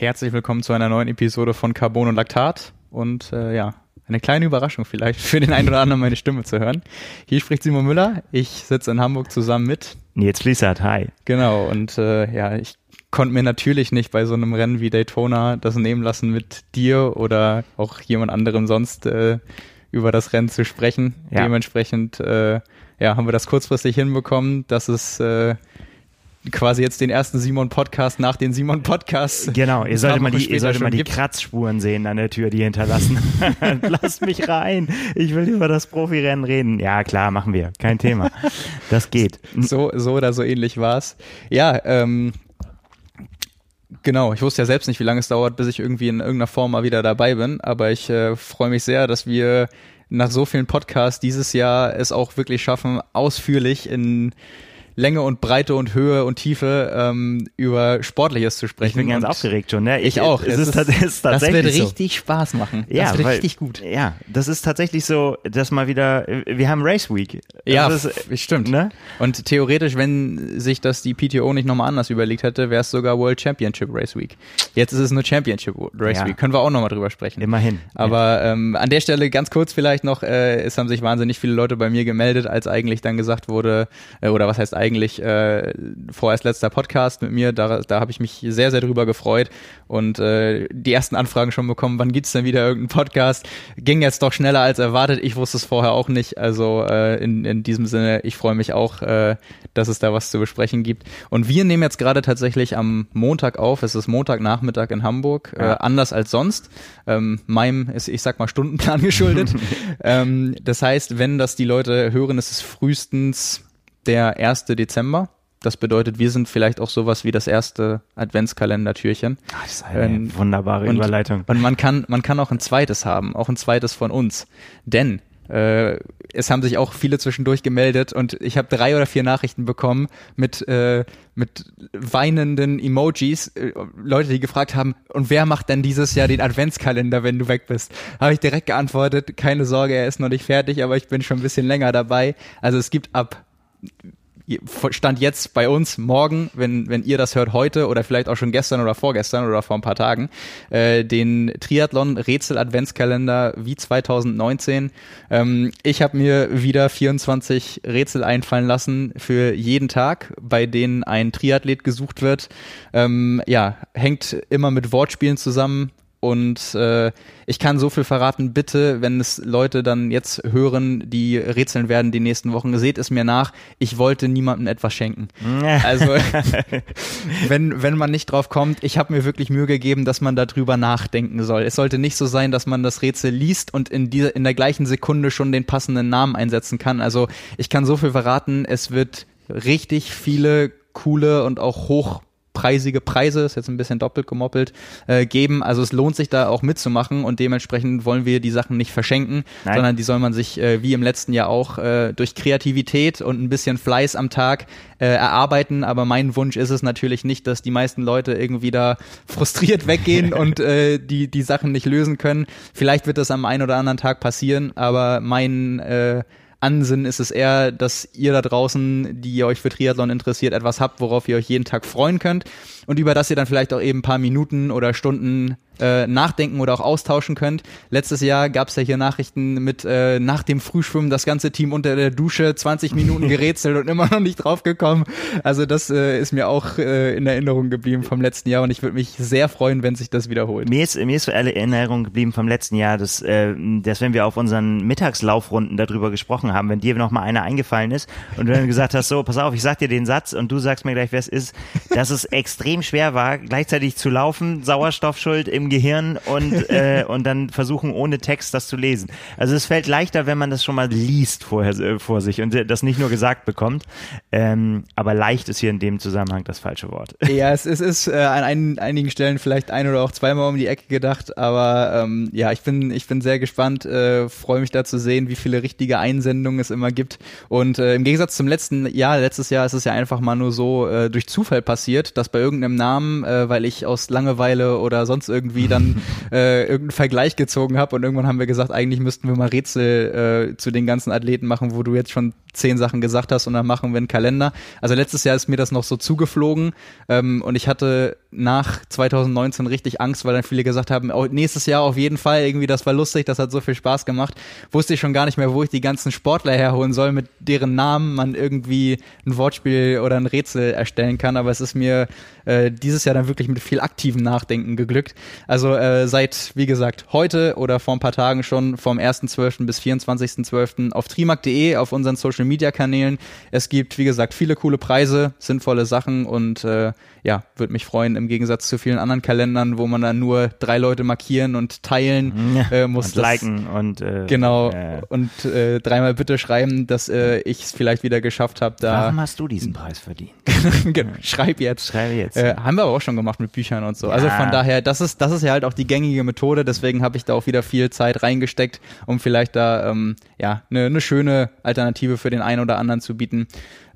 Herzlich willkommen zu einer neuen Episode von Carbon und Laktat. Und äh, ja, eine kleine Überraschung vielleicht für den einen oder anderen meine Stimme zu hören. Hier spricht Simon Müller. Ich sitze in Hamburg zusammen mit Nils Fließert. Hi. Genau. Und äh, ja, ich konnte mir natürlich nicht bei so einem Rennen wie Daytona das nehmen lassen, mit dir oder auch jemand anderem sonst äh, über das Rennen zu sprechen. Ja. Dementsprechend äh, ja, haben wir das kurzfristig hinbekommen, dass es äh, quasi jetzt den ersten Simon-Podcast nach den Simon-Podcasts. Genau, ihr solltet mal die, ihr solltet mal die Kratzspuren sehen an der Tür, die hinterlassen. Lasst mich rein. Ich will über das Profirennen reden. Ja, klar, machen wir. Kein Thema. Das geht. So, so oder so ähnlich war's. Ja, ähm, Genau, ich wusste ja selbst nicht, wie lange es dauert, bis ich irgendwie in irgendeiner Form mal wieder dabei bin, aber ich äh, freue mich sehr, dass wir nach so vielen Podcasts dieses Jahr es auch wirklich schaffen, ausführlich in Länge und Breite und Höhe und Tiefe ähm, über Sportliches zu sprechen. Ich bin ganz aufgeregt schon, ne? Ich, ich auch. Es, ist, ist, ist tatsächlich Das wird richtig so. Spaß machen. Ja, das wird weil, richtig gut. Ja, das ist tatsächlich so, dass mal wieder, wir haben Race Week. Ja, ist, stimmt. Ne? Und theoretisch, wenn sich das die PTO nicht nochmal anders überlegt hätte, wäre es sogar World Championship Race Week. Jetzt ist es nur Championship Race ja. Week. Können wir auch nochmal drüber sprechen. Immerhin. Aber ja. ähm, an der Stelle ganz kurz vielleicht noch, äh, es haben sich wahnsinnig viele Leute bei mir gemeldet, als eigentlich dann gesagt wurde, äh, oder was heißt eigentlich, äh, vorerst letzter Podcast mit mir. Da, da habe ich mich sehr, sehr drüber gefreut und äh, die ersten Anfragen schon bekommen, wann gibt's denn wieder irgendeinen Podcast? Ging jetzt doch schneller als erwartet. Ich wusste es vorher auch nicht. Also äh, in, in diesem Sinne, ich freue mich auch, äh, dass es da was zu besprechen gibt. Und wir nehmen jetzt gerade tatsächlich am Montag auf. Es ist Montagnachmittag in Hamburg, äh, ja. äh, anders als sonst. Ähm, meinem ist, ich sag mal, Stundenplan geschuldet. ähm, das heißt, wenn das die Leute hören, ist es frühestens der 1. Dezember. Das bedeutet, wir sind vielleicht auch sowas wie das erste Adventskalendertürchen. Ach, das ist eine ähm, wunderbare und, Überleitung. Und man kann, man kann auch ein zweites haben, auch ein zweites von uns. Denn äh, es haben sich auch viele zwischendurch gemeldet und ich habe drei oder vier Nachrichten bekommen mit, äh, mit weinenden Emojis. Äh, Leute, die gefragt haben, und wer macht denn dieses Jahr den Adventskalender, wenn du weg bist? Habe ich direkt geantwortet, keine Sorge, er ist noch nicht fertig, aber ich bin schon ein bisschen länger dabei. Also es gibt ab Stand jetzt bei uns morgen, wenn, wenn ihr das hört heute oder vielleicht auch schon gestern oder vorgestern oder vor ein paar Tagen, äh, den Triathlon Rätsel Adventskalender wie 2019. Ähm, ich habe mir wieder 24 Rätsel einfallen lassen für jeden Tag, bei denen ein Triathlet gesucht wird. Ähm, ja, hängt immer mit Wortspielen zusammen. Und äh, ich kann so viel verraten, bitte, wenn es Leute dann jetzt hören, die rätseln werden die nächsten Wochen, seht es mir nach, ich wollte niemandem etwas schenken. also wenn, wenn man nicht drauf kommt, ich habe mir wirklich Mühe gegeben, dass man darüber nachdenken soll. Es sollte nicht so sein, dass man das Rätsel liest und in, dieser, in der gleichen Sekunde schon den passenden Namen einsetzen kann. Also ich kann so viel verraten, es wird richtig viele coole und auch hoch hochpreisige Preise, ist jetzt ein bisschen doppelt gemoppelt, äh, geben. Also es lohnt sich da auch mitzumachen und dementsprechend wollen wir die Sachen nicht verschenken, Nein. sondern die soll man sich äh, wie im letzten Jahr auch äh, durch Kreativität und ein bisschen Fleiß am Tag äh, erarbeiten. Aber mein Wunsch ist es natürlich nicht, dass die meisten Leute irgendwie da frustriert weggehen und äh, die, die Sachen nicht lösen können. Vielleicht wird das am einen oder anderen Tag passieren, aber mein äh, Ansinnen ist es eher, dass ihr da draußen, die ihr euch für Triathlon interessiert, etwas habt, worauf ihr euch jeden Tag freuen könnt und über das ihr dann vielleicht auch eben ein paar Minuten oder Stunden äh, nachdenken oder auch austauschen könnt. Letztes Jahr gab es ja hier Nachrichten mit äh, nach dem Frühschwimmen das ganze Team unter der Dusche 20 Minuten gerätselt und immer noch nicht draufgekommen. Also das äh, ist mir auch äh, in Erinnerung geblieben vom letzten Jahr und ich würde mich sehr freuen, wenn sich das wiederholt. Mir ist, mir ist in Erinnerung geblieben vom letzten Jahr, dass, äh, dass wenn wir auf unseren Mittagslaufrunden darüber gesprochen haben, wenn dir noch mal einer eingefallen ist und du dann gesagt hast, so, pass auf, ich sag dir den Satz und du sagst mir gleich, wer es ist, dass es extrem schwer war, gleichzeitig zu laufen, Sauerstoffschuld im Gehirn und, äh, und dann versuchen ohne Text das zu lesen. Also es fällt leichter, wenn man das schon mal liest vorher, äh, vor sich und das nicht nur gesagt bekommt. Ähm, aber leicht ist hier in dem Zusammenhang das falsche Wort. Ja, es, es ist äh, an ein, einigen Stellen vielleicht ein oder auch zweimal um die Ecke gedacht, aber ähm, ja, ich bin, ich bin sehr gespannt, äh, freue mich da zu sehen, wie viele richtige Einsendungen es immer gibt. Und äh, im Gegensatz zum letzten Jahr, letztes Jahr ist es ja einfach mal nur so äh, durch Zufall passiert, dass bei irgendeinem Namen, äh, weil ich aus Langeweile oder sonst irgendwie irgendwie dann äh, irgendeinen Vergleich gezogen habe und irgendwann haben wir gesagt, eigentlich müssten wir mal Rätsel äh, zu den ganzen Athleten machen, wo du jetzt schon zehn Sachen gesagt hast und dann machen wir einen Kalender. Also letztes Jahr ist mir das noch so zugeflogen ähm, und ich hatte nach 2019 richtig Angst, weil dann viele gesagt haben, oh, nächstes Jahr auf jeden Fall irgendwie, das war lustig, das hat so viel Spaß gemacht. Wusste ich schon gar nicht mehr, wo ich die ganzen Sportler herholen soll, mit deren Namen man irgendwie ein Wortspiel oder ein Rätsel erstellen kann. Aber es ist mir äh, dieses Jahr dann wirklich mit viel aktivem Nachdenken geglückt. Also äh, seit, wie gesagt, heute oder vor ein paar Tagen schon vom 1.12. bis 24.12. auf trimark.de auf unseren Social Media Kanälen. Es gibt, wie gesagt, viele coole Preise, sinnvolle Sachen und äh, ja, würde mich freuen, im Gegensatz zu vielen anderen Kalendern, wo man dann nur drei Leute markieren und teilen Ja, äh, muss. und das- liken und äh, Genau. äh, Und äh, dreimal bitte schreiben, dass äh, ich es vielleicht wieder geschafft habe, da. Warum hast du diesen Preis verdient? Schreib jetzt. Schreibe jetzt. Äh, haben wir aber auch schon gemacht mit Büchern und so. Also Ja. von daher, das ist, das ist ja halt auch die gängige Methode, deswegen habe ich da auch wieder viel Zeit reingesteckt, um vielleicht da ähm, ja eine eine schöne Alternative für den einen oder anderen zu bieten.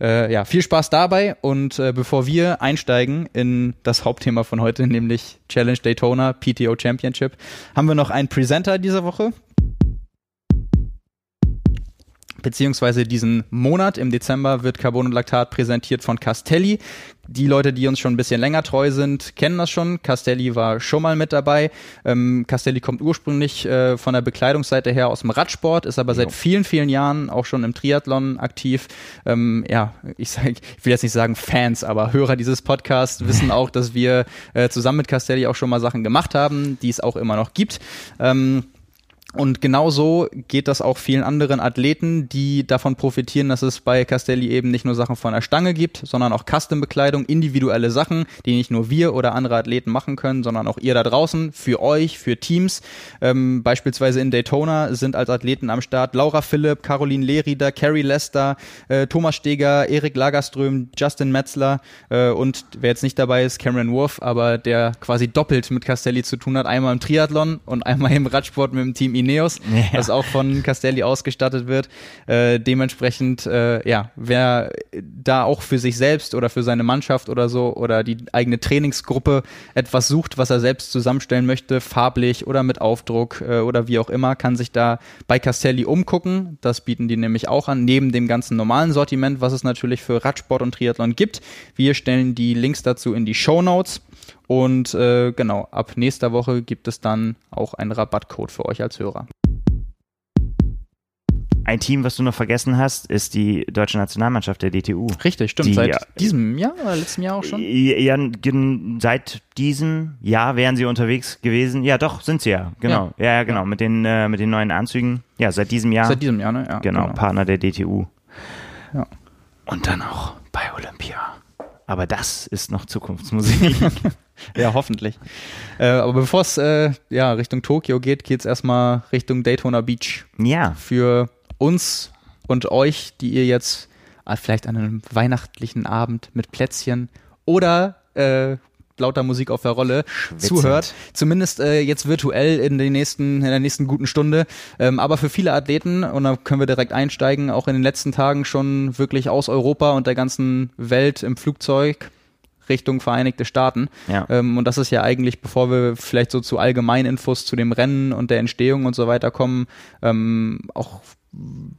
Äh, ja, viel Spaß dabei und äh, bevor wir einsteigen in das Hauptthema von heute, nämlich Challenge Daytona PTO Championship, haben wir noch einen Presenter diese Woche beziehungsweise diesen Monat im Dezember wird Carbon und Lactat präsentiert von Castelli. Die Leute, die uns schon ein bisschen länger treu sind, kennen das schon. Castelli war schon mal mit dabei. Ähm, Castelli kommt ursprünglich äh, von der Bekleidungsseite her aus dem Radsport, ist aber seit vielen, vielen Jahren auch schon im Triathlon aktiv. Ähm, ja, ich, sag, ich will jetzt nicht sagen Fans, aber Hörer dieses Podcasts wissen auch, dass wir äh, zusammen mit Castelli auch schon mal Sachen gemacht haben, die es auch immer noch gibt. Ähm, und genauso geht das auch vielen anderen Athleten, die davon profitieren, dass es bei Castelli eben nicht nur Sachen von der Stange gibt, sondern auch Custom-Bekleidung, individuelle Sachen, die nicht nur wir oder andere Athleten machen können, sondern auch ihr da draußen, für euch, für Teams. Ähm, beispielsweise in Daytona sind als Athleten am Start Laura Philipp, Caroline Lerida, Carrie Lester, äh, Thomas Steger, Erik Lagerström, Justin Metzler äh, und wer jetzt nicht dabei ist, Cameron Wolf, aber der quasi doppelt mit Castelli zu tun hat, einmal im Triathlon und einmal im Radsport mit dem Team Ineos, Ja. das auch von Castelli ausgestattet wird. Äh, dementsprechend, äh, ja, wer da auch für sich selbst oder für seine Mannschaft oder so oder die eigene Trainingsgruppe etwas sucht, was er selbst zusammenstellen möchte, farblich oder mit Aufdruck äh, oder wie auch immer, kann sich da bei Castelli umgucken. Das bieten die nämlich auch an, neben dem ganzen normalen Sortiment, was es natürlich für Radsport und Triathlon gibt. Wir stellen die Links dazu in die Show Notes. Und äh, genau, ab nächster Woche gibt es dann auch einen Rabattcode für euch als Hörer. Ein Team, was du noch vergessen hast, ist die deutsche Nationalmannschaft der DTU. Richtig, stimmt. Die- Seit ja. diesem Jahr oder letztem Jahr auch schon? Ja, gen- seit diesem Jahr wären sie unterwegs gewesen. Ja, doch, sind sie ja. Genau. Ja, ja, genau. Mit den, äh, mit den neuen Anzügen. Ja, seit diesem Jahr. Seit diesem Jahr, ne? Ja, genau, Partner der DTU. Ja. Und dann auch bei Olympia. Aber das ist noch Zukunftsmusik. Ja, hoffentlich. Äh, aber bevor es äh, ja, Richtung Tokio geht, geht es erstmal Richtung Daytona Beach. ja. Für uns und euch, die ihr jetzt äh, vielleicht an einem weihnachtlichen Abend mit Plätzchen oder äh, lauter Musik auf der Rolle zuhört. Zumindest äh, jetzt virtuell in, den nächsten, in der nächsten guten Stunde. Ähm, aber für viele Athleten, und da können wir direkt einsteigen, auch in den letzten Tagen schon wirklich aus Europa und der ganzen Welt im Flugzeug Richtung Vereinigte Staaten. Ja. Ähm, und das ist ja eigentlich, bevor wir vielleicht so zu Allgemeininfos zu dem Rennen und der Entstehung und so weiter kommen, ähm, auch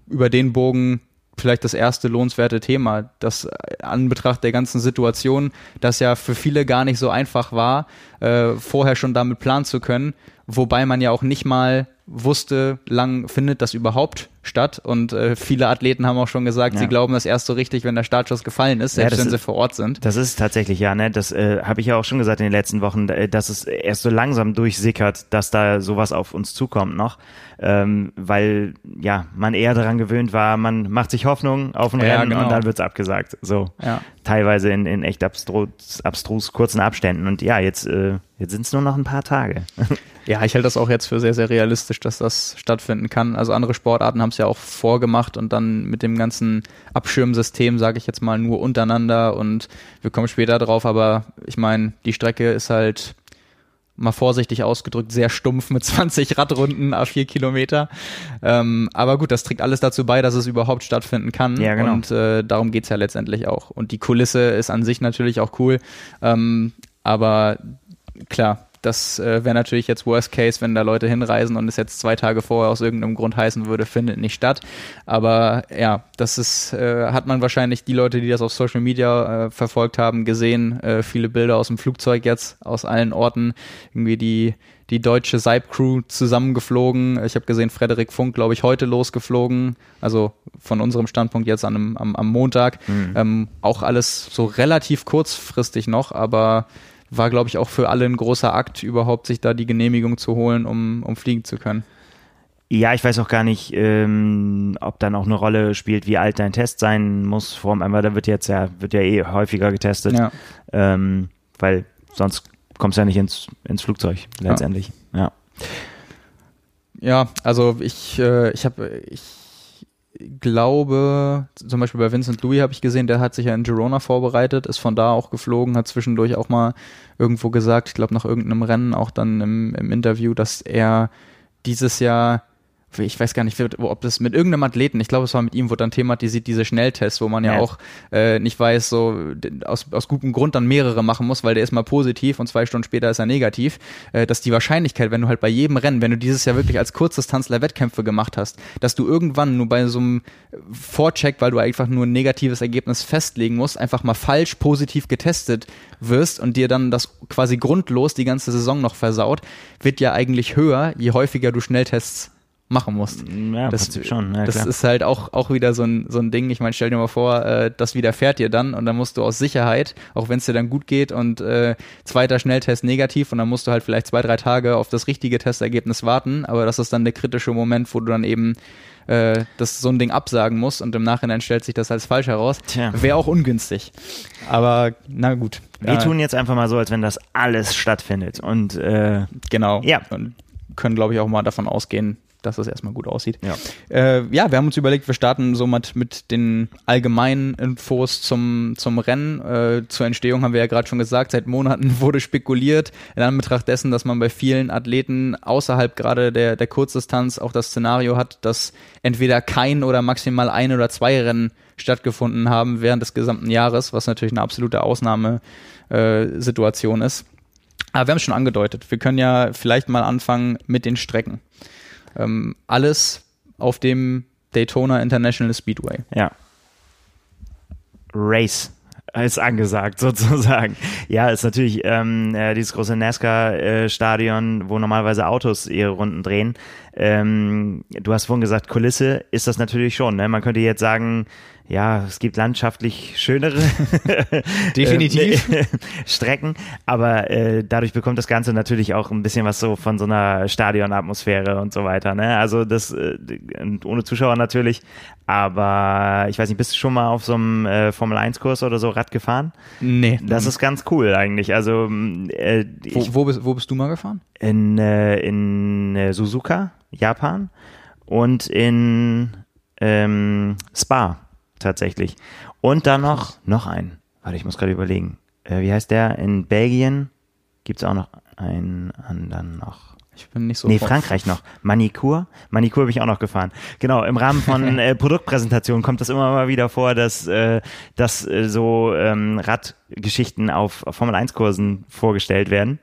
über den Bogen vielleicht das erste lohnenswerte Thema, das an Betracht der ganzen Situation, das ja für viele gar nicht so einfach war, äh, vorher schon damit planen zu können, wobei man ja auch nicht mal wusste, lang findet das überhaupt statt und äh, viele Athleten haben auch schon gesagt, Ja. sie glauben das erst so richtig, wenn der Startschuss gefallen ist, Ja, selbst das wenn ist- sie vor Ort sind. Das ist tatsächlich ja, ne? Das äh, habe ich ja auch schon gesagt in den letzten Wochen, äh, dass es erst so langsam durchsickert, dass da sowas auf uns zukommt noch, ähm, weil ja man eher daran gewöhnt war, man macht sich Hoffnung auf ein Ja, Rennen genau. und dann wird's abgesagt. So Ja. teilweise in, in echt abstrus, abstrus kurzen Abständen und ja jetzt äh, jetzt sind's nur noch ein paar Tage. Ja, ich halte das auch jetzt für sehr, sehr realistisch, dass das stattfinden kann. Also andere Sportarten haben es ja auch vorgemacht und dann mit dem ganzen Abschirmsystem, sage ich jetzt mal, nur untereinander und wir kommen später drauf, aber ich meine, die Strecke ist halt mal vorsichtig ausgedrückt, sehr stumpf mit 20 Radrunden a vier Kilometer. Ähm, aber gut, das trägt alles dazu bei, dass es überhaupt stattfinden kann. Ja, genau. Und äh, darum geht's ja letztendlich auch. Und die Kulisse ist an sich natürlich auch cool. Ähm, aber klar, das äh, wäre natürlich jetzt Worst Case, wenn da Leute hinreisen und es jetzt zwei Tage vorher aus irgendeinem Grund heißen würde, findet nicht statt. Aber ja, das ist, äh, hat man wahrscheinlich die Leute, die das auf Social Media äh, verfolgt haben, gesehen. Äh, viele Bilder aus dem Flugzeug jetzt, aus allen Orten. Irgendwie die die deutsche Seib-Crew zusammengeflogen. Ich habe gesehen, Frederik Funk, glaube ich, heute losgeflogen. Also von unserem Standpunkt jetzt an einem, am, am Montag. Mhm. Ähm, auch alles so relativ kurzfristig noch, aber war, glaube ich, auch für alle ein großer Akt, überhaupt sich da die Genehmigung zu holen, um, um fliegen zu können. Ja, ich weiß auch gar nicht, ähm, ob dann auch eine Rolle spielt, wie alt dein Test sein muss. Vor allem, da wird jetzt ja, wird ja eh häufiger getestet. Ja. Ähm, weil sonst kommst du ja nicht ins, ins Flugzeug letztendlich. Ja. Ja, also ich, äh, ich habe, ich glaube, zum Beispiel bei Vincent Louis habe ich gesehen, der hat sich ja in Girona vorbereitet, ist von da auch geflogen, hat zwischendurch auch mal irgendwo gesagt, ich glaube nach irgendeinem Rennen auch dann im, im Interview, dass er dieses Jahr ich weiß gar nicht, ob das mit irgendeinem Athleten, ich glaube, es war mit ihm, wo dann thematisiert diese Schnelltests, wo man ja, ja. auch äh, nicht weiß, so aus, aus gutem Grund dann mehrere machen muss, weil der ist mal positiv und zwei Stunden später ist er negativ, äh, dass die Wahrscheinlichkeit, wenn du halt bei jedem Rennen, wenn du dieses Jahr wirklich als Kurzdistanzler Wettkämpfe gemacht hast, dass du irgendwann nur bei so einem Vorcheck, weil du einfach nur ein negatives Ergebnis festlegen musst, einfach mal falsch positiv getestet wirst und dir dann das quasi grundlos die ganze Saison noch versaut, wird ja eigentlich höher, je häufiger du Schnelltests machen musst. Ja, das, schon. Ja, das ist halt auch, auch wieder so ein, so ein Ding. Ich meine, stell dir mal vor, äh, das widerfährt dir dann und dann musst du aus Sicherheit, auch wenn es dir dann gut geht und äh, zweiter Schnelltest negativ und dann musst du halt vielleicht zwei, drei Tage auf das richtige Testergebnis warten, aber das ist dann der kritische Moment, wo du dann eben äh, das so ein Ding absagen musst und im Nachhinein stellt sich das als falsch heraus. Wäre auch ungünstig. Aber na gut. Wir äh, tun jetzt einfach mal so, als wenn das alles stattfindet und äh, genau. Ja. Und können, glaube ich, auch mal davon ausgehen, dass das erstmal gut aussieht. Ja. Äh, ja, wir haben uns überlegt, wir starten so mit, mit den allgemeinen Infos zum, zum Rennen. Äh, zur Entstehung haben wir ja gerade schon gesagt, seit Monaten wurde spekuliert, in Anbetracht dessen, dass man bei vielen Athleten außerhalb gerade der, der Kurzdistanz auch das Szenario hat, dass entweder kein oder maximal ein oder zwei Rennen stattgefunden haben während des gesamten Jahres, was natürlich eine absolute Ausnahmesituation äh, ist. Aber wir haben es schon angedeutet. Wir können ja vielleicht mal anfangen mit den Strecken. Ähm, alles auf dem Daytona International Speedway. Ja. Race ist angesagt sozusagen. Ja, ist natürlich ähm, äh, dieses große NASCAR-Stadion, äh, wo normalerweise Autos ihre Runden drehen. Ähm, du hast vorhin gesagt, Kulisse ist das natürlich schon. Ne? Man könnte jetzt sagen, ja, es gibt landschaftlich schönere definitiv äh, Strecken, aber äh, dadurch bekommt das Ganze natürlich auch ein bisschen was so von so einer Stadionatmosphäre und so weiter. Ne? Also das äh, ohne Zuschauer natürlich, aber ich weiß nicht, bist du schon mal auf so einem äh, Formel 1 Kurs oder so Rad gefahren? Nee. Das ist ganz cool eigentlich. Also äh, wo, wo, bist, wo bist du mal gefahren? In äh, in äh, Suzuka, Japan und in ähm, Spa tatsächlich. Und dann noch, noch ein. Warte, ich muss gerade überlegen. Äh, wie heißt der? In Belgien gibt es auch noch einen anderen noch. Ich bin nicht so. Nee, Frankreich noch. Manicure. Manicure bin ich auch noch gefahren. Genau, im Rahmen von äh, Produktpräsentationen kommt das immer mal wieder vor, dass, äh, dass äh, so ähm, Radgeschichten auf, auf Formel 1 Kursen vorgestellt werden.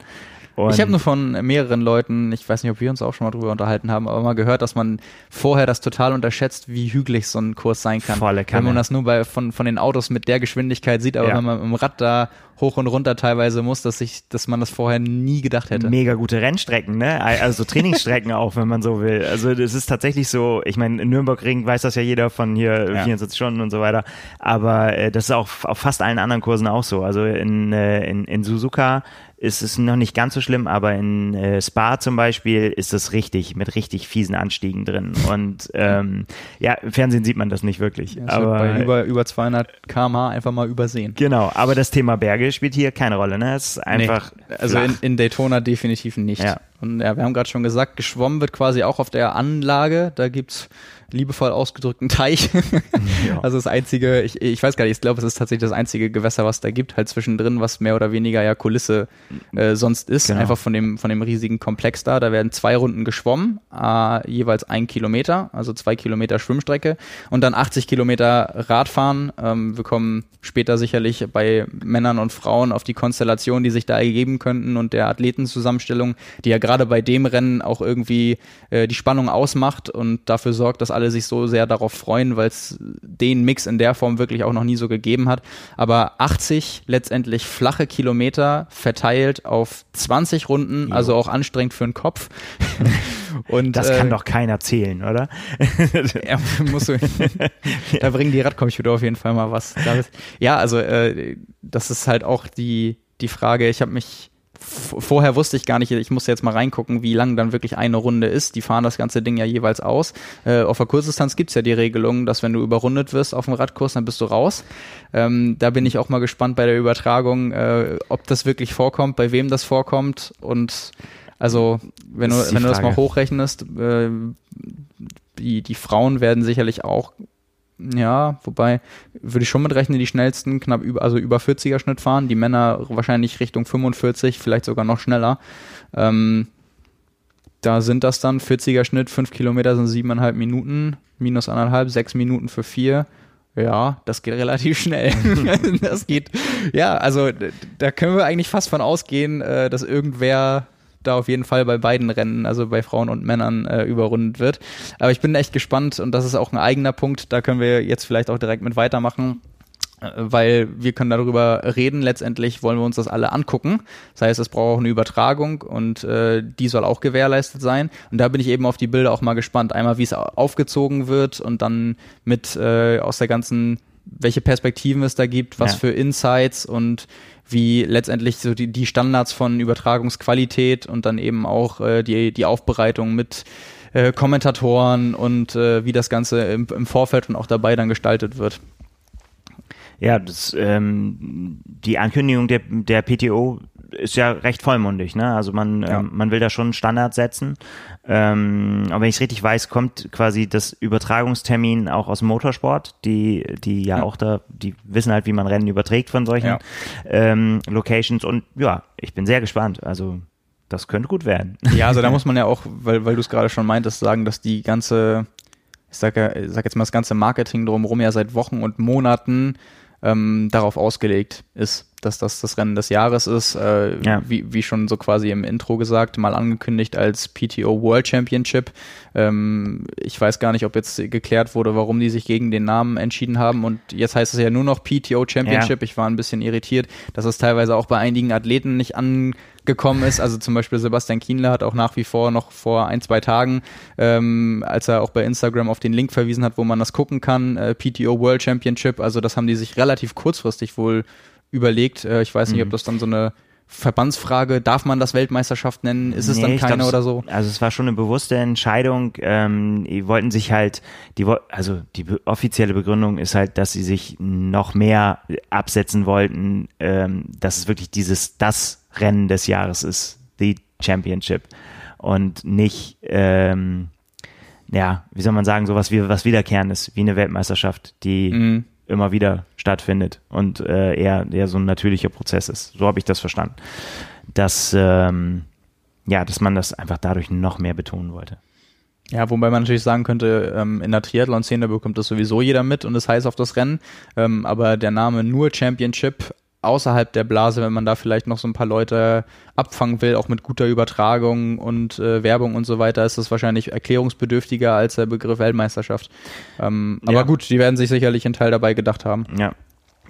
Und ich habe nur von mehreren Leuten, ich weiß nicht, ob wir uns auch schon mal drüber unterhalten haben, aber mal gehört, dass man vorher das total unterschätzt, wie hügelig so ein Kurs sein kann. Volle Kanne. Wenn man das nur bei, von, von den Autos mit der Geschwindigkeit sieht, aber ja. wenn man im Rad da hoch und runter teilweise muss, dass ich, dass man das vorher nie gedacht hätte. Mega gute Rennstrecken, ne? Also Trainingsstrecken auch, wenn man so will. Also das ist tatsächlich so, ich meine, in Nürburgring weiß das ja jeder von hier ja. 24 Stunden und so weiter. Aber äh, das ist auch auf fast allen anderen Kursen auch so. Also in, äh, in, in Suzuka ist es noch nicht ganz so schlimm, aber in äh, Spa zum Beispiel ist es richtig, mit richtig fiesen Anstiegen drin. Und ähm, ja, im Fernsehen sieht man das nicht wirklich. Ja, aber bei über, über 200 km/h einfach mal übersehen. Genau, aber das Thema Berge spielt hier keine Rolle. Ne? Es ist einfach. Nee, also in, in, Daytona definitiv nicht. Ja. Und ja, wir haben gerade schon gesagt, geschwommen wird quasi auch auf der Anlage. Da gibt's liebevoll ausgedrückten Teich. ja. Also das einzige, ich, ich weiß gar nicht, ich glaube, es ist tatsächlich das einzige Gewässer, was da gibt, halt zwischendrin, was mehr oder weniger ja Kulisse äh, sonst ist. Genau. Einfach von dem, von dem riesigen Komplex da. Da werden zwei Runden geschwommen, äh, jeweils ein Kilometer, also zwei Kilometer Schwimmstrecke und dann 80 Kilometer Radfahren. Ähm, wir kommen später sicherlich bei Männern und Frauen auf die Konstellation, die sich da ergeben könnten und der Athletenzusammenstellung, die ja gerade bei dem Rennen auch irgendwie äh, die Spannung ausmacht und dafür sorgt, dass alle sich so sehr darauf freuen, weil es den Mix in der Form wirklich auch noch nie so gegeben hat. Aber 80 letztendlich flache Kilometer verteilt auf 20 Runden, jo. also auch anstrengend für den Kopf. Und, das kann äh, doch keiner zählen, oder? ja, musst du, da bringen die Radcomputer auf jeden Fall mal was. Ja, also äh, das ist halt auch die, die Frage, ich habe mich vorher wusste ich gar nicht, ich muss jetzt mal reingucken, wie lang dann wirklich eine Runde ist. Die fahren das ganze Ding ja jeweils aus. Äh, auf der Kurzdistanz gibt's ja die Regelung, dass wenn du überrundet wirst auf dem Radkurs, dann bist du raus. Ähm, da bin ich auch mal gespannt bei der Übertragung, äh, ob das wirklich vorkommt, bei wem das vorkommt und also, wenn du, wenn du das mal hochrechnest, äh, die, die Frauen werden sicherlich auch ja, wobei würde ich schon mitrechnen, die schnellsten knapp über, also über 40er Schnitt fahren, die Männer wahrscheinlich Richtung 45, vielleicht sogar noch schneller. Ähm, da sind das dann 40er Schnitt, 5 Kilometer sind siebeneinhalb Minuten, minus anderthalb, sechs Minuten für vier. Ja, das geht relativ schnell. das geht, ja, also da können wir eigentlich fast von ausgehen, äh, dass irgendwer da auf jeden Fall bei beiden Rennen, also bei Frauen und Männern, äh, überrundet wird. Aber ich bin echt gespannt und das ist auch ein eigener Punkt. Da können wir jetzt vielleicht auch direkt mit weitermachen äh, weil wir können darüber reden. Letztendlich wollen wir uns das alle angucken. Das heißt, es braucht auch eine Übertragung und äh, die soll auch gewährleistet sein. Und da bin ich eben auf die Bilder auch mal gespannt. Einmal, wie es aufgezogen wird und dann mit äh, aus der ganzen, welche Perspektiven es da gibt, was ja. für Insights und wie letztendlich so die, die Standards von Übertragungsqualität und dann eben auch äh, die, die Aufbereitung mit äh, Kommentatoren und äh, wie das Ganze im, im Vorfeld und auch dabei dann gestaltet wird. Ja, das, ähm, die Ankündigung der, der PTO ist ja recht vollmundig, ne? Also man, ja. ähm, man will da schon einen Standard setzen. Ähm, aber wenn ich es richtig weiß, kommt quasi das Übertragungstermin auch aus dem Motorsport, die, die ja, ja, auch da, die wissen halt, wie man Rennen überträgt von solchen ja. ähm, Locations. Und ja, ich bin sehr gespannt. Also das könnte gut werden. Ja, also da muss man ja auch, weil, weil du es gerade schon meintest, sagen, dass die ganze, ich sag, ja, ich sag jetzt mal, das ganze Marketing drumherum ja seit Wochen und Monaten ähm, darauf ausgelegt ist dass das das Rennen des Jahres ist, äh, ja. wie, wie schon so quasi im Intro gesagt, mal angekündigt als PTO World Championship. Ähm, ich weiß gar nicht, ob jetzt geklärt wurde, warum die sich gegen den Namen entschieden haben und jetzt heißt es ja nur noch PTO Championship. Ja. Ich war ein bisschen irritiert, dass es teilweise auch bei einigen Athleten nicht angekommen ist. Also zum Beispiel Sebastian Kienle hat auch nach wie vor noch vor ein, zwei Tagen, ähm, als er auch bei Instagram auf den Link verwiesen hat, wo man das gucken kann, äh, PTO World Championship. Also das haben die sich relativ kurzfristig wohl überlegt. Äh, ich weiß nicht, ob mhm. das dann so eine Verbandsfrage, darf man das Weltmeisterschaft nennen? Ist es nee, dann keine glaub, oder so? Also es war schon eine bewusste Entscheidung. Ähm, die wollten sich halt, die also die offizielle Begründung ist halt, dass sie sich noch mehr absetzen wollten, ähm, dass es wirklich dieses das Rennen des Jahres ist, the Championship und nicht ähm, ja, wie soll man sagen, sowas wie was wiederkehrendes, wie eine Weltmeisterschaft, die mhm immer wieder stattfindet und äh, eher, eher so ein natürlicher Prozess ist. So habe ich das verstanden. Dass, ähm, ja, dass man das einfach dadurch noch mehr betonen wollte. Ja, wobei man natürlich sagen könnte, ähm, in der Triathlon-Szene bekommt das sowieso jeder mit und es das heißt auf das Rennen. Ähm, aber der Name nur Championship außerhalb der Blase, wenn man da vielleicht noch so ein paar Leute abfangen will, auch mit guter Übertragung und äh, Werbung und so weiter, ist das wahrscheinlich erklärungsbedürftiger als der Begriff Weltmeisterschaft. Ähm, ja. Aber gut, die werden sich sicherlich einen Teil dabei gedacht haben. Ja.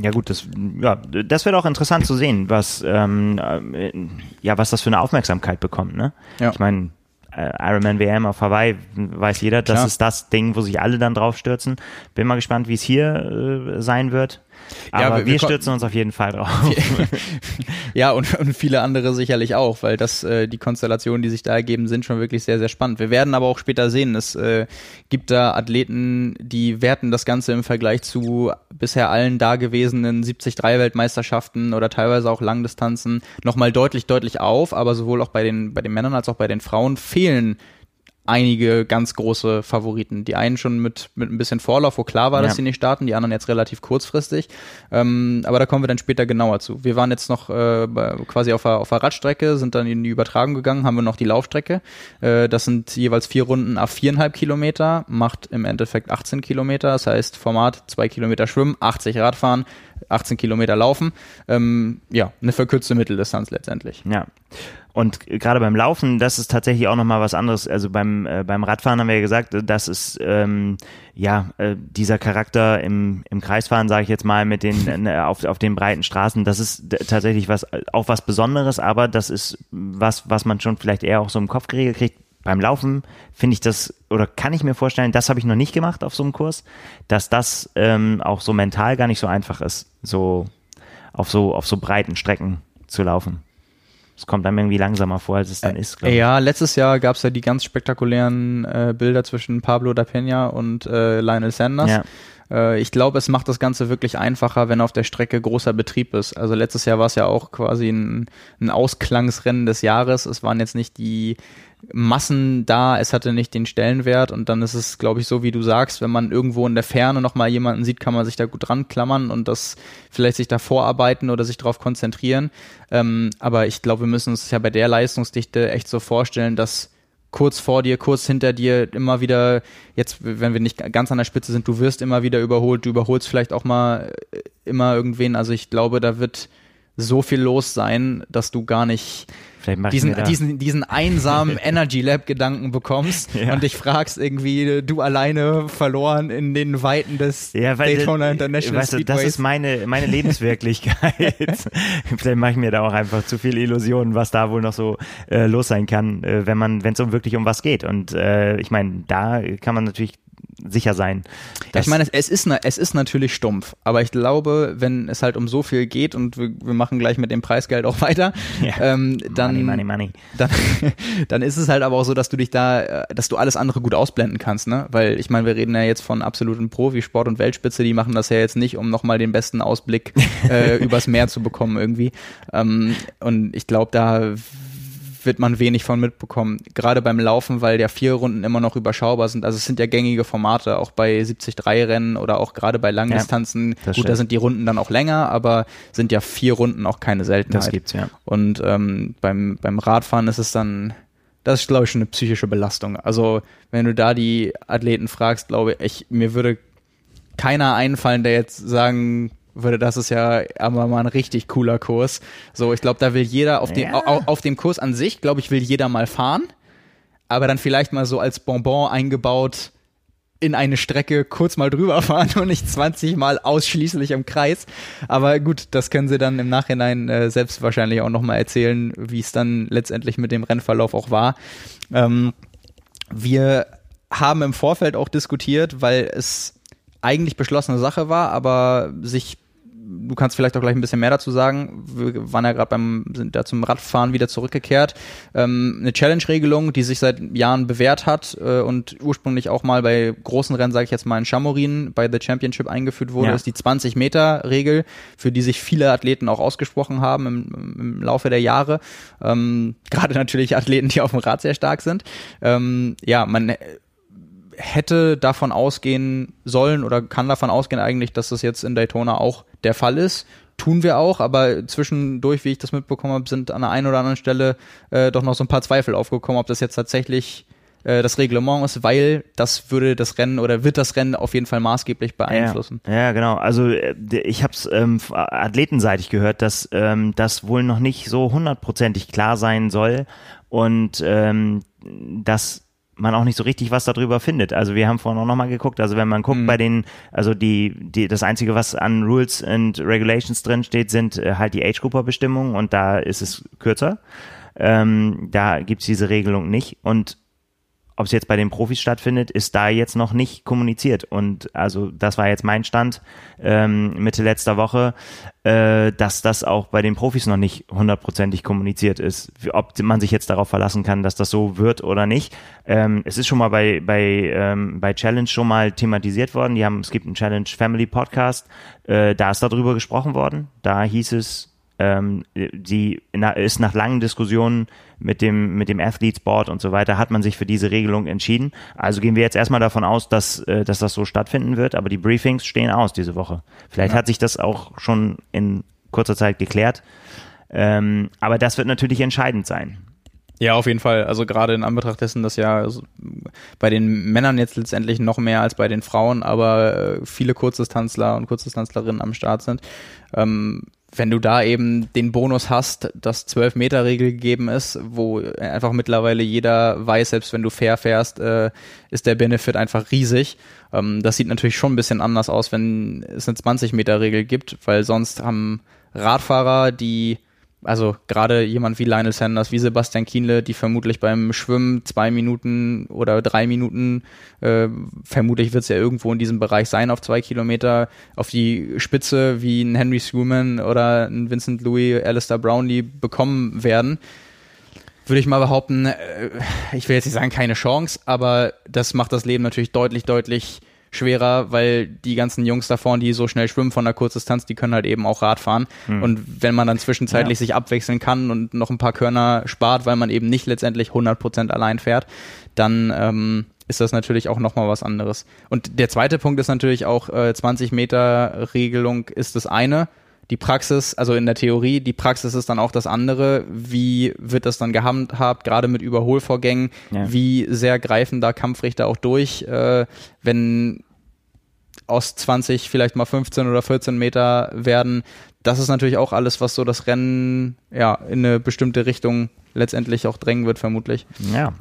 Ja gut, das, ja, das wird auch interessant zu sehen, was, ähm, äh, ja, was das für eine Aufmerksamkeit bekommt. Ne? Ja. Ich meine, äh, Ironman WM auf Hawaii weiß jeder, das Klar. ist das Ding, wo sich alle dann drauf stürzen. Bin mal gespannt, wie es hier äh, sein wird. Aber ja, wir, wir, stürzen uns auf jeden Fall drauf. ja, und, und viele andere sicherlich auch, weil das äh, die Konstellationen, die sich da ergeben, sind schon wirklich sehr, sehr spannend. Wir werden aber auch später sehen, es äh, gibt da Athleten, die werten das Ganze im Vergleich zu bisher allen dagewesenen 73-Weltmeisterschaften oder teilweise auch Langdistanzen nochmal deutlich, deutlich auf, aber sowohl auch bei den, bei den Männern als auch bei den Frauen fehlen einige ganz große Favoriten. Die einen schon mit, mit ein bisschen Vorlauf, wo klar war, dass sie nicht starten, die anderen jetzt relativ kurzfristig. Ähm, aber da kommen wir dann später genauer zu. Wir waren jetzt noch äh, quasi auf der, auf der Radstrecke, sind dann in die Übertragung gegangen, haben wir noch die Laufstrecke. Äh, das sind jeweils vier Runden auf viereinhalb Kilometer, macht im Endeffekt 18 Kilometer. Das heißt, Format zwei Kilometer schwimmen, 80 Radfahren, 18 Kilometer laufen. Ähm, ja, eine verkürzte Mitteldistanz letztendlich. Ja. Und gerade beim Laufen, das ist tatsächlich auch nochmal was anderes. Also beim, äh, beim Radfahren haben wir ja gesagt, das ist ähm, ja äh, dieser Charakter im, im Kreisfahren, sage ich jetzt mal, mit den äh, auf, auf den breiten Straßen, das ist tatsächlich was auch was Besonderes, aber das ist was, was man schon vielleicht eher auch so im Kopf geregelt kriegt. Beim Laufen finde ich das oder kann ich mir vorstellen, das habe ich noch nicht gemacht auf so einem Kurs, dass das ähm, auch so mental gar nicht so einfach ist, so auf so auf so breiten Strecken zu laufen. Es kommt einem irgendwie langsamer vor, als es dann ist. Ja, letztes Jahr gab es ja die ganz spektakulären äh, Bilder zwischen Pablo da Peña und äh, Lionel Sanders. Ja. Äh, ich glaube, es macht das Ganze wirklich einfacher, wenn auf der Strecke großer Betrieb ist. Also letztes Jahr war es ja auch quasi ein, ein Ausklangsrennen des Jahres. Es waren jetzt nicht die Massen da, es hatte nicht den Stellenwert und dann ist es, glaube ich, so wie du sagst, wenn man irgendwo in der Ferne nochmal jemanden sieht, kann man sich da gut dran klammern und das vielleicht sich da vorarbeiten oder sich darauf konzentrieren. Ähm, aber ich glaube, wir müssen uns ja bei der Leistungsdichte echt so vorstellen, dass kurz vor dir, kurz hinter dir immer wieder, jetzt, wenn wir nicht ganz an der Spitze sind, du wirst immer wieder überholt, du überholst vielleicht auch mal äh, immer irgendwen. Also ich glaube, da wird so viel los sein, dass du gar nicht diesen, diesen, diesen einsamen Energy Lab Gedanken bekommst ja. und dich fragst irgendwie, du alleine verloren in den Weiten des ja, weil, Daytona International weißt du, Das ist meine, meine Lebenswirklichkeit. Vielleicht mache ich mir da auch einfach zu viel Illusionen, was da wohl noch so äh, los sein kann, äh, wenn man, wenn es um wirklich um was geht. Und äh, ich meine, da kann man natürlich sicher sein. Ich meine, es, ist, es ist natürlich stumpf, aber ich glaube, wenn es halt um so viel geht und wir, wir machen gleich mit dem Preisgeld auch weiter, ja. ähm, dann, money, money, money. Dann, dann ist es halt aber auch so, dass du dich da, äh, dass du alles andere gut ausblenden kannst, ne? Weil ich meine, wir reden ja jetzt von absoluten Profisport und Weltspitze, die machen das ja jetzt nicht, um nochmal den besten Ausblick äh, übers Meer zu bekommen irgendwie. Ähm, und ich glaube, da wird man wenig von mitbekommen. Gerade beim Laufen, weil ja vier Runden immer noch überschaubar sind. Also es sind ja gängige Formate, auch bei 73-Rennen oder auch gerade bei Langdistanzen. Ja, Gut, da sind die Runden dann auch länger, aber sind ja vier Runden auch keine Seltenheit. Das gibt's, ja. Und ähm, beim, beim Radfahren ist es dann, das ist, glaube ich, schon eine psychische Belastung. Also wenn du da die Athleten fragst, glaube ich, mir würde keiner einfallen, der jetzt sagen würde, das ist ja aber mal ein richtig cooler Kurs. So, ich glaube, da will jeder auf, ja. dem, auf, auf dem Kurs an sich, glaube ich, will jeder mal fahren, aber dann vielleicht mal so als Bonbon eingebaut in eine Strecke kurz mal drüber fahren und nicht 20 Mal ausschließlich im Kreis. Aber gut, das können sie dann im Nachhinein äh, selbst wahrscheinlich auch nochmal erzählen, wie es dann letztendlich mit dem Rennverlauf auch war. Ähm, wir haben im Vorfeld auch diskutiert, weil es eigentlich beschlossene Sache war, aber sich du kannst vielleicht auch gleich ein bisschen mehr dazu sagen. Wir waren ja gerade beim, sind da zum Radfahren wieder zurückgekehrt. Ähm, eine Challenge-Regelung, die sich seit Jahren bewährt hat äh, und ursprünglich auch mal bei großen Rennen, sage ich jetzt mal in Chamorin, bei The Championship eingeführt wurde, ja. ist die 20-Meter-Regel, für die sich viele Athleten auch ausgesprochen haben im, im Laufe der Jahre. Ähm, gerade natürlich Athleten, die auf dem Rad sehr stark sind. Ähm, ja, man hätte davon ausgehen sollen oder kann davon ausgehen eigentlich, dass das jetzt in Daytona auch der Fall ist. Tun wir auch, aber zwischendurch, wie ich das mitbekommen habe, sind an der einen oder anderen Stelle äh, doch noch so ein paar Zweifel aufgekommen, ob das jetzt tatsächlich äh, das Reglement ist, weil das würde das Rennen oder wird das Rennen auf jeden Fall maßgeblich beeinflussen. Ja, ja genau. Also äh, ich habe es ähm, athletenseitig gehört, dass ähm, das wohl noch nicht so hundertprozentig klar sein soll und ähm, dass man auch nicht so richtig was darüber findet. Also wir haben vorhin auch nochmal geguckt, also wenn man guckt mhm. bei den, also die, die, das Einzige, was an Rules and Regulations drin steht, sind äh, halt die Age-Grupper-Bestimmungen und da ist es kürzer. Ähm, da gibt's diese Regelung nicht und ob es jetzt bei den Profis stattfindet, ist da jetzt noch nicht kommuniziert. Und also das war jetzt mein Stand ähm, Mitte letzter Woche, äh, dass das auch bei den Profis noch nicht hundertprozentig kommuniziert ist. Ob man sich jetzt darauf verlassen kann, dass das so wird oder nicht. Ähm, es ist schon mal bei, bei, ähm, bei Challenge schon mal thematisiert worden. Die haben, es gibt einen Challenge Family Podcast, äh, da ist darüber gesprochen worden. Da hieß es, Ähm, die na, ist nach langen Diskussionen mit dem, mit dem Athletes Board und so weiter, hat man sich für diese Regelung entschieden. Also gehen wir jetzt erstmal davon aus, dass, äh, dass das so stattfinden wird, aber die Briefings stehen aus diese Woche. Vielleicht ja. hat sich das auch schon in kurzer Zeit geklärt. Ähm, aber das wird natürlich entscheidend sein. Ja, auf jeden Fall. Also gerade in Anbetracht dessen, dass ja bei den Männern jetzt letztendlich noch mehr als bei den Frauen, aber äh, viele Kurzdistanzler und Kurzdistanzlerinnen am Start sind. Ähm, wenn du da eben den Bonus hast, dass 12 Meter Regel gegeben ist, wo einfach mittlerweile jeder weiß, selbst wenn du fair fährst, äh, ist der Benefit einfach riesig. Ähm, das sieht natürlich schon ein bisschen anders aus, wenn es eine 20 Meter Regel gibt, weil sonst haben Radfahrer, die also gerade jemand wie Lionel Sanders, wie Sebastian Kienle, die vermutlich beim Schwimmen zwei Minuten oder drei Minuten, äh, vermutlich wird es ja irgendwo in diesem Bereich sein auf zwei Kilometer, auf die Spitze wie ein Henry Schumann oder ein Vincent Louis, Alistair Brownlee bekommen werden. Würde ich mal behaupten, äh, ich will jetzt nicht sagen keine Chance, aber das macht das Leben natürlich deutlich, deutlich schwerer, weil die ganzen Jungs da vorne, die so schnell schwimmen von der Kurzdistanz, die können halt eben auch Rad fahren. Hm. Und wenn man dann zwischenzeitlich ja. sich abwechseln kann und noch ein paar Körner spart, weil man eben nicht letztendlich 100% allein fährt, dann ähm, ist das natürlich auch nochmal was anderes. Und der zweite Punkt ist natürlich auch, äh, 20 Meter Regelung ist das eine die Praxis, also in der Theorie, die Praxis ist dann auch das andere. Wie wird das dann gehandhabt, gerade mit Überholvorgängen? Ja. Wie sehr greifen da Kampfrichter auch durch, äh, wenn aus 20 vielleicht mal 15 oder 14 Meter werden? Das ist natürlich auch alles, was so das Rennen ja in eine bestimmte Richtung letztendlich auch drängen wird, vermutlich. Ja.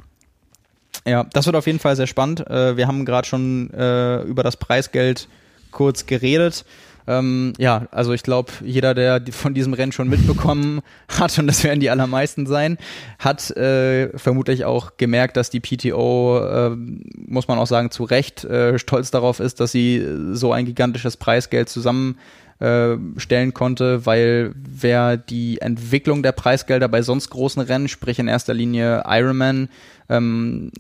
Ja, das wird auf jeden Fall sehr spannend. Äh, wir haben gerade schon äh, über das Preisgeld kurz geredet. Ähm, ja, also ich glaube, jeder, der von diesem Rennen schon mitbekommen hat, und das werden die allermeisten sein, hat äh, vermutlich auch gemerkt, dass die PTO, äh, muss man auch sagen, zu Recht äh, stolz darauf ist, dass sie so ein gigantisches Preisgeld zusammen äh, stellen konnte, weil wer die Entwicklung der Preisgelder bei sonst großen Rennen, sprich in erster Linie Ironman, ähm,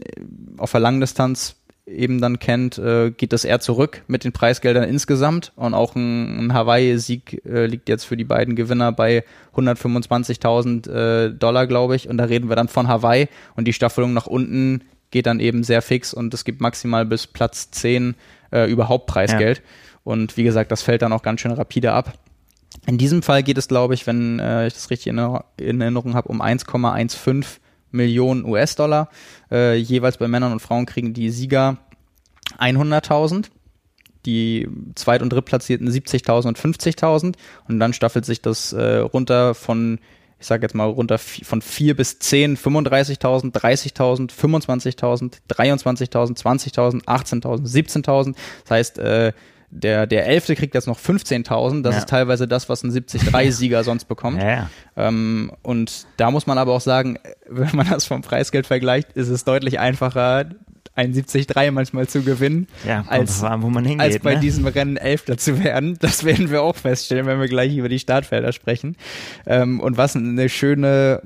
auf der Langdistanz eben dann kennt, äh, geht das eher zurück mit den Preisgeldern insgesamt. Und auch ein, ein Hawaii-Sieg äh, liegt jetzt für die beiden Gewinner bei 125.000 äh, Dollar, glaube ich. Und da reden wir dann von Hawaii. Und die Staffelung nach unten geht dann eben sehr fix und es gibt maximal bis Platz 10 äh, überhaupt Preisgeld. Ja. Und wie gesagt, das fällt dann auch ganz schön rapide ab. In diesem Fall geht es, glaube ich, wenn äh, ich das richtig in, in Erinnerung habe, um 1,15 Millionen US-Dollar. Äh, jeweils bei Männern und Frauen kriegen die Sieger 100.000, die Zweit- und Drittplatzierten 70.000 und 50.000 und dann staffelt sich das äh, runter von ich sage jetzt mal runter von 4 bis 10, 35.000, 30.000, 25.000, 23.000, 20.000, 18.000, 17.000. Das heißt, äh, der, der Elfte kriegt jetzt noch 15.000. Das ja. ist teilweise das, was ein 73-Sieger sonst bekommt. Ja. Ähm, und da muss man aber auch sagen, wenn man das vom Preisgeld vergleicht, ist es deutlich einfacher, ein 73 manchmal zu gewinnen, ja, als, an, wo man hingeht, als bei ne? diesem Rennen Elfter zu werden. Das werden wir auch feststellen, wenn wir gleich über die Startfelder sprechen. Ähm, und was eine schöne,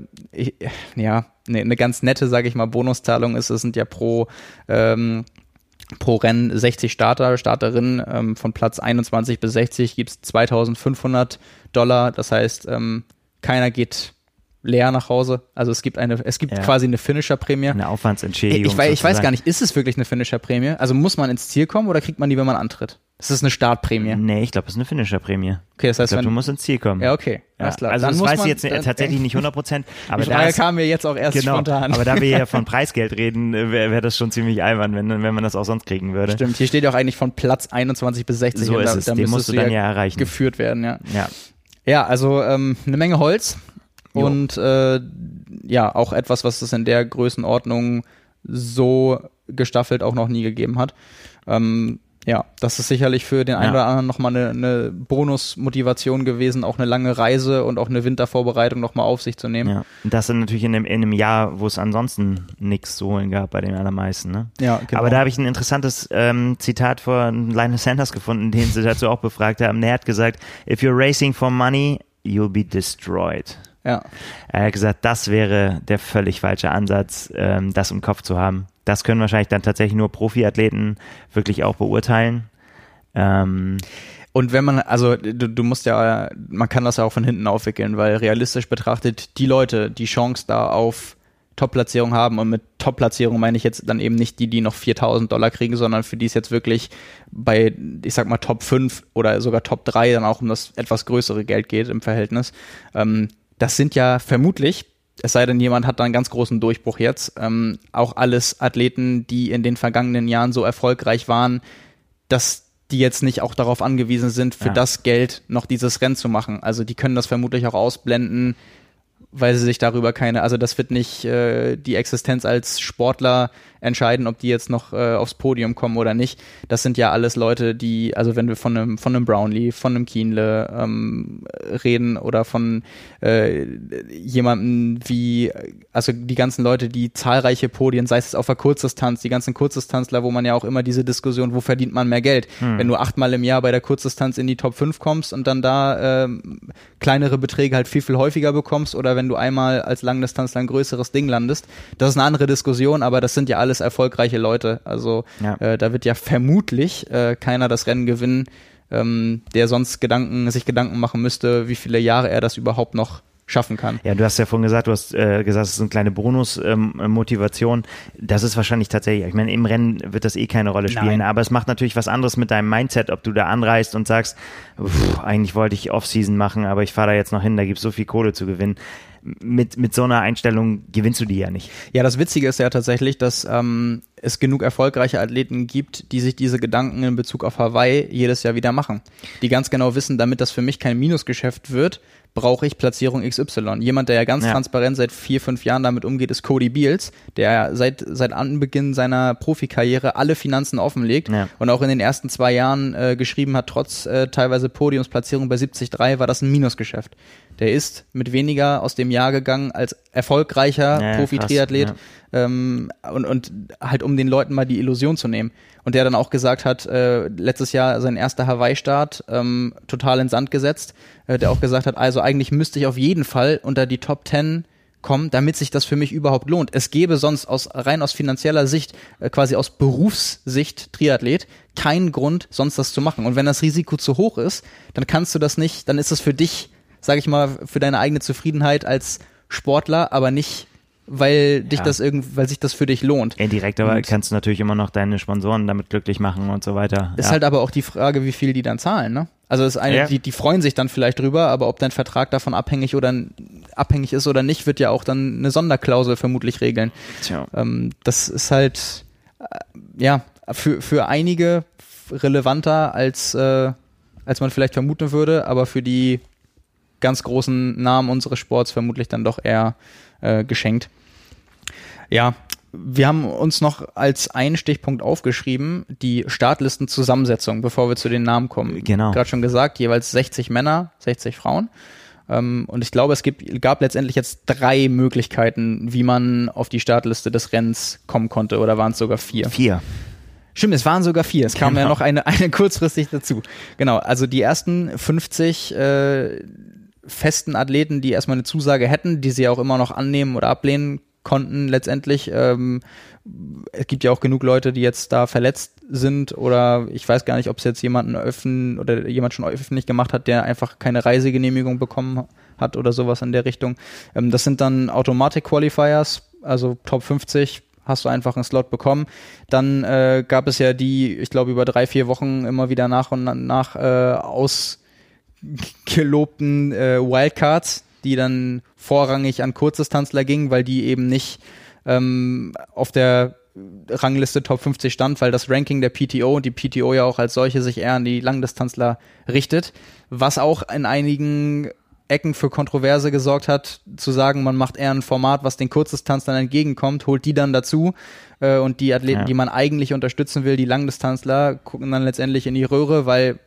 ja, eine, eine ganz nette, sage ich mal, Bonuszahlung ist, es sind ja pro ähm, pro Rennen 60 Starter, Starterinnen. Ähm, von Platz 21 bis 60 gibt es 2500 Dollar. Das heißt, ähm, keiner geht leer nach Hause. Also es gibt eine, es gibt ja. quasi eine Finisher-Prämie. Eine Aufwandsentschädigung. Ich, ich, ich weiß gar nicht, ist es wirklich eine Finisher-Prämie? Also muss man ins Ziel kommen oder kriegt man die, wenn man antritt? Das ist eine Startprämie. Nee, ich glaube, es ist eine Finisher-Prämie. Okay, das heißt, ich glaub, du musst ins Ziel kommen. Ja, okay. Ja. Klar. Also dann das weiß ich jetzt dann, tatsächlich nicht 100 Prozent. Aber die Frage das, kam mir jetzt auch erst genau, spontan. Aber da wir ja von Preisgeld reden, äh, wäre wär das schon ziemlich albern, wenn, wenn man das auch sonst kriegen würde. Stimmt, hier steht ja auch eigentlich von Platz 21 bis 60. So ist da, es, da den musst du dann ja erreichen. Geführt werden, ja. Ja, ja also ähm, eine Menge Holz. Jo. Und äh, ja, auch etwas, was es in der Größenordnung so gestaffelt auch noch nie gegeben hat. Ähm, ja, das ist sicherlich für den einen ja. oder anderen nochmal eine, eine Bonusmotivation gewesen, auch eine lange Reise und auch eine Wintervorbereitung nochmal auf sich zu nehmen. Ja, und das natürlich in einem, in einem Jahr, wo es ansonsten nichts zu holen gab bei den allermeisten. Ne? Ja, genau. Aber da habe ich ein interessantes ähm, Zitat von Lionel Sanders gefunden, den sie dazu auch befragt haben. Er hat gesagt, if you're racing for money, you'll be destroyed. Ja. Er hat gesagt, das wäre der völlig falsche Ansatz, ähm, das im Kopf zu haben. Das können wahrscheinlich dann tatsächlich nur Profiathleten wirklich auch beurteilen. Ähm, Und wenn man, also du, du musst ja, man kann das ja auch von hinten aufwickeln, weil realistisch betrachtet die Leute die Chance da auf Top-Platzierung haben und mit Top-Platzierung meine ich jetzt dann eben nicht die, die noch 4000 Dollar kriegen, sondern für die es jetzt wirklich bei, ich sag mal, Top 5 oder sogar Top 3 dann auch um das etwas größere Geld geht im Verhältnis. Ähm, das sind ja vermutlich, es sei denn, jemand hat da einen ganz großen Durchbruch jetzt, ähm, auch alles Athleten, die in den vergangenen Jahren so erfolgreich waren, dass die jetzt nicht auch darauf angewiesen sind, für ja. das Geld noch dieses Rennen zu machen. Also die können das vermutlich auch ausblenden, weil sie sich darüber keine, also das wird nicht äh, die Existenz als Sportler entscheiden, ob die jetzt noch äh, aufs Podium kommen oder nicht. Das sind ja alles Leute, die, also wenn wir von einem, von einem Brownlee, von einem Kienle ähm, reden oder von äh, jemanden wie, also die ganzen Leute, die zahlreiche Podien, sei es auf der Kurzdistanz, die ganzen Kurzdistanzler, wo man ja auch immer diese Diskussion, wo verdient man mehr Geld? Hm. Wenn du achtmal im Jahr bei der Kurzdistanz in die Top 5 kommst und dann da äh, kleinere Beträge halt viel, viel häufiger bekommst oder wenn du einmal als Langdistanzler ein größeres Ding landest, das ist eine andere Diskussion, aber das sind ja alles alles erfolgreiche Leute. Also ja. äh, da wird ja vermutlich äh, keiner das Rennen gewinnen, ähm, der sonst Gedanken, sich Gedanken machen müsste, wie viele Jahre er das überhaupt noch schaffen kann. Ja, du hast ja vorhin gesagt, du hast äh, gesagt, es ist eine kleine Bonus-Motivation. Ähm, das ist wahrscheinlich tatsächlich, ich meine, im Rennen wird das eh keine Rolle spielen, Nein. aber es macht natürlich was anderes mit deinem Mindset, ob du da anreist und sagst, pff, eigentlich wollte ich Off-Season machen, aber ich fahre da jetzt noch hin, da gibt es so viel Kohle zu gewinnen mit, mit so einer Einstellung gewinnst du die ja nicht. Ja, das Witzige ist ja tatsächlich, dass ähm, es genug erfolgreiche Athleten gibt, die sich diese Gedanken in Bezug auf Hawaii jedes Jahr wieder machen. Die ganz genau wissen, damit das für mich kein Minusgeschäft wird, brauche ich Platzierung XY. Jemand, der ja ganz ja. transparent seit vier, fünf Jahren damit umgeht, ist Cody Beals, der seit, seit Anbeginn seiner Profikarriere alle Finanzen offenlegt ja. und auch in den ersten zwei Jahren äh, geschrieben hat, trotz äh, teilweise Podiumsplatzierung bei 73 war das ein Minusgeschäft. Der ist mit weniger aus dem Jahr gegangen als erfolgreicher ja, Profi-Triathlet ja. ähm, und, und halt um den Leuten mal die Illusion zu nehmen. Und der dann auch gesagt hat, äh, letztes Jahr sein erster Hawaii-Start ähm, total in Sand gesetzt, äh, der auch gesagt hat, also eigentlich müsste ich auf jeden Fall unter die Top 10 kommen, damit sich das für mich überhaupt lohnt. Es gäbe sonst aus rein aus finanzieller Sicht, äh, quasi aus Berufssicht Triathlet, keinen Grund, sonst das zu machen. Und wenn das Risiko zu hoch ist, dann kannst du das nicht, dann ist es für dich sage ich mal, für deine eigene Zufriedenheit als Sportler, aber nicht weil dich ja. das irgend, weil sich das für dich lohnt. Indirekt, aber und kannst du natürlich immer noch deine Sponsoren damit glücklich machen und so weiter. Ist ja. halt aber auch die Frage, wie viel die dann zahlen, ne? Also ist eine, ja. die, die freuen sich dann vielleicht drüber, aber ob dein Vertrag davon abhängig oder abhängig ist oder nicht, wird ja auch dann eine Sonderklausel vermutlich regeln. Tja. Ähm, das ist halt äh, ja für, für einige relevanter als, äh, als man vielleicht vermuten würde, aber für die ganz großen Namen unseres Sports vermutlich dann doch eher äh, geschenkt. Ja, wir haben uns noch als einen Stichpunkt aufgeschrieben, die Startlistenzusammensetzung, bevor wir zu den Namen kommen. Genau. Gerade schon gesagt, jeweils 60 Männer, 60 Frauen. Ähm, und ich glaube, es gibt, gab letztendlich jetzt drei Möglichkeiten, wie man auf die Startliste des Rennens kommen konnte. Oder waren es sogar vier? Vier. Stimmt, es waren sogar vier. Es kam genau. ja noch eine, eine kurzfristig dazu. Genau, also die ersten 50 äh, festen Athleten, die erstmal eine Zusage hätten, die sie auch immer noch annehmen oder ablehnen konnten letztendlich. Ähm, es gibt ja auch genug Leute, die jetzt da verletzt sind oder ich weiß gar nicht, ob es jetzt jemanden öffnen oder jemand schon öffentlich gemacht hat, der einfach keine Reisegenehmigung bekommen hat oder sowas in der Richtung. Ähm, das sind dann Automatic Qualifiers, also Top 50 hast du einfach einen Slot bekommen. Dann äh, gab es ja die, ich glaube, über drei, vier Wochen immer wieder nach und nach äh, aus gelobten äh, Wildcards, die dann vorrangig an Kurzdistanzler gingen, weil die eben nicht ähm, auf der Rangliste Top 50 stand, weil das Ranking der PTO und die PTO ja auch als solche sich eher an die Langdistanzler richtet, was auch in einigen Ecken für Kontroverse gesorgt hat, zu sagen, man macht eher ein Format, was den Kurzdistanzlern entgegenkommt, holt die dann dazu äh, und die Athleten, ja. die man eigentlich unterstützen will, die Langdistanzler, gucken dann letztendlich in die Röhre, weil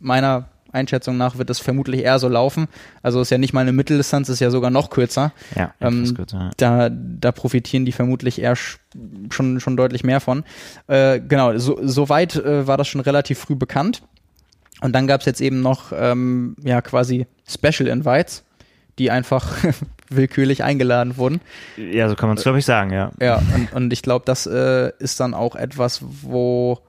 meiner Einschätzung nach wird das vermutlich eher so laufen. Also ist ja nicht mal eine Mitteldistanz, ist ja sogar noch kürzer. Ja, ähm, kürzer, ja. Da, da profitieren die vermutlich eher schon, schon deutlich mehr von. Äh, genau, so, soweit äh, war das schon relativ früh bekannt. Und dann gab es jetzt eben noch ähm, ja quasi Special Invites, die einfach willkürlich eingeladen wurden. Ja, so kann man es, glaube ich, sagen, ja. Ja, und, und ich glaube, das äh, ist dann auch etwas, wo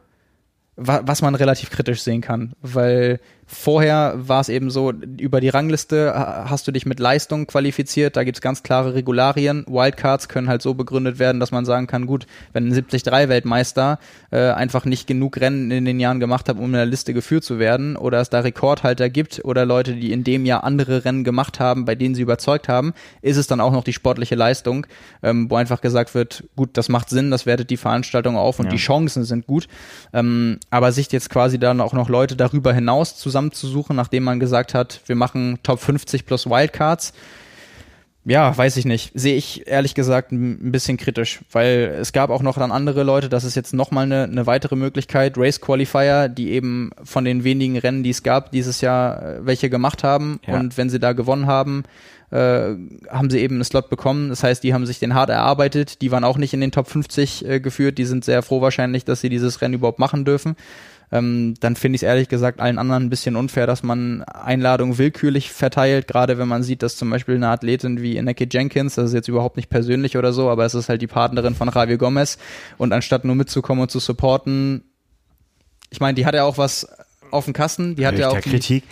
was man relativ kritisch sehen kann, weil Vorher war es eben so, über die Rangliste hast du dich mit Leistung qualifiziert, da gibt es ganz klare Regularien. Wildcards können halt so begründet werden, dass man sagen kann, gut, wenn ein 73-Weltmeister äh, einfach nicht genug Rennen in den Jahren gemacht hat, um in der Liste geführt zu werden, oder es da Rekordhalter gibt oder Leute, die in dem Jahr andere Rennen gemacht haben, bei denen sie überzeugt haben, ist es dann auch noch die sportliche Leistung, ähm, wo einfach gesagt wird, gut, das macht Sinn, das wertet die Veranstaltung auf und ja. die Chancen sind gut. Ähm, aber sich jetzt quasi dann auch noch Leute darüber hinaus zusammen zusammenzusuchen, nachdem man gesagt hat, wir machen Top 50 plus Wildcards. Ja, weiß ich nicht. Sehe ich ehrlich gesagt ein bisschen kritisch, weil es gab auch noch dann andere Leute, das ist jetzt nochmal eine, eine weitere Möglichkeit, Race Qualifier, die eben von den wenigen Rennen, die es gab, dieses Jahr äh, welche gemacht haben. Ja. Und wenn sie da gewonnen haben, äh, haben sie eben einen Slot bekommen. Das heißt, die haben sich den hart erarbeitet. Die waren auch nicht in den Top 50 äh, geführt. Die sind sehr froh wahrscheinlich, dass sie dieses Rennen überhaupt machen dürfen ähm, dann finde ich es ehrlich gesagt allen anderen ein bisschen unfair, dass man Einladungen willkürlich verteilt, gerade wenn man sieht, dass zum Beispiel eine Athletin wie Ineke Jenkins, das ist jetzt überhaupt nicht persönlich oder so, aber es ist halt die Partnerin von Javier Gomez und anstatt nur mitzukommen und zu supporten, ich meine, die hat ja auch was auf dem Kasten, die hat ja auch die, Kritik.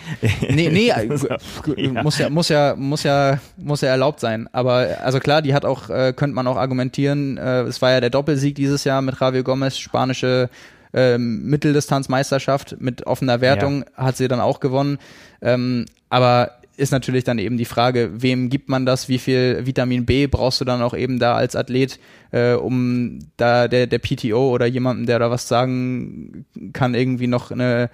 Nee, nee, ja. muss ja muss ja muss ja muss ja erlaubt sein, aber also klar, die hat auch äh, könnte man auch argumentieren, äh, es war ja der Doppelsieg dieses Jahr mit Javier Gomez, spanische ähm, Mitteldistanzmeisterschaft mit offener Wertung ja. hat sie dann auch gewonnen. Ähm, aber ist natürlich dann eben die Frage, wem gibt man das, wie viel Vitamin B brauchst du dann auch eben da als Athlet, äh, um da der, der PTO oder jemandem, der da was sagen kann, irgendwie noch eine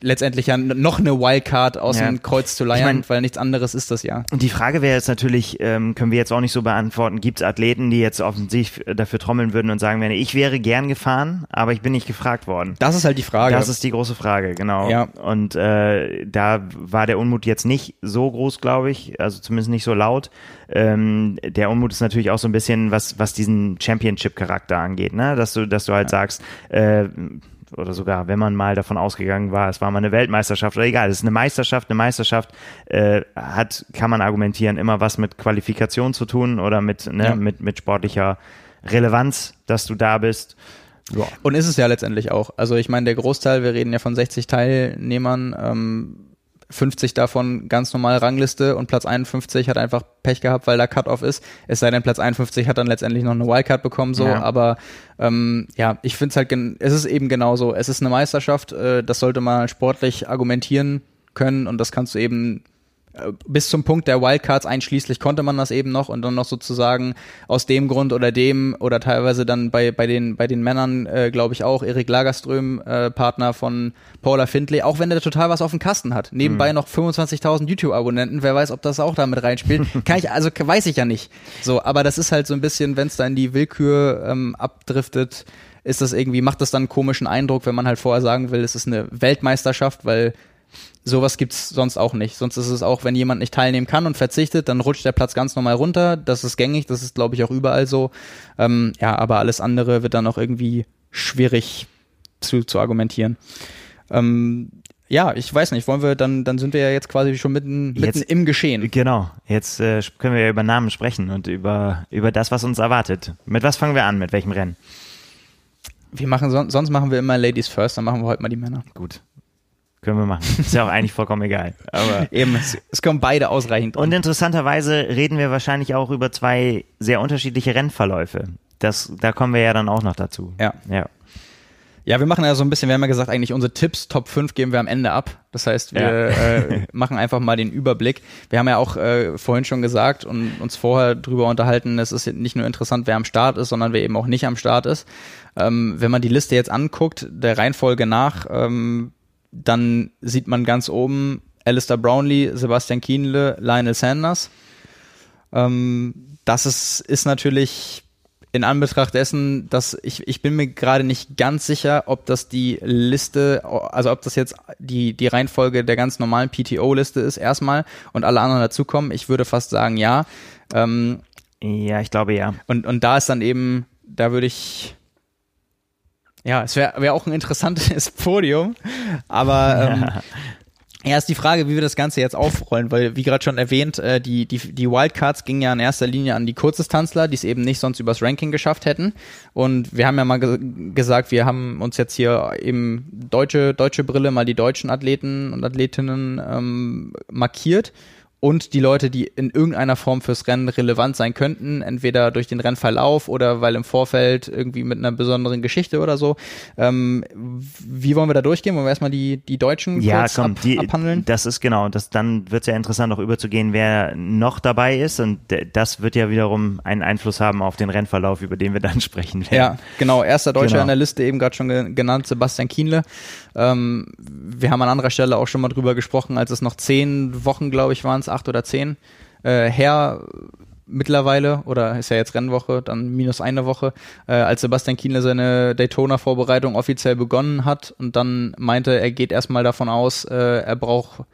letztendlich ja noch eine Wildcard aus ja. dem Kreuz zu leiern, ich mein, weil nichts anderes ist das ja. Und die Frage wäre jetzt natürlich, ähm, können wir jetzt auch nicht so beantworten, gibt es Athleten, die jetzt offensichtlich dafür trommeln würden und sagen werden, ich wäre gern gefahren, aber ich bin nicht gefragt worden. Das ist halt die Frage. Das ist die große Frage, genau. Ja. Und äh, da war der Unmut jetzt nicht so groß, glaube ich, also zumindest nicht so laut. Ähm, der Unmut ist natürlich auch so ein bisschen, was, was diesen Championship-Charakter angeht, ne? Dass du, dass du halt ja. sagst, äh, oder sogar, wenn man mal davon ausgegangen war, es war mal eine Weltmeisterschaft oder egal, es ist eine Meisterschaft, eine Meisterschaft äh, hat, kann man argumentieren, immer was mit Qualifikation zu tun oder mit, ne, ja. mit, mit sportlicher Relevanz, dass du da bist. Ja. Und ist es ja letztendlich auch. Also ich meine, der Großteil, wir reden ja von 60 Teilnehmern, ähm, 50 davon ganz normal Rangliste und Platz 51 hat einfach Pech gehabt, weil da Cut-Off ist. Es sei denn, Platz 51 hat dann letztendlich noch eine Wildcard bekommen, so. Ja. Aber ähm, ja, ich finde es halt, es ist eben genauso. Es ist eine Meisterschaft, äh, das sollte man sportlich argumentieren können und das kannst du eben bis zum Punkt der Wildcards einschließlich konnte man das eben noch und dann noch sozusagen aus dem Grund oder dem oder teilweise dann bei, bei, den, bei den Männern, äh, glaube ich auch, Erik Lagerström, äh, Partner von Paula Findlay, auch wenn der total was auf dem Kasten hat. Nebenbei mhm. noch 25.000 YouTube-Abonnenten, wer weiß, ob das auch damit reinspielt. Kann ich, also weiß ich ja nicht. So, aber das ist halt so ein bisschen, wenn es da in die Willkür ähm, abdriftet, ist das irgendwie, macht das dann einen komischen Eindruck, wenn man halt vorher sagen will, es ist eine Weltmeisterschaft, weil sowas gibt's sonst auch nicht. Sonst ist es auch, wenn jemand nicht teilnehmen kann und verzichtet, dann rutscht der Platz ganz normal runter. Das ist gängig, das ist, glaube ich, auch überall so. Ähm, ja, aber alles andere wird dann auch irgendwie schwierig zu, zu argumentieren. Ähm, ja, ich weiß nicht, wollen wir, dann, dann sind wir ja jetzt quasi schon mitten, mitten jetzt, im Geschehen. Genau, jetzt äh, können wir ja über Namen sprechen und über, über das, was uns erwartet. Mit was fangen wir an, mit welchem Rennen? Wir machen, sonst machen wir immer Ladies first, dann machen wir heute mal die Männer. Gut. Können wir machen. Ist ja auch eigentlich vollkommen egal. Aber Eben, es, es kommen beide ausreichend. Drin. Und interessanterweise reden wir wahrscheinlich auch über zwei sehr unterschiedliche Rennverläufe. Das, da kommen wir ja dann auch noch dazu. Ja. Ja. Ja, wir machen ja so ein bisschen, wir haben ja gesagt, eigentlich unsere Tipps, Top 5 geben wir am Ende ab. Das heißt, wir ja. äh, machen einfach mal den Überblick. Wir haben ja auch äh, vorhin schon gesagt und uns vorher drüber unterhalten, es ist nicht nur interessant, wer am Start ist, sondern wer eben auch nicht am Start ist. Ähm, wenn man die Liste jetzt anguckt, der Reihenfolge nach, ähm, dann sieht man ganz oben Alistair Brownlee, Sebastian Kienle, Lionel Sanders. Ähm, das ist, ist natürlich in Anbetracht dessen, dass ich, ich bin mir gerade nicht ganz sicher, ob das die Liste, also ob das jetzt die, die Reihenfolge der ganz normalen PTO-Liste ist erstmal und alle anderen dazukommen. Ich würde fast sagen, ja. Ähm, ja, ich glaube ja. Und, und da ist dann eben, da würde ich, ja, es wäre wär auch ein interessantes Podium, aber ähm, Ja, ist die Frage, wie wir das Ganze jetzt aufrollen, weil, wie gerade schon erwähnt, äh, die, die, die Wildcards gingen ja in erster Linie an die Kurzdistanzler, die es eben nicht sonst übers Ranking geschafft hätten. Und wir haben ja mal ge gesagt, wir haben uns jetzt hier eben deutsche, deutsche Brille, mal die deutschen Athleten und Athletinnen ähm, markiert und die Leute, die in irgendeiner Form fürs Rennen relevant sein könnten, entweder durch den Rennverlauf oder weil im Vorfeld irgendwie mit einer besonderen Geschichte oder so. Ähm, wie wollen wir da durchgehen? Wollen wir erstmal die, die Deutschen ja, kurz komm, ab, die, abhandeln? Das ist genau, das, dann wird es ja interessant, auch überzugehen, wer noch dabei ist und das wird ja wiederum einen Einfluss haben auf den Rennverlauf, über den wir dann sprechen werden. Ja, genau. Erster Deutscher Genau. in der Liste, eben gerade schon ge genannt, Sebastian Kienle. Ähm, wir haben an anderer Stelle auch schon mal drüber gesprochen, als es noch zehn Wochen, glaube ich, waren es, acht oder zehn, äh, her mittlerweile, oder ist ja jetzt Rennwoche, dann minus eine Woche, äh, als Sebastian Kienle seine Daytona-Vorbereitung offiziell begonnen hat und dann meinte, er geht erstmal davon aus, äh, er braucht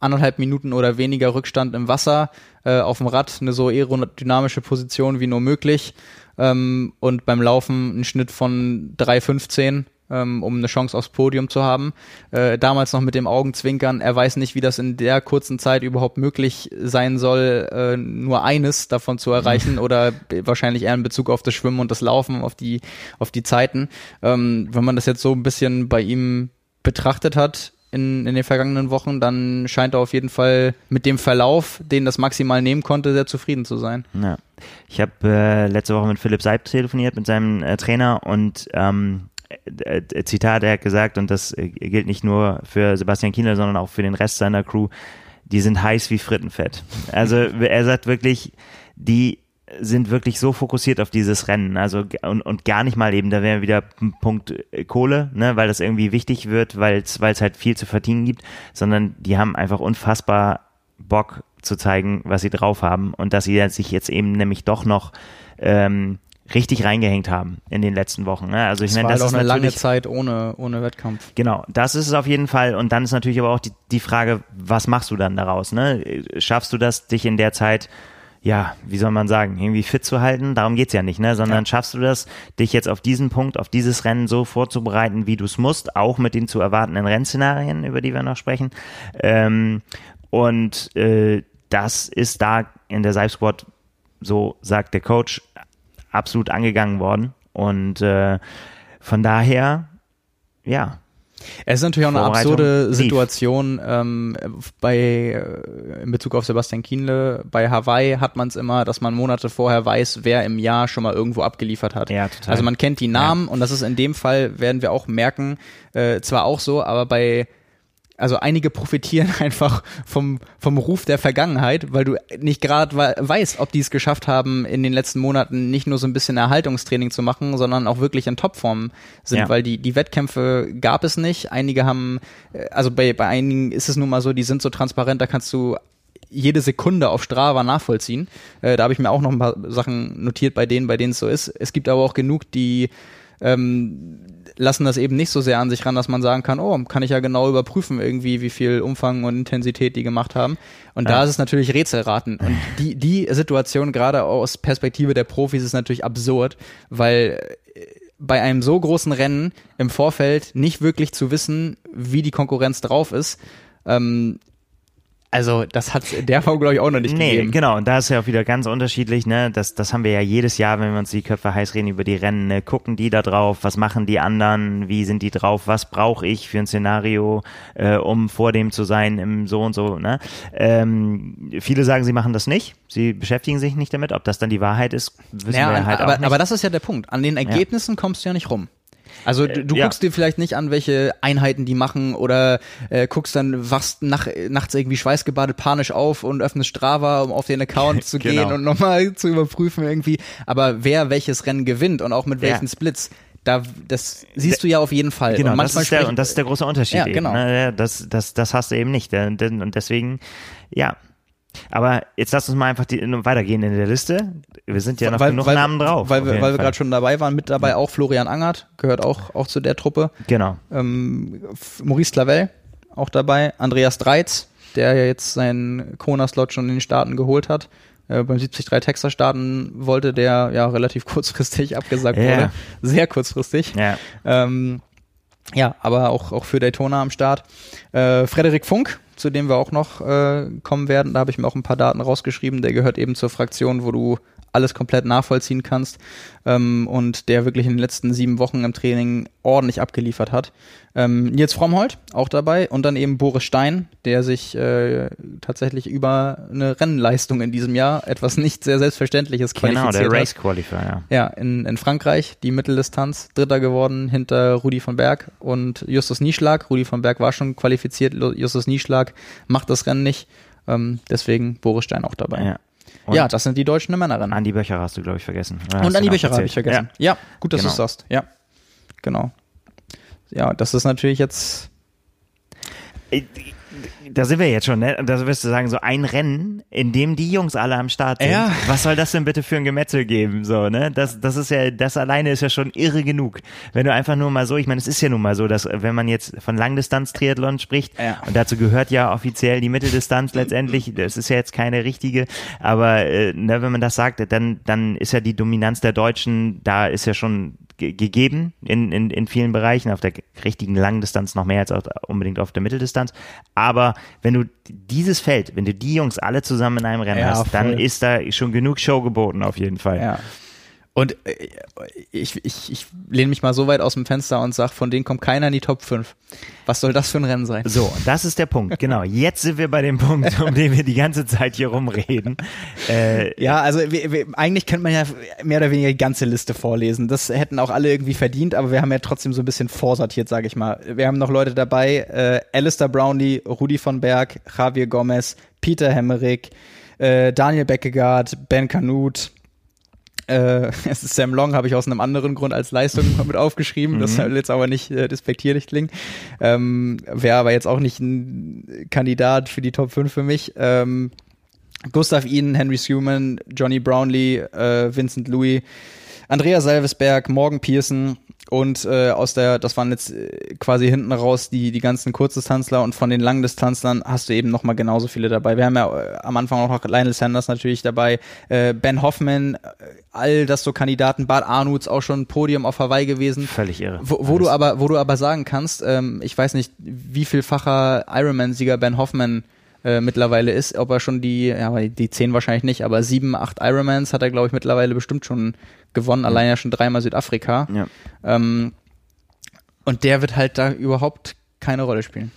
anderthalb Minuten oder weniger Rückstand im Wasser, äh, auf dem Rad eine so aerodynamische Position wie nur möglich ähm, und beim Laufen einen Schnitt von 3,15 ähm, um eine Chance aufs Podium zu haben. Äh, damals noch mit dem Augenzwinkern, er weiß nicht, wie das in der kurzen Zeit überhaupt möglich sein soll, äh, nur eines davon zu erreichen oder wahrscheinlich eher in Bezug auf das Schwimmen und das Laufen, auf die, auf die Zeiten. Ähm, wenn man das jetzt so ein bisschen bei ihm betrachtet hat, in, in den vergangenen Wochen, dann scheint er auf jeden Fall mit dem Verlauf, den das maximal nehmen konnte, sehr zufrieden zu sein. Ja. Ich habe äh, letzte Woche mit Philipp Seib telefoniert, mit seinem äh, Trainer und ähm, äh, äh, Zitat, er hat gesagt, und das äh, gilt nicht nur für Sebastian Kienle, sondern auch für den Rest seiner Crew, die sind heiß wie Frittenfett. Also er sagt wirklich, die sind wirklich so fokussiert auf dieses Rennen, also und, und gar nicht mal eben, da wäre wieder Punkt äh, Kohle, ne, weil das irgendwie wichtig wird, weil es weil es halt viel zu verdienen gibt, sondern die haben einfach unfassbar Bock zu zeigen, was sie drauf haben und dass sie sich jetzt eben nämlich doch noch ähm, richtig reingehängt haben in den letzten Wochen. Ne? Also ich Es meine, war das halt auch ist eine lange Zeit ohne, ohne Wettkampf. Genau, das ist es auf jeden Fall. Und dann ist natürlich aber auch die, die Frage, was machst du dann daraus? Ne? Schaffst du das, dich in der Zeit, ja, wie soll man sagen, irgendwie fit zu halten? Darum geht's ja nicht, ne? Sondern schaffst du das, dich jetzt auf diesen Punkt, auf dieses Rennen so vorzubereiten, wie du es musst, auch mit den zu erwartenden Rennszenarien, über die wir noch sprechen. Ähm, und äh, das ist da in der Squad, so sagt der Coach, absolut angegangen worden. Und äh, von daher, ja, Es ist natürlich auch eine absurde lief. Situation ähm, bei äh, in Bezug auf Sebastian Kienle. Bei Hawaii hat man es immer, dass man Monate vorher weiß, wer im Jahr schon mal irgendwo abgeliefert hat. Ja, total. Also man kennt die Namen und das ist in dem Fall, werden wir auch merken, äh, zwar auch so, aber bei also einige profitieren einfach vom, vom Ruf der Vergangenheit, weil du nicht gerade we weißt, ob die es geschafft haben, in den letzten Monaten nicht nur so ein bisschen Erhaltungstraining zu machen, sondern auch wirklich in Topform sind, Ja. weil die, die Wettkämpfe gab es nicht. Einige haben, äh, also bei, bei einigen ist es nun mal so, die sind so transparent, da kannst du jede Sekunde auf Strava nachvollziehen. Äh, da habe ich mir auch noch ein paar Sachen notiert bei denen, bei denen es so ist. Es gibt aber auch genug, die ähm, lassen das eben nicht so sehr an sich ran, dass man sagen kann, oh, kann ich ja genau überprüfen irgendwie, wie viel Umfang und Intensität die gemacht haben. Und da Ja. ist es natürlich Rätselraten. Und die, die Situation gerade aus Perspektive der Profis ist natürlich absurd, weil äh, bei einem so großen Rennen im Vorfeld nicht wirklich zu wissen, wie die Konkurrenz drauf ist, ähm, also das hat in der Form, glaube ich, auch noch nicht nee, gegeben. genau. Und da ist ja auch wieder ganz unterschiedlich. Ne? Das, das haben wir ja jedes Jahr, wenn wir uns die Köpfe heiß reden über die Rennen. Ne? Gucken die da drauf? Was machen die anderen? Wie sind die drauf? Was brauche ich für ein Szenario, äh, um vor dem zu sein im so und so? Ne? Ähm, viele sagen, sie machen das nicht. Sie beschäftigen sich nicht damit. Ob das dann die Wahrheit ist, wissen Ja, wir halt aber, auch nicht. aber das ist ja der Punkt. An den Ergebnissen kommst du ja nicht rum. Also du, du Äh, ja. guckst dir vielleicht nicht an, welche Einheiten die machen oder äh, guckst dann, wachst nach, nachts irgendwie schweißgebadet panisch auf und öffnest Strava, um auf den Account zu Genau. gehen und nochmal zu überprüfen irgendwie. Aber wer welches Rennen gewinnt und auch mit Ja. welchen Splits, da, das siehst du ja auf jeden Fall. Genau, und das ist der, und das ist der große Unterschied. Ja, eben, genau. ne? Das, das, das hast du eben nicht. Und deswegen, ja. Aber jetzt lass uns mal einfach die, weitergehen in der Liste. Wir sind ja noch genug Namen drauf. Weil wir, weil wir gerade schon dabei waren, mit dabei auch Florian Angert, gehört auch, auch zu der Truppe. Genau. ähm, Maurice Clavel auch dabei, Andreas Dreiz, der ja jetzt seinen Kona-Slot schon in den Staaten geholt hat, äh, beim 73 Texas starten wollte, der ja relativ kurzfristig abgesagt Ja. wurde. Sehr kurzfristig. Ja. Ähm, ja, aber auch, auch für Daytona am Start. Äh, Frederik Funk, zu dem wir auch noch äh, kommen werden, da habe ich mir auch ein paar Daten rausgeschrieben. Der gehört eben zur Fraktion, wo du alles komplett nachvollziehen kannst ähm, und der wirklich in den letzten sieben Wochen im Training ordentlich abgeliefert hat. Ähm, Nils Frommholt auch dabei und dann eben Boris Stein, der sich äh, tatsächlich über eine Rennleistung in diesem Jahr, etwas nicht sehr Selbstverständliches Genau, qualifiziert der hat. Race Qualifier, ja. Ja, in, in Frankreich die Mitteldistanz, Dritter geworden hinter Rudi von Berg und Justus Nieschlag. Rudi von Berg war schon qualifiziert, Justus Nieschlag macht das Rennen nicht. Ähm, deswegen Boris Stein auch dabei. ja. Und ja, das sind die deutschen Männerrennen. Andi Böcher hast du, glaube ich, vergessen. Oder Und Andi noch Becher habe ich vergessen. Ja, gut, dass Genau. du es sagst. Ja, genau. Ja, das ist natürlich jetzt. Ja. Da sind wir jetzt schon, ne? Da wirst du sagen, so ein Rennen, in dem die Jungs alle am Start sind. Ja. Was soll das denn bitte für ein Gemetzel geben? So, ne? Das, das ist ja, das alleine ist ja schon irre genug. Wenn du einfach nur mal so, ich meine, es ist ja nun mal so, dass wenn man jetzt von Langdistanz-Triathlon spricht, Ja. und dazu gehört ja offiziell die Mitteldistanz letztendlich, das ist ja jetzt keine richtige, aber äh, ne, wenn man das sagt, dann, dann ist ja die Dominanz der Deutschen, da ist ja schon ge gegeben in, in, in vielen Bereichen, auf der richtigen Langdistanz noch mehr als auf, unbedingt auf der Mitteldistanz. Aber wenn du dieses Feld, wenn du die Jungs alle zusammen in einem Rennen Ja, hast, dann voll. ist da schon genug Show geboten auf jeden Fall. Ja. Und äh, ich, ich, ich lehne mich mal so weit aus dem Fenster und sage, von denen kommt keiner in die Top 5. Was soll das für ein Rennen sein? So, das ist der Punkt. Genau. Jetzt sind wir bei dem Punkt, um den wir die ganze Zeit hier rumreden. Äh, Ja, also wir, wir, eigentlich könnte man ja mehr oder weniger die ganze Liste vorlesen. Das hätten auch alle irgendwie verdient, aber wir haben ja trotzdem so ein bisschen vorsortiert, sage ich mal. Wir haben noch Leute dabei, äh, Alistair Brownlee, Rudi von Berg, Javier Gomez, Peter Hemmerich, äh, Daniel Beckegaard, Ben Canute, äh, es ist Sam Long, habe ich aus einem anderen Grund als Leistung mit aufgeschrieben. Das soll jetzt aber nicht äh, despektierlich klingen. Ähm, Wäre aber jetzt auch nicht ein Kandidat für die Top 5 für mich. Ähm, Gustav Iden, Henry Suman, Johnny Brownlee, äh, Vincent Louis, Andrea Salvesberg, Morgan Pearson und äh, aus der, das waren jetzt äh, quasi hinten raus die, die ganzen Kurzdistanzler und von den Langdistanzlern hast du eben nochmal genauso viele dabei. Wir haben ja äh, am Anfang auch noch Lionel Sanders natürlich dabei, äh, Ben Hoffman, äh, all das so Kandidaten, Bart Arnutz auch schon Podium auf Hawaii gewesen. völlig irre. Wo, wo du aber, wo du aber sagen kannst, ähm, ich weiß nicht, wie vielfacher Ironman-Sieger Ben Hoffman äh, mittlerweile ist, ob er schon die, ja, die zehn wahrscheinlich nicht, aber sieben, acht Ironmans hat er, glaube ich, mittlerweile bestimmt schon gewonnen, allein ja schon dreimal Südafrika. Ja. Ähm, und der wird halt da überhaupt keine Rolle spielen.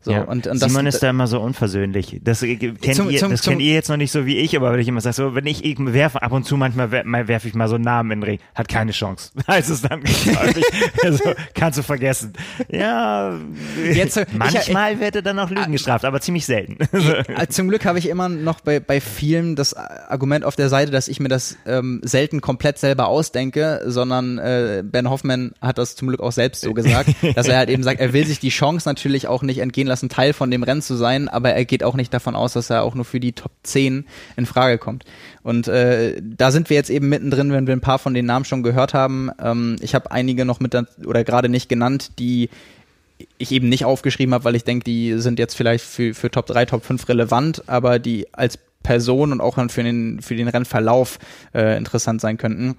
So, ja. und, und das, Simon ist da immer so unversöhnlich. Das, äh, kennt, Zum- ihr, zum- das zum- kennt ihr jetzt noch nicht so wie ich, aber wenn ich immer sage, so, wenn ich, ich werfe ab und zu manchmal wer- mal werfe ich mal so einen Namen in den Ring, hat keine Chance. Heißt es dann also, kannst du vergessen. Ja, Jetzt, äh, ich- manchmal wird er dann auch Lügen gestraft, aber ziemlich selten. Äh, Zum Glück habe ich immer noch bei, bei vielen das Argument auf der Seite, dass ich mir das ähm, selten komplett selber ausdenke, sondern äh, Ben Hoffman hat das zum Glück auch selbst so gesagt, dass er halt eben sagt, er will sich die Chance natürlich auch nicht entgehen lassen, Teil von dem Rennen zu sein, aber er geht auch nicht davon aus, dass er auch nur für die Top 10 in Frage kommt. Und äh, da sind wir jetzt eben mittendrin, wenn wir ein paar von den Namen schon gehört haben. Ähm, ich habe einige noch mit oder gerade nicht genannt, die ich eben nicht aufgeschrieben habe, weil ich denke, die sind jetzt vielleicht für, für Top 3, Top 5 relevant, aber die als Person und auch dann für den, für den Rennverlauf äh, interessant sein könnten.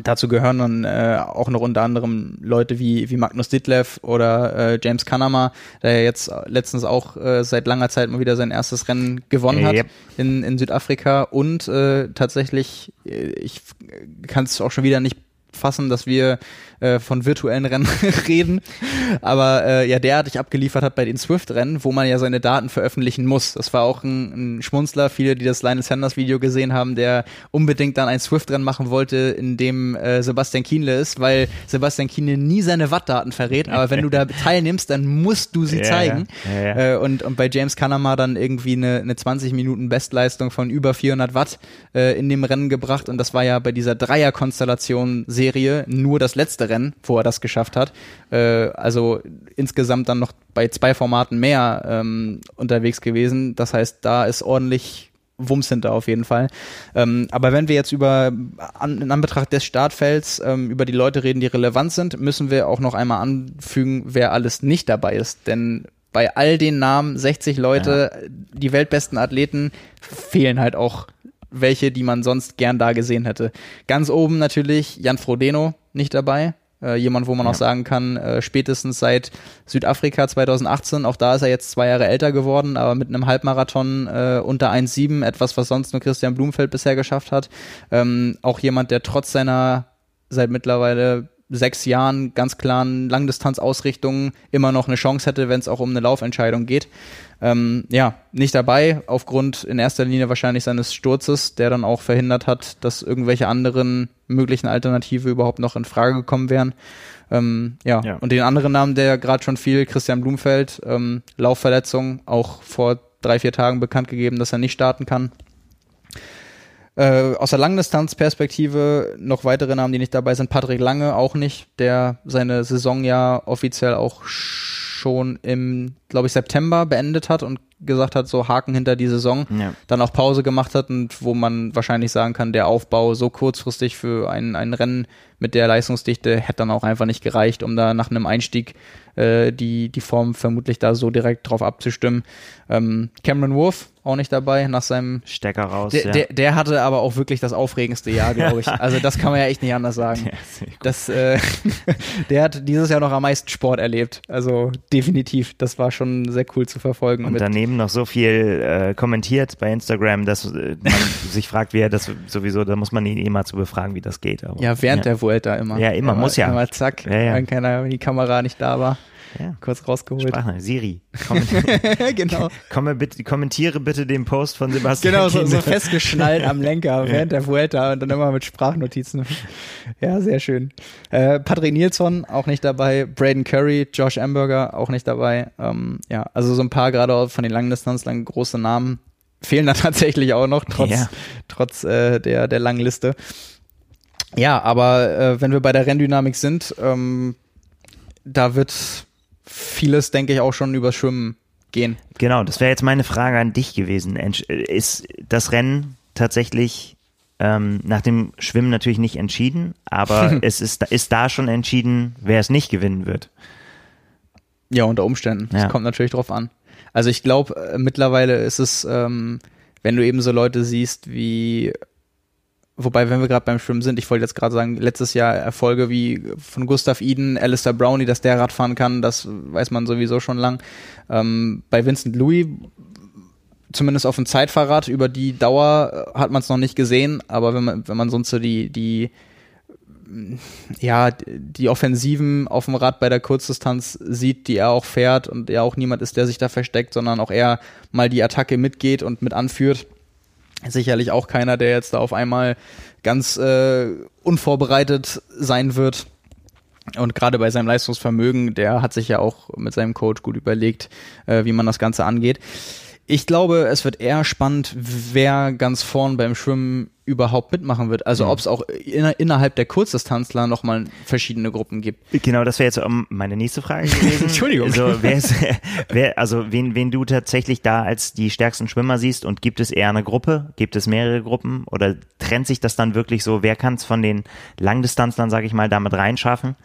Dazu gehören dann äh, auch noch unter anderem Leute wie, wie Magnus Ditlev oder äh, James Kanama, der jetzt letztens auch äh, seit langer Zeit mal wieder sein erstes Rennen gewonnen hat Yep. in, in Südafrika und äh, tatsächlich, äh, ich kann es auch schon wieder nicht fassen, dass wir äh, von virtuellen Rennen reden, aber äh, ja derartig abgeliefert hat bei den Swift-Rennen, wo man ja seine Daten veröffentlichen muss. Das war auch ein, ein Schmunzler, viele, die das Lionel Sanders Video gesehen haben, der unbedingt dann ein Swift-Rennen machen wollte, in dem äh, Sebastian Kienle ist, weil Sebastian Kienle nie seine Wattdaten verrät, aber wenn du da teilnimmst, dann musst du sie Ja, zeigen. Ja, ja. Äh, und, und bei James Kanama dann irgendwie eine, eine 20 Minuten Bestleistung von über 400 Watt äh, in dem Rennen gebracht und das war ja bei dieser Dreier-Konstellation-Serie nur das letzte Rennen, wo er das geschafft hat. Äh, also insgesamt dann noch bei zwei Formaten mehr ähm, unterwegs gewesen. Das heißt, da ist ordentlich Wumms hinter auf jeden Fall. Ähm, aber wenn wir jetzt über an, in Anbetracht des Startfelds ähm, über die Leute reden, die relevant sind, müssen wir auch noch einmal anfügen, wer alles nicht dabei ist. Denn bei all den Namen, 60 Leute, die weltbesten Athleten, fehlen halt auch welche, die man sonst gern da gesehen hätte. Ganz oben natürlich Jan Frodeno nicht dabei. Äh, jemand, wo man ja. auch sagen kann, äh, spätestens seit Südafrika 2018, auch da ist er jetzt zwei Jahre älter geworden, aber mit einem Halbmarathon äh, unter 1,7, etwas, was sonst nur Christian Blumfeld bisher geschafft hat. Ähm, auch jemand, der trotz seiner seit mittlerweile sechs Jahren ganz klaren Langdistanzausrichtungen immer noch eine Chance hätte, wenn es auch um eine Laufentscheidung geht. Ähm, ja, nicht dabei, aufgrund in erster Linie wahrscheinlich seines Sturzes, der dann auch verhindert hat, dass irgendwelche anderen möglichen Alternative überhaupt noch in Frage gekommen wären. Ähm, ja. ja. und den anderen Namen, der gerade schon fiel, Christian Blumfeld, ähm, Laufverletzung, auch vor drei, vier Tagen bekannt gegeben, dass er nicht starten kann. Äh, aus der Langdistanzperspektive noch weitere Namen, die nicht dabei sind. Patrick Lange auch nicht, der seine Saison ja offiziell auch schon im, glaube ich, September beendet hat und gesagt hat, so Haken hinter die Saison, ja. dann auch Pause gemacht hat und wo man wahrscheinlich sagen kann, der Aufbau so kurzfristig für ein, ein Rennen mit der Leistungsdichte hätte dann auch einfach nicht gereicht, um da nach einem Einstieg äh, die, die Form vermutlich da so direkt drauf abzustimmen. Ähm, Cameron Wolf auch nicht dabei nach seinem Stecker raus. Der, ja. der, der hatte aber auch wirklich das aufregendste Jahr, glaube ich. Also das kann man ja echt nicht anders sagen. Ja, das, äh, der hat dieses Jahr noch am meisten Sport erlebt. Also definitiv. Das war schon sehr cool zu verfolgen. Und daneben noch so viel äh, kommentiert bei Instagram, dass äh, man sich fragt, wie er das sowieso, da muss man ihn immer zu befragen, wie das geht. Aber, ja, während ja. der Vuelta immer. Ja, immer, immer muss ja. Immer zack, ja, wenn keiner, die Kamera nicht da war. Ja. Kurz rausgeholt. Sprache, Siri. genau. Komme bitte, kommentiere bitte den Post von Sebastian. Genau, so, so festgeschnallt am Lenker während der Vuelta und dann immer mit Sprachnotizen. Ja, sehr schön. Äh, Patrick Nilsson auch nicht dabei, Braden Curry, Josh Amberger auch nicht dabei. Ähm, ja, also so ein paar gerade von den langen Distanzlern große Namen fehlen da tatsächlich auch noch, trotz, ja. trotz äh, der, der langen Liste. Ja, aber äh, wenn wir bei der Renndynamik sind, ähm, da wird vieles, denke ich, auch schon über Schwimmen gehen. Genau, das wäre jetzt meine Frage an dich gewesen. Ist das Rennen tatsächlich ähm, nach dem Schwimmen natürlich nicht entschieden, aber es ist, ist da schon entschieden, wer es nicht gewinnen wird? Ja, unter Umständen. Ja. Das kommt natürlich drauf an. Also ich glaube, äh, mittlerweile ist es, ähm, wenn du eben so Leute siehst wie Wobei, wenn wir gerade beim Schwimmen sind, ich wollte jetzt gerade sagen, letztes Jahr Erfolge wie von Gustav Eden, Alistair Brownie, dass der Radfahren kann, das weiß man sowieso schon lang. Ähm, bei Vincent Louis, zumindest auf dem Zeitfahrrad, über die Dauer hat man es noch nicht gesehen, aber wenn man, wenn man sonst so die, die, ja, die Offensiven auf dem Rad bei der Kurzdistanz sieht, die er auch fährt und er auch niemand ist, der sich da versteckt, sondern auch er mal die Attacke mitgeht und mit anführt sicherlich auch keiner, der jetzt da auf einmal ganz äh, unvorbereitet sein wird. Und gerade bei seinem Leistungsvermögen, der hat sich ja auch mit seinem Coach gut überlegt, äh, wie man das Ganze angeht. Ich glaube, es wird eher spannend, wer ganz vorn beim Schwimmen überhaupt mitmachen wird. Also mhm. ob es auch inner, innerhalb der Kurzdistanzler nochmal verschiedene Gruppen gibt. Genau, das wäre jetzt um, meine nächste Frage gewesen. Entschuldigung. Also, wer ist, wer, also wen, wen du tatsächlich da als die stärksten Schwimmer siehst und gibt es eher eine Gruppe, gibt es mehrere Gruppen oder trennt sich das dann wirklich so, wer kann es von den Langdistanzlern, sage ich mal, damit reinschaffen?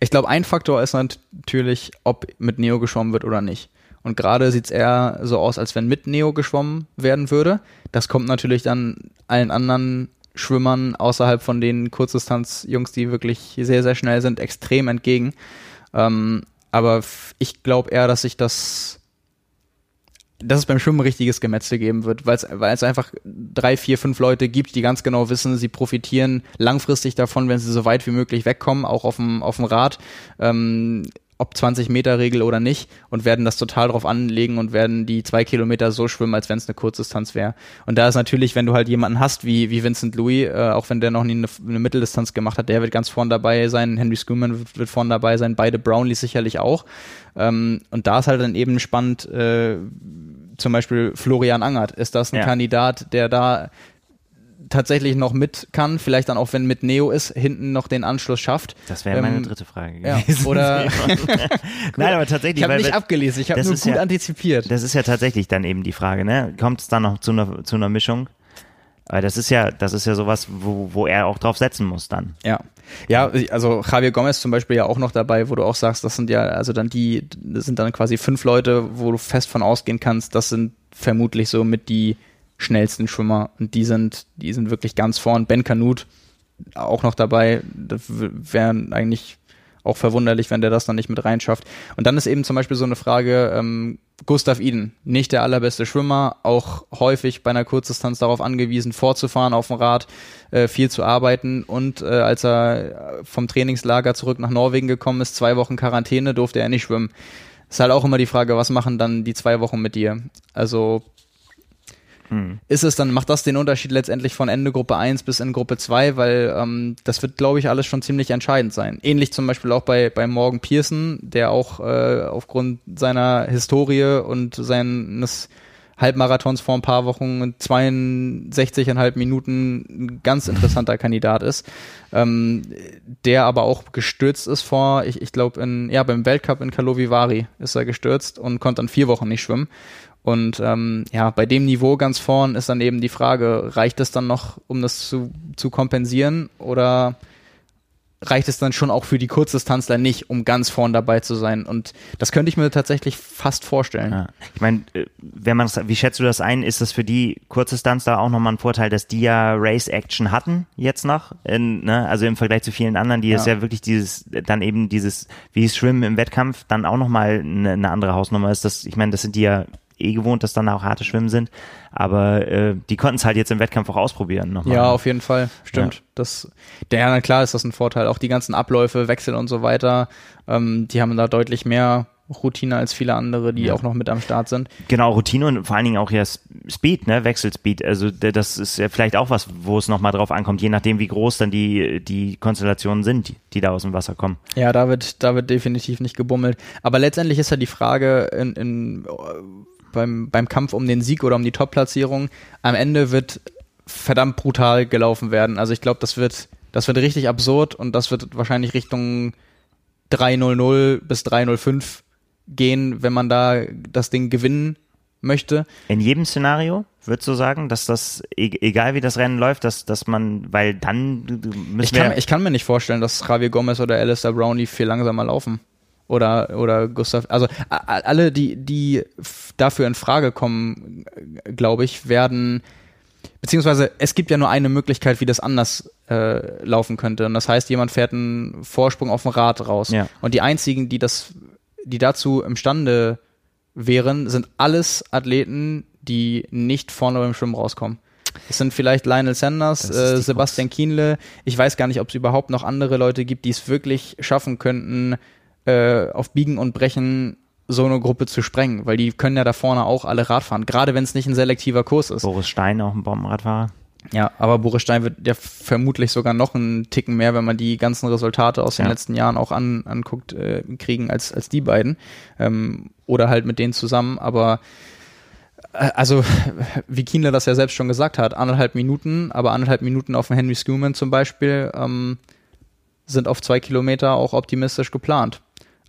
Ich glaube, ein Faktor ist natürlich, ob mit Neo geschwommen wird oder nicht. Und gerade sieht es eher so aus, als wenn mit Neo geschwommen werden würde. Das kommt natürlich dann allen anderen Schwimmern außerhalb von den Kurzdistanz-Jungs, die wirklich sehr, sehr schnell sind, extrem entgegen. Ähm, aber ich glaube eher, dass sich das, dass es beim Schwimmen richtiges Gemetzel geben wird, weil es einfach drei, vier, fünf Leute gibt, die ganz genau wissen, sie profitieren langfristig davon, wenn sie so weit wie möglich wegkommen, auch auf dem, auf dem Rad. Ähm, ob 20 Meter Regel oder nicht und werden das total drauf anlegen und werden die zwei Kilometer so schwimmen, als wenn es eine Kurzdistanz wäre. Und da ist natürlich, wenn du halt jemanden hast wie, wie Vincent Louis, äh, auch wenn der noch nie eine, eine, Mitteldistanz gemacht hat, der wird ganz vorn dabei sein, Henry Schumann wird, wird vorn dabei sein, beide Brownlees sicherlich auch. Ähm, und da ist halt dann eben spannend, äh, zum Beispiel Florian Angert. Ist das ein ja. Kandidat, der da tatsächlich noch mit kann, vielleicht dann auch wenn mit Neo ist, hinten noch den Anschluss schafft. Das wäre meine ähm, dritte Frage gewesen. Ja, oder Nein, aber tatsächlich. Ich habe nicht abgelesen, ich habe nur gut ja, antizipiert. Das ist ja tatsächlich dann eben die Frage, ne? Kommt es dann noch zu einer, zu einer Mischung? Weil das ist ja, das ist ja sowas, wo, wo er auch drauf setzen muss dann. Ja. Ja, also Javier Gomez zum Beispiel ja auch noch dabei, wo du auch sagst, das sind ja, also dann die, das sind dann quasi fünf Leute, wo du fest von ausgehen kannst, das sind vermutlich so mit die schnellsten Schwimmer und die sind, die sind wirklich ganz vorn. Ben Kanut auch noch dabei. Das wäre eigentlich auch verwunderlich, wenn der das dann nicht mit reinschafft. Und dann ist eben zum Beispiel so eine Frage, ähm, Gustav Iden, nicht der allerbeste Schwimmer, auch häufig bei einer Kurzdistanz darauf angewiesen, vorzufahren auf dem Rad, äh, viel zu arbeiten und äh, als er vom Trainingslager zurück nach Norwegen gekommen ist, zwei Wochen Quarantäne, durfte er nicht schwimmen. Ist halt auch immer die Frage, was machen dann die zwei Wochen mit dir? Also hm. ist es dann, macht das den Unterschied letztendlich von Ende Gruppe 1 bis in Gruppe 2, weil ähm, das wird, glaube ich, alles schon ziemlich entscheidend sein. Ähnlich zum Beispiel auch bei, bei Morgan Pearson, der auch äh, aufgrund seiner Historie und seines Halbmarathons vor ein paar Wochen 62,5 Minuten ein ganz interessanter Kandidat ist, ähm, der aber auch gestürzt ist vor, ich, ich glaube, ja, beim Weltcup in Kalovivari ist er gestürzt und konnte dann vier Wochen nicht schwimmen. Und ähm, ja, bei dem Niveau ganz vorn ist dann eben die Frage, reicht es dann noch, um das zu, zu kompensieren oder reicht es dann schon auch für die Kurzdistanzler nicht, um ganz vorn dabei zu sein? Und das könnte ich mir tatsächlich fast vorstellen. Ja. Ich meine, äh, wenn man wie schätzt du das ein? Ist das für die Kurzdistanzler auch nochmal ein Vorteil, dass die ja Race Action hatten jetzt noch? In, ne? Also im Vergleich zu vielen anderen, die ja. es ja wirklich dieses, dann eben dieses, wie Schwimmen im Wettkampf, dann auch nochmal eine, eine andere Hausnummer ist. Das, ich meine, das sind die ja eh gewohnt, dass dann auch harte Schwimmen sind. Aber äh, die konnten es halt jetzt im Wettkampf auch ausprobieren. Nochmal. Ja, auf jeden Fall. Stimmt. Ja. Das, der, na klar ist das ein Vorteil. Auch die ganzen Abläufe, Wechsel und so weiter, ähm, die haben da deutlich mehr Routine als viele andere, die ja. auch noch mit am Start sind. Genau, Routine und vor allen Dingen auch ja Speed, ne, Wechselspeed. Also das ist ja vielleicht auch was, wo es nochmal drauf ankommt, je nachdem, wie groß dann die, die Konstellationen sind, die, die da aus dem Wasser kommen. Ja, da wird, da wird definitiv nicht gebummelt. Aber letztendlich ist ja die Frage in, in beim, beim Kampf um den Sieg oder um die Top-Platzierung, am Ende wird verdammt brutal gelaufen werden. Also ich glaube, das wird, das wird richtig absurd und das wird wahrscheinlich Richtung 3-0-0 bis 3-0-5 gehen, wenn man da das Ding gewinnen möchte. In jedem Szenario würdest du sagen, dass das, e-, egal wie das Rennen läuft, dass, dass man, weil dann müssen ich kann, ich kann mir nicht vorstellen, dass Javier Gomez oder Alistair Brownie viel langsamer laufen oder oder Gustav also alle die die dafür in Frage kommen glaube ich werden beziehungsweise es gibt ja nur eine Möglichkeit wie das anders äh, laufen könnte und das heißt jemand fährt einen Vorsprung auf dem Rad raus ja. und die einzigen die das die dazu imstande wären sind alles Athleten die nicht vorne beim Schwimmen rauskommen es sind vielleicht Lionel Sanders, äh, Sebastian Kienle. Ich weiß gar nicht, ob es überhaupt noch andere Leute gibt, die es wirklich schaffen könnten, äh, auf Biegen und Brechen so eine Gruppe zu sprengen, weil die können ja da vorne auch alle Rad fahren, gerade wenn es nicht ein selektiver Kurs ist. Boris Stein auch ein Bombenradfahrer. Ja, aber Boris Stein wird ja vermutlich sogar noch einen Ticken mehr, wenn man die ganzen Resultate aus den ja. letzten Jahren auch an, anguckt, äh, kriegen als, als die beiden. Ähm, oder halt mit denen zusammen, aber äh, also, wie Kienle das ja selbst schon gesagt hat, anderthalb Minuten, aber anderthalb Minuten auf dem Henry Schumann zum Beispiel, ähm, sind auf zwei Kilometer auch optimistisch geplant.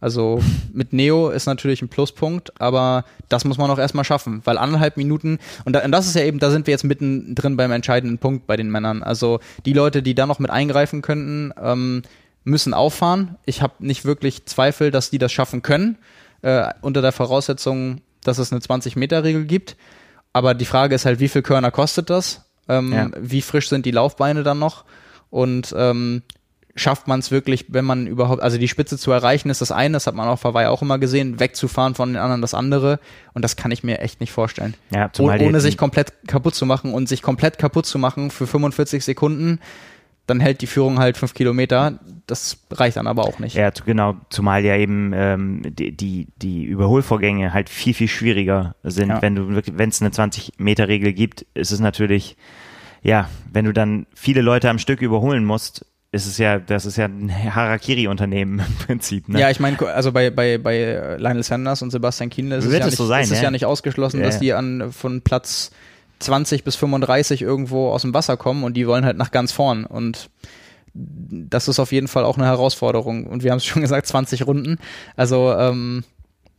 Also mit Neo ist natürlich ein Pluspunkt, aber das muss man auch erstmal schaffen, weil anderthalb Minuten, und, da, und das ist ja eben, da sind wir jetzt mittendrin beim entscheidenden Punkt bei den Männern. Also die Leute, die da noch mit eingreifen könnten, ähm, müssen auffahren. Ich habe nicht wirklich Zweifel, dass die das schaffen können, äh, unter der Voraussetzung, dass es eine 20-Meter-Regel gibt. Aber die Frage ist halt, wie viel Körner kostet das? Ähm, ja. Wie frisch sind die Laufbeine dann noch? Und ähm, schafft man es wirklich, wenn man überhaupt, also die Spitze zu erreichen ist das eine, das hat man auf Hawaii auch immer gesehen, wegzufahren von den anderen das andere und das kann ich mir echt nicht vorstellen. Ja, oh, ohne sich komplett kaputt zu machen und sich komplett kaputt zu machen für 45 Sekunden, dann hält die Führung halt fünf Kilometer. Das reicht dann aber auch nicht. Ja, genau. Zumal ja eben ähm, die, die, die Überholvorgänge halt viel, viel schwieriger sind. Ja. Wenn du wenn es eine 20-Meter-Regel gibt, ist es natürlich, ja, wenn du dann viele Leute am Stück überholen musst, ist es ja, das ist ja ein Harakiri-Unternehmen im Prinzip. Ne? Ja, ich meine, also bei, bei, bei Lionel Sanders und Sebastian Kienle ist, es ja, nicht, so sein, ist es ja? ja nicht ausgeschlossen, ja, dass die an von Platz 20 bis 35 irgendwo aus dem Wasser kommen und die wollen halt nach ganz vorn. Und das ist auf jeden Fall auch eine Herausforderung. Und wir haben es schon gesagt, 20 Runden. Also ähm,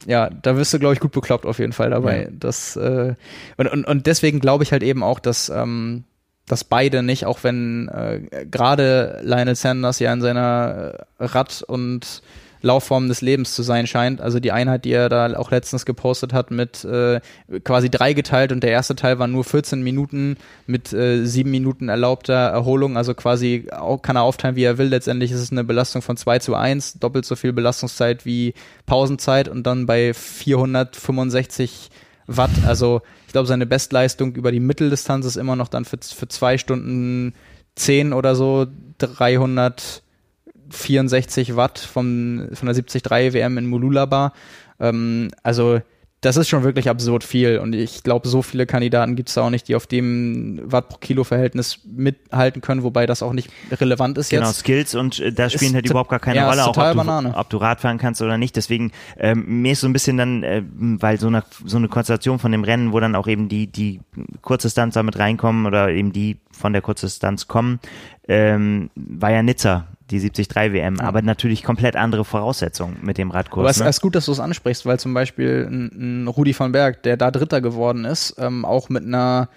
ja, da wirst du, glaube ich, gut bekloppt auf jeden Fall dabei. Ja. Das, äh, und, und, und deswegen glaube ich halt eben auch, dass ähm, dass beide nicht, auch wenn äh, gerade Lionel Sanders ja in seiner Rad- und Laufform des Lebens zu sein scheint. Also die Einheit, die er da auch letztens gepostet hat, mit äh, quasi drei geteilt und der erste Teil war nur 14 Minuten mit äh, sieben Minuten erlaubter Erholung. Also quasi auch, kann er aufteilen, wie er will. Letztendlich ist es eine Belastung von 2 zu 1, doppelt so viel Belastungszeit wie Pausenzeit und dann bei 465 Watt. Also glaube, seine Bestleistung über die Mitteldistanz ist immer noch dann für, für zwei Stunden 10 oder so 364 Watt von, von der 73 WM in Mululaba. Ähm, also das ist schon wirklich absurd viel und ich glaube, so viele Kandidaten gibt es auch nicht, die auf dem Watt pro Kilo Verhältnis mithalten können, wobei das auch nicht relevant ist genau, jetzt. Skills und äh, da spielen halt überhaupt gar keine ja, Rolle, auch ob Banane. du, ob du Rad fahren kannst oder nicht. Deswegen ähm, mir ist so ein bisschen dann, äh, weil so eine so eine Konstellation von dem Rennen, wo dann auch eben die die Kurzdistanz damit reinkommen oder eben die von der Kurzdistanz kommen, ähm, war ja Nizza die 73 WM, aber natürlich komplett andere Voraussetzungen mit dem Radkurs. Aber es ne? ist gut, dass du es ansprichst, weil zum Beispiel ein, ein Rudi van Berg, der da Dritter geworden ist, ähm, auch mit einer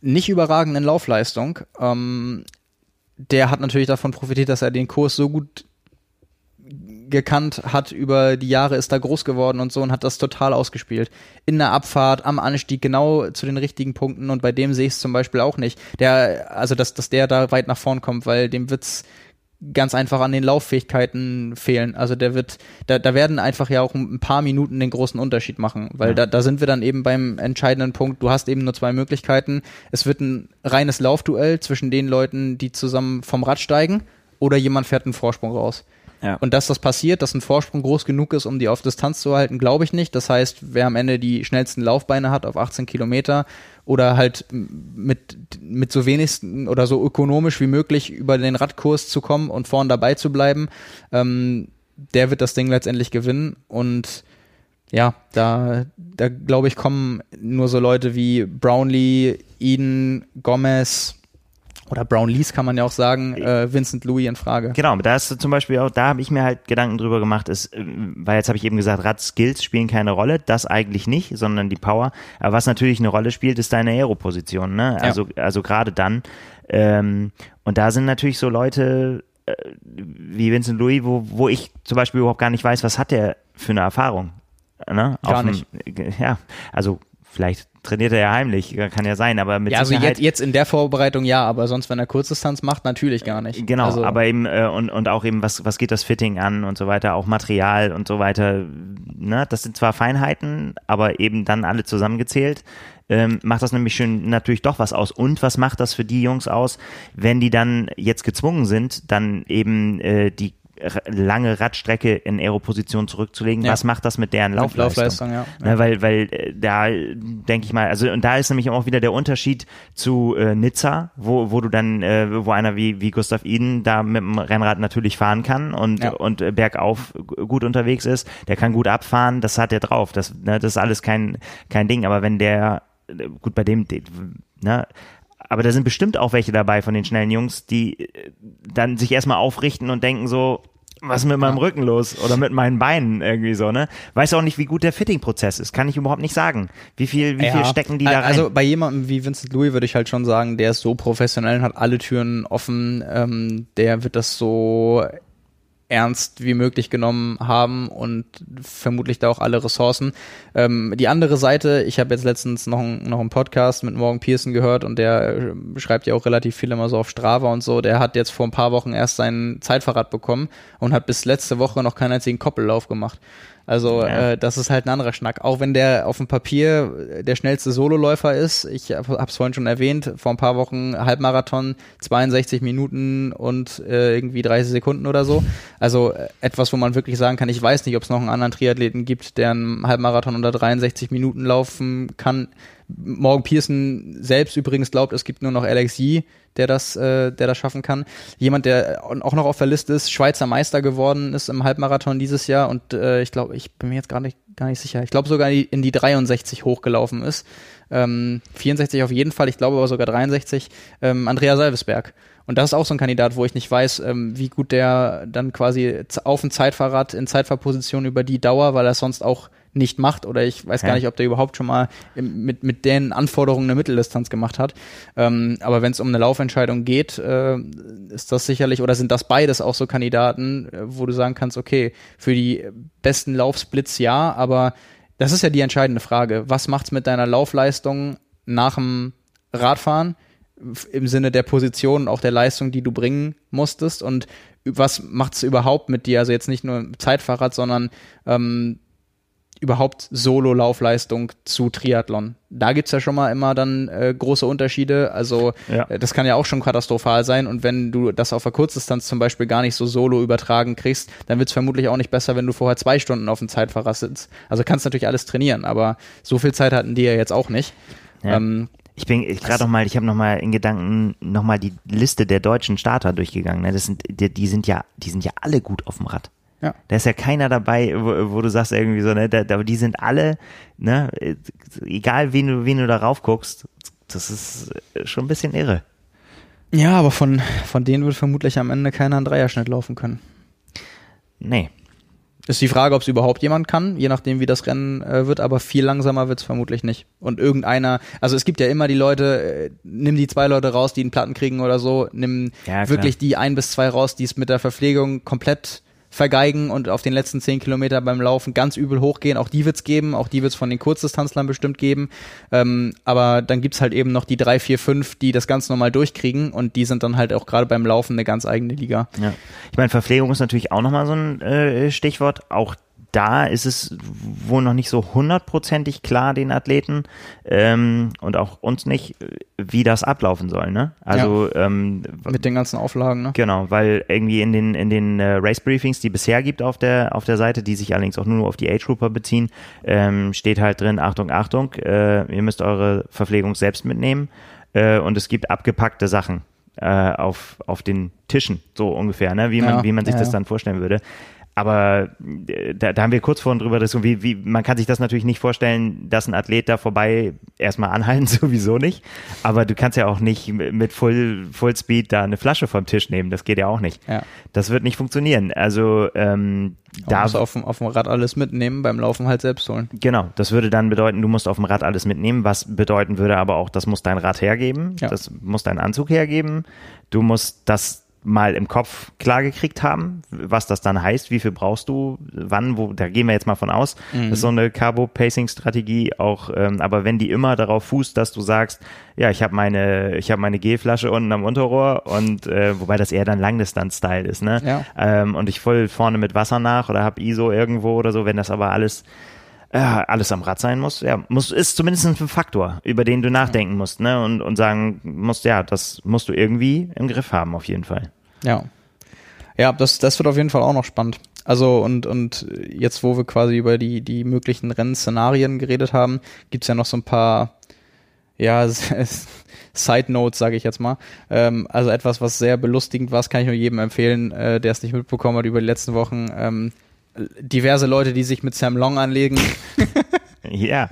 nicht überragenden Laufleistung, ähm, der hat natürlich davon profitiert, dass er den Kurs so gut gekannt hat über die Jahre, ist da groß geworden und so und hat das total ausgespielt. In der Abfahrt, am Anstieg, genau zu den richtigen Punkten und bei dem sehe ich es zum Beispiel auch nicht. Der, also dass, dass der da weit nach vorn kommt, weil dem wird's ganz einfach an den Lauffähigkeiten fehlen. Also der wird, da, da werden einfach ja auch ein paar Minuten den großen Unterschied machen, weil Ja. da, da sind wir dann eben beim entscheidenden Punkt. Du hast eben nur zwei Möglichkeiten. Es wird ein reines Laufduell zwischen den Leuten, die zusammen vom Rad steigen, oder jemand fährt einen Vorsprung raus. Ja. Und dass das passiert, dass ein Vorsprung groß genug ist, um die auf Distanz zu halten, glaube ich nicht. Das heißt, wer am Ende die schnellsten Laufbeine hat auf 18 Kilometer oder halt mit, mit so wenigsten oder so ökonomisch wie möglich über den Radkurs zu kommen und vorn dabei zu bleiben, ähm, der wird das Ding letztendlich gewinnen. Und ja, da, da glaube ich, kommen nur so Leute wie Brownlee, Eden, Gomez oder Brownlees kann man ja auch sagen, äh, Vincent Louis in Frage. Genau, da ist zum Beispiel auch, da habe ich mir halt Gedanken drüber gemacht, ist, äh, weil jetzt habe ich eben gesagt, Rad-Skills spielen keine Rolle, das eigentlich nicht, sondern die Power. Aber was natürlich eine Rolle spielt, ist deine Aeroposition, ne? Also, also gerade dann. Ähm, und da sind natürlich so Leute äh, wie Vincent Louis, wo, wo ich zum Beispiel überhaupt gar nicht weiß, was hat der für eine Erfahrung. Ne? Gar Auf dem- nicht. Ja, also vielleicht trainiert er ja heimlich, kann ja sein, aber mit Ja, also Sicherheit jetzt, jetzt in der Vorbereitung ja, aber sonst, wenn er Kurzdistanz macht, natürlich gar nicht. Genau, also, aber eben äh, und, und auch eben, was, was geht das Fitting an und so weiter, auch Material und so weiter. Ne? Das sind zwar Feinheiten, aber eben dann alle zusammengezählt. Ähm, macht das nämlich schön natürlich doch was aus. Und was macht das für die Jungs aus, wenn die dann jetzt gezwungen sind, dann eben äh, die lange Radstrecke in Aeroposition zurückzulegen? Ja. Was macht das mit deren Laufleistung? Laufleistung, ja. Ne, weil, weil äh, da denke ich mal, also und da ist nämlich auch wieder der Unterschied zu äh, Nizza, wo, wo du dann, äh, wo einer wie, wie Gustav Iden da mit dem Rennrad natürlich fahren kann und, Ja. und äh, bergauf gut unterwegs ist, der kann gut abfahren, das hat er drauf. Das, ne, das ist alles kein, kein Ding. Aber wenn der, äh, gut, bei dem, de- ne, aber da sind bestimmt auch welche dabei von den schnellen Jungs, die äh, dann sich erstmal aufrichten und denken so, was ist mit meinem Rücken los oder mit meinen Beinen irgendwie so, ne? Weiß auch nicht, wie gut der Fitting-Prozess ist, kann ich überhaupt nicht sagen. Wie viel, wie viel Ja. stecken die da rein? Also bei jemandem wie Vincent Louis würde ich halt schon sagen, der ist so professionell und hat alle Türen offen, ähm, der wird das so ernst wie möglich genommen haben und vermutlich da auch alle Ressourcen. Ähm, die andere Seite, ich habe jetzt letztens noch, ein- noch einen Podcast mit Morgan Pearson gehört und der äh, schreibt ja auch relativ viel immer so auf Strava und so. Der hat jetzt vor ein paar Wochen erst sein Zeitfahrrad bekommen und hat bis letzte Woche noch keinen einzigen Koppellauf gemacht. Also Ja. äh, das ist halt ein anderer Schnack. Auch wenn der auf dem Papier der schnellste Sololäufer ist, ich habe es vorhin schon erwähnt, vor ein paar Wochen Halbmarathon, 62 Minuten und äh, irgendwie 30 Sekunden oder so. Also äh, etwas, wo man wirklich sagen kann, ich weiß nicht, ob es noch einen anderen Triathleten gibt, der einen Halbmarathon unter 63 Minuten laufen kann. Morgan Pearson selbst übrigens glaubt, es gibt nur noch Alex Yee, der das, äh, der das schaffen kann. Jemand, der auch noch auf der Liste ist, Schweizer Meister geworden ist im Halbmarathon dieses Jahr und äh, ich glaube, ich bin mir jetzt gar nicht, gar nicht sicher. Ich glaube sogar in die, in die 63 hochgelaufen ist. Ähm, 64 auf jeden Fall, ich glaube aber sogar 63. Ähm, Andrea Salvesberg. Und das ist auch so ein Kandidat, wo ich nicht weiß, ähm, wie gut der dann quasi auf dem Zeitfahrrad in Zeitfahrposition über die Dauer, weil er sonst auch nicht macht oder ich weiß ja. gar nicht, ob der überhaupt schon mal mit, mit den Anforderungen eine Mitteldistanz gemacht hat. Ähm, aber wenn es um eine Laufentscheidung geht, äh, ist das sicherlich oder sind das beides auch so Kandidaten, äh, wo du sagen kannst, okay, für die besten Laufsplits ja, aber das ist ja die entscheidende Frage. Was macht's mit deiner Laufleistung nach dem Radfahren? im Sinne der Position und auch der Leistung, die du bringen musstest und was macht es überhaupt mit dir? Also jetzt nicht nur Zeitfahrrad, sondern ähm, überhaupt Solo-Laufleistung zu Triathlon. Da gibt's ja schon mal immer dann äh, große Unterschiede. Also ja. äh, das kann ja auch schon katastrophal sein. Und wenn du das auf der Kurzdistanz zum Beispiel gar nicht so solo übertragen kriegst, dann wird's vermutlich auch nicht besser, wenn du vorher zwei Stunden auf dem Zeitfahrrad sitzt. Also kannst natürlich alles trainieren, aber so viel Zeit hatten die ja jetzt auch nicht. Ja. Ähm, ich bin gerade noch mal, ich habe noch mal in Gedanken noch mal die Liste der deutschen Starter durchgegangen. Ne? Das sind, die, die sind ja, die sind ja alle gut auf dem Rad. Ja. Da ist ja keiner dabei, wo, wo du sagst irgendwie so, ne, da, da, die sind alle, ne, egal wen du, wen du darauf guckst, das ist schon ein bisschen irre. Ja, aber von, von denen wird vermutlich am Ende keiner einen Dreierschnitt laufen können. Nee. Ist die Frage, ob es überhaupt jemand kann, je nachdem, wie das Rennen äh, wird, aber viel langsamer wird es vermutlich nicht. Und irgendeiner, also es gibt ja immer die Leute, äh, nimm die zwei Leute raus, die einen Platten kriegen oder so, nimm ja, wirklich die ein bis zwei raus, die es mit der Verpflegung komplett vergeigen und auf den letzten zehn Kilometer beim Laufen ganz übel hochgehen. Auch die wird's geben, auch die wird's von den Kurzdistanzlern bestimmt geben. Ähm, aber dann gibt's halt eben noch die drei, vier, fünf, die das ganz normal durchkriegen und die sind dann halt auch gerade beim Laufen eine ganz eigene Liga. Ja. Ich meine, Verpflegung ist natürlich auch nochmal so ein äh, Stichwort. Auch da ist es wohl noch nicht so hundertprozentig klar den Athleten ähm, und auch uns nicht, wie das ablaufen soll. Ne? Also ja. ähm, mit den ganzen Auflagen. Ne? Genau, weil irgendwie in den in den äh, Race Briefings, die bisher gibt auf der auf der Seite, die sich allerdings auch nur auf die Age Grouper beziehen, ähm, steht halt drin: Achtung, Achtung, äh, ihr müsst eure Verpflegung selbst mitnehmen äh, und es gibt abgepackte Sachen äh, auf auf den Tischen so ungefähr, ne? Wie man ja. wie man sich ja, das dann vorstellen würde aber äh, da, da haben wir kurz vorhin drüber diskutiert, wie, wie, man kann sich das natürlich nicht vorstellen, dass ein Athlet da vorbei erstmal anhalten, sowieso nicht. Aber du kannst ja auch nicht mit Full, Full Speed da eine Flasche vom Tisch nehmen. Das geht ja auch nicht. Ja. Das wird nicht funktionieren. Also ähm, da musst auf, auf dem Rad alles mitnehmen, beim Laufen halt selbst holen. Genau, das würde dann bedeuten, du musst auf dem Rad alles mitnehmen, was bedeuten würde aber auch, das muss dein Rad hergeben, ja. das muss dein Anzug hergeben, du musst das mal im Kopf klar gekriegt haben, was das dann heißt, wie viel brauchst du, wann, wo, da gehen wir jetzt mal von aus. Mhm. Ist so eine Carbo-Pacing-Strategie auch, ähm, aber wenn die immer darauf fußt, dass du sagst, ja, ich habe meine, ich habe meine Gelflasche unten am Unterrohr und äh, wobei das eher dann Langdistanz-Style ist, ne? Ja. Ähm, und ich voll vorne mit Wasser nach oder hab ISO irgendwo oder so, wenn das aber alles äh, alles am Rad sein muss, ja, muss, ist zumindest ein Faktor, über den du nachdenken musst, ne? Und, und sagen musst, ja, das musst du irgendwie im Griff haben, auf jeden Fall. Ja. Ja, das, das wird auf jeden Fall auch noch spannend. Also und, und jetzt, wo wir quasi über die, die möglichen Rennszenarien geredet haben, gibt's ja noch so ein paar, ja, Side Notes, sage ich jetzt mal. Ähm, also etwas, was sehr belustigend war, kann ich nur jedem empfehlen, äh, der es nicht mitbekommen hat über die letzten Wochen. Ähm, diverse Leute, die sich mit Sam Long anlegen. ja.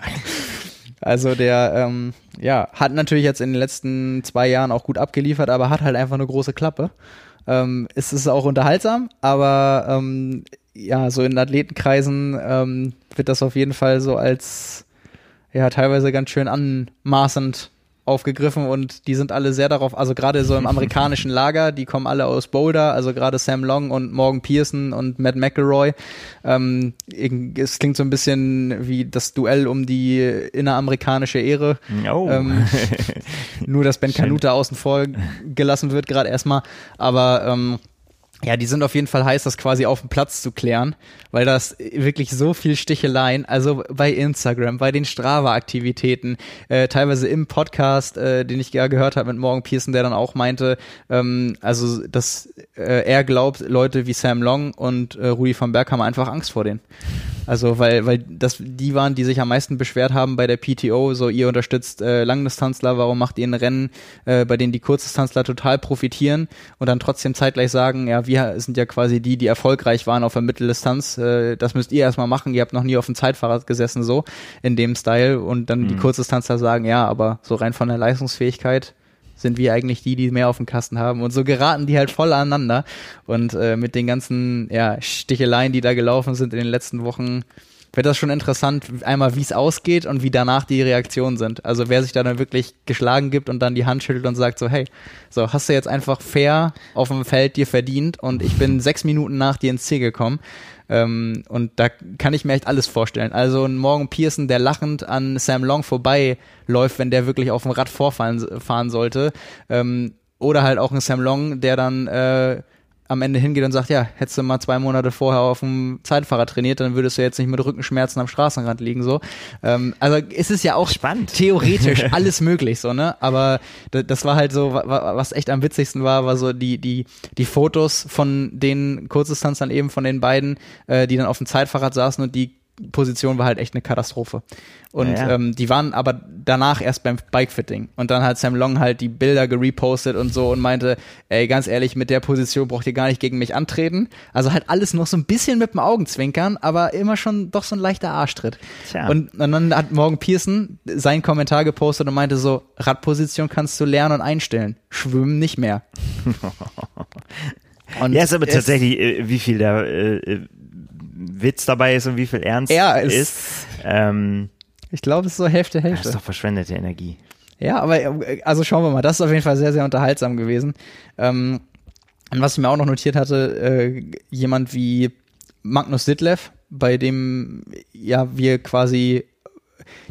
Also der, ähm, ja, hat natürlich jetzt in den letzten zwei Jahren auch gut abgeliefert, aber hat halt einfach eine große Klappe. Ähm, es ist auch unterhaltsam, aber ähm, ja, so in Athletenkreisen ähm, wird das auf jeden Fall so als ja teilweise ganz schön anmaßend aufgegriffen und die sind alle sehr darauf, also gerade so im amerikanischen Lager, die kommen alle aus Boulder, also gerade Sam Long und Morgan Pearson und Matt McElroy. Ähm, es klingt so ein bisschen wie das Duell um die inneramerikanische Ehre. Oh. Ähm, nur, dass Ben Kanuta außen vor gelassen wird, gerade erstmal. Aber ähm, ja, die sind auf jeden Fall heiß, das quasi auf dem Platz zu klären, weil das wirklich so viel Sticheleien, also bei Instagram, bei den Strava-Aktivitäten, äh, teilweise im Podcast, äh, den ich ja gehört habe mit Morgan Pearson, der dann auch meinte, ähm, also dass äh, er glaubt, Leute wie Sam Long und äh, Rudi van Berg haben einfach Angst vor denen. Also weil, weil das die waren, die sich am meisten beschwert haben bei der PTO, so ihr unterstützt äh, Langdistanzler, warum macht ihr ein Rennen, äh, bei denen die Kurzdistanzler total profitieren und dann trotzdem zeitgleich sagen, ja, wir sind ja quasi die, die erfolgreich waren auf der Mitteldistanz, äh, das müsst ihr erstmal machen, ihr habt noch nie auf dem Zeitfahrrad gesessen, so in dem Style und dann mhm. die Kurzdistanzler sagen, ja, aber so rein von der Leistungsfähigkeit sind wir eigentlich die, die mehr auf dem Kasten haben. Und so geraten die halt voll aneinander. Und äh, mit den ganzen ja, Sticheleien, die da gelaufen sind in den letzten Wochen, wird das schon interessant, einmal wie es ausgeht und wie danach die Reaktionen sind. Also wer sich da dann wirklich geschlagen gibt und dann die Hand schüttelt und sagt so, hey, so hast du jetzt einfach fair auf dem Feld dir verdient und ich bin sechs Minuten nach dir ins Ziel gekommen. Ähm, und da kann ich mir echt alles vorstellen. Also ein Morgan Pearson, der lachend an Sam Long vorbeiläuft, wenn der wirklich auf dem Rad vorfahren fahren sollte. Ähm, oder halt auch ein Sam Long, der dann äh, am Ende hingeht und sagt, ja, hättest du mal zwei Monate vorher auf dem Zeitfahrrad trainiert, dann würdest du jetzt nicht mit Rückenschmerzen am Straßenrand liegen so. Ähm, also es ist ja auch Spannend. theoretisch alles möglich so, ne? Aber das war halt so, was echt am witzigsten war, war so die die die Fotos von den Kurzdistanz dann eben von den beiden, äh, die dann auf dem Zeitfahrrad saßen und die Position war halt echt eine Katastrophe. Und ja, ja. Ähm, die waren aber danach erst beim Bikefitting. Und dann hat Sam Long halt die Bilder gerepostet und so und meinte, ey, ganz ehrlich, mit der Position braucht ihr gar nicht gegen mich antreten. Also halt alles noch so ein bisschen mit dem Augenzwinkern, aber immer schon doch so ein leichter Arschtritt. Tja. Und, und dann hat Morgan Pearson seinen Kommentar gepostet und meinte so, Radposition kannst du lernen und einstellen. Schwimmen nicht mehr. Und ja, ist aber tatsächlich, äh, wie viel da äh, äh Witz dabei ist und wie viel Ernst er ist. ist. Ähm, ich glaube, es ist so Hälfte, Hälfte. Das ist doch verschwendete Energie. Ja, aber also schauen wir mal, das ist auf jeden Fall sehr, sehr unterhaltsam gewesen. Ähm, und was ich mir auch noch notiert hatte, äh, jemand wie Magnus Ditlev, bei dem ja wir quasi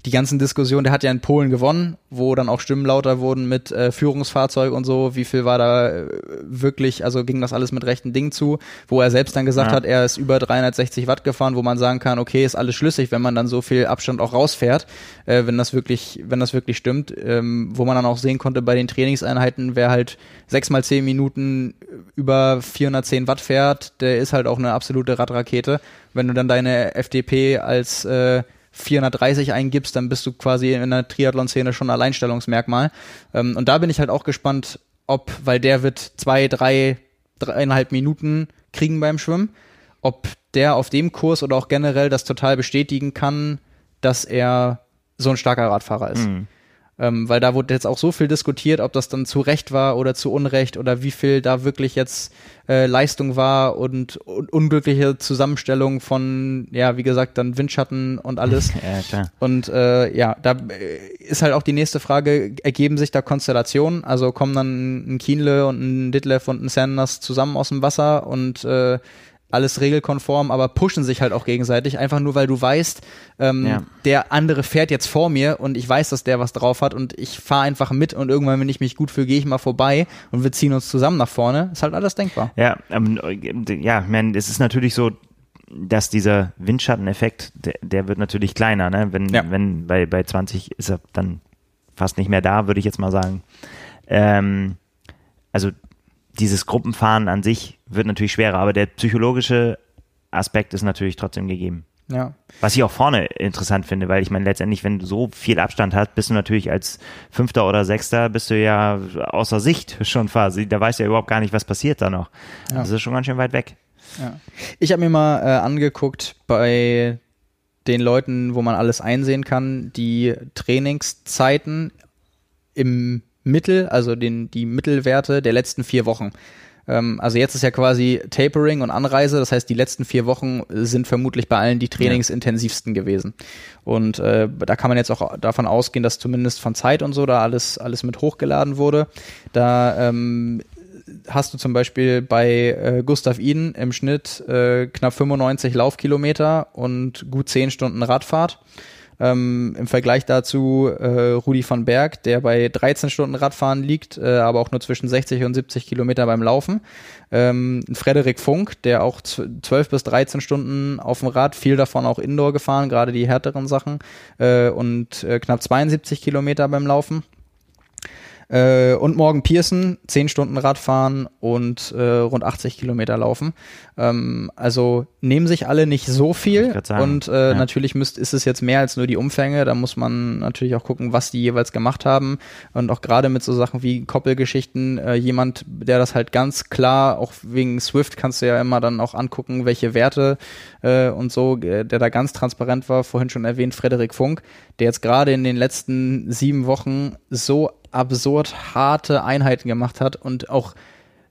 die ganzen Diskussionen, der hat ja in Polen gewonnen, wo dann auch Stimmen lauter wurden mit äh, Führungsfahrzeug und so, wie viel war da äh, wirklich, also ging das alles mit rechten Dingen zu, wo er selbst dann gesagt ja. hat, er ist über 360 Watt gefahren, wo man sagen kann, okay, ist alles schlüssig, wenn man dann so viel Abstand auch rausfährt, äh, wenn das wirklich, wenn das wirklich stimmt, ähm, wo man dann auch sehen konnte bei den Trainingseinheiten, wer halt sechs mal zehn Minuten über 410 Watt fährt, der ist halt auch eine absolute Radrakete. Wenn du dann deine FDP als äh, 430 eingibst, dann bist du quasi in der Triathlon-Szene schon ein Alleinstellungsmerkmal. Ähm, und da bin ich halt auch gespannt, ob, weil der wird zwei, drei, dreieinhalb Minuten kriegen beim Schwimmen, ob der auf dem Kurs oder auch generell das total bestätigen kann, dass er so ein starker Radfahrer ist. Mhm. Ähm, weil da wurde jetzt auch so viel diskutiert, ob das dann zu Recht war oder zu Unrecht oder wie viel da wirklich jetzt äh, Leistung war und, und unglückliche Zusammenstellung von, ja, wie gesagt, dann Windschatten und alles. ja, klar. Und äh, ja, da äh, ist halt auch die nächste Frage, ergeben sich da Konstellationen? Also kommen dann ein Kienle und ein Ditlev und ein Sanders zusammen aus dem Wasser und äh, alles regelkonform, aber pushen sich halt auch gegenseitig, einfach nur weil du weißt, ähm, ja. der andere fährt jetzt vor mir und ich weiß, dass der was drauf hat und ich fahre einfach mit und irgendwann, wenn ich mich gut fühle, gehe ich mal vorbei und wir ziehen uns zusammen nach vorne. Ist halt alles denkbar. Ja, ähm, ja, man, es ist natürlich so, dass dieser Windschatteneffekt, der, der wird natürlich kleiner, ne? Wenn, ja. wenn bei, bei 20 ist er dann fast nicht mehr da, würde ich jetzt mal sagen. Ähm, also dieses Gruppenfahren an sich wird natürlich schwerer, aber der psychologische Aspekt ist natürlich trotzdem gegeben. Ja. Was ich auch vorne interessant finde, weil ich meine, letztendlich, wenn du so viel Abstand hast, bist du natürlich als Fünfter oder Sechster, bist du ja außer Sicht schon quasi. Da weißt du ja überhaupt gar nicht, was passiert da noch. Ja. Das ist schon ganz schön weit weg. Ja. Ich habe mir mal äh, angeguckt bei den Leuten, wo man alles einsehen kann, die Trainingszeiten im Mittel, also den, die Mittelwerte der letzten vier Wochen. Ähm, also jetzt ist ja quasi Tapering und Anreise, das heißt, die letzten vier Wochen sind vermutlich bei allen die trainingsintensivsten gewesen. Und äh, da kann man jetzt auch davon ausgehen, dass zumindest von Zeit und so da alles, alles mit hochgeladen wurde. Da ähm, hast du zum Beispiel bei äh, Gustav Iden im Schnitt äh, knapp 95 Laufkilometer und gut 10 Stunden Radfahrt. Ähm, Im Vergleich dazu äh, Rudi van Berg, der bei 13 Stunden Radfahren liegt, äh, aber auch nur zwischen 60 und 70 Kilometer beim Laufen. Ähm, Frederik Funk, der auch 12 bis 13 Stunden auf dem Rad, viel davon auch Indoor gefahren, gerade die härteren Sachen, äh, und äh, knapp 72 Kilometer beim Laufen. Äh, und Morgan Pearson, 10 Stunden Radfahren und äh, rund 80 Kilometer laufen. Ähm, also nehmen sich alle nicht so viel. Und äh, ja. natürlich müsst, ist es jetzt mehr als nur die Umfänge. Da muss man natürlich auch gucken, was die jeweils gemacht haben. Und auch gerade mit so Sachen wie Koppelgeschichten, äh, jemand, der das halt ganz klar, auch wegen Swift kannst du ja immer dann auch angucken, welche Werte äh, und so, äh, der da ganz transparent war, vorhin schon erwähnt, Frederik Funk, der jetzt gerade in den letzten sieben Wochen so absurd harte Einheiten gemacht hat und auch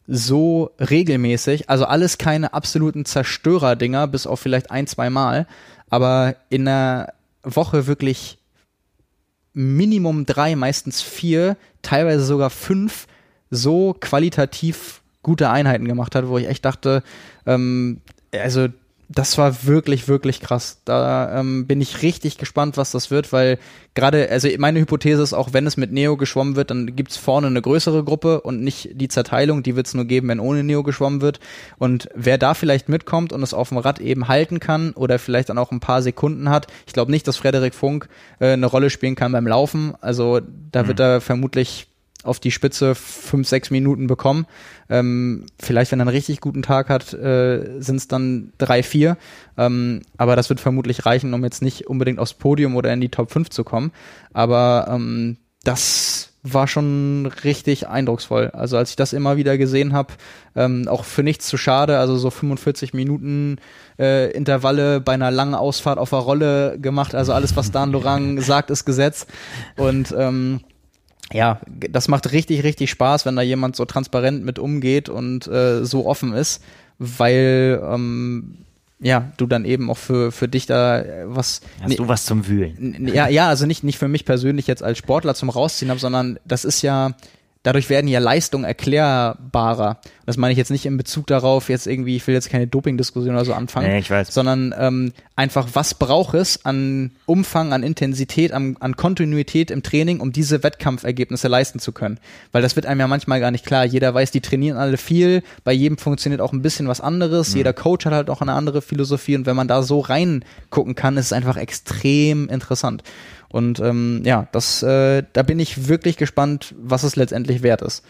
so regelmäßig, also alles keine absoluten Zerstörerdinger, bis auf vielleicht ein, zwei Mal, aber in einer Woche wirklich Minimum drei, meistens vier, teilweise sogar fünf so qualitativ gute Einheiten gemacht hat, wo ich echt dachte, ähm, also das war wirklich, wirklich krass. Da ähm, bin ich richtig gespannt, was das wird, weil gerade, also meine Hypothese ist, auch wenn es mit Neo geschwommen wird, dann gibt's vorne eine größere Gruppe und nicht die Zerteilung, die wird's nur geben, wenn ohne Neo geschwommen wird. Und wer da vielleicht mitkommt und es auf dem Rad eben halten kann oder vielleicht dann auch ein paar Sekunden hat, ich glaube nicht, dass Frederik Funk äh, eine Rolle spielen kann beim Laufen. Also da mhm. wird er vermutlich auf die Spitze fünf, sechs Minuten bekommen. Ähm, vielleicht, wenn er einen richtig guten Tag hat, äh, sind es dann drei, vier. Ähm, aber das wird vermutlich reichen, um jetzt nicht unbedingt aufs Podium oder in die Top 5 zu kommen. Aber ähm, das war schon richtig eindrucksvoll. Also als ich das immer wieder gesehen habe, ähm, auch für nichts zu schade, also so 45 Minuten äh, Intervalle bei einer langen Ausfahrt auf der Rolle gemacht. Also alles, was Dan Lorang sagt, ist Gesetz. Und ähm, ja, das macht richtig, richtig Spaß, wenn da jemand so transparent mit umgeht und äh, so offen ist, weil ähm, ja, du dann eben auch für, für dich da äh, was. Hast ne, du was zum Wühlen? Ja, ja, also nicht, nicht für mich persönlich jetzt als Sportler zum Rausziehen habe, sondern das ist ja, dadurch werden ja Leistungen erklärbarer. Das meine ich jetzt nicht in Bezug darauf, jetzt irgendwie, ich will jetzt keine Doping-Diskussion oder so anfangen, nee, ich weiß. sondern ähm, einfach, was braucht es an Umfang, an Intensität, an, an Kontinuität im Training, um diese Wettkampfergebnisse leisten zu können. Weil das wird einem ja manchmal gar nicht klar. Jeder weiß, die trainieren alle viel, bei jedem funktioniert auch ein bisschen was anderes, mhm. jeder Coach hat halt auch eine andere Philosophie und wenn man da so reingucken kann, ist es einfach extrem interessant. Und ähm, ja, das, äh, da bin ich wirklich gespannt, was es letztendlich wert ist.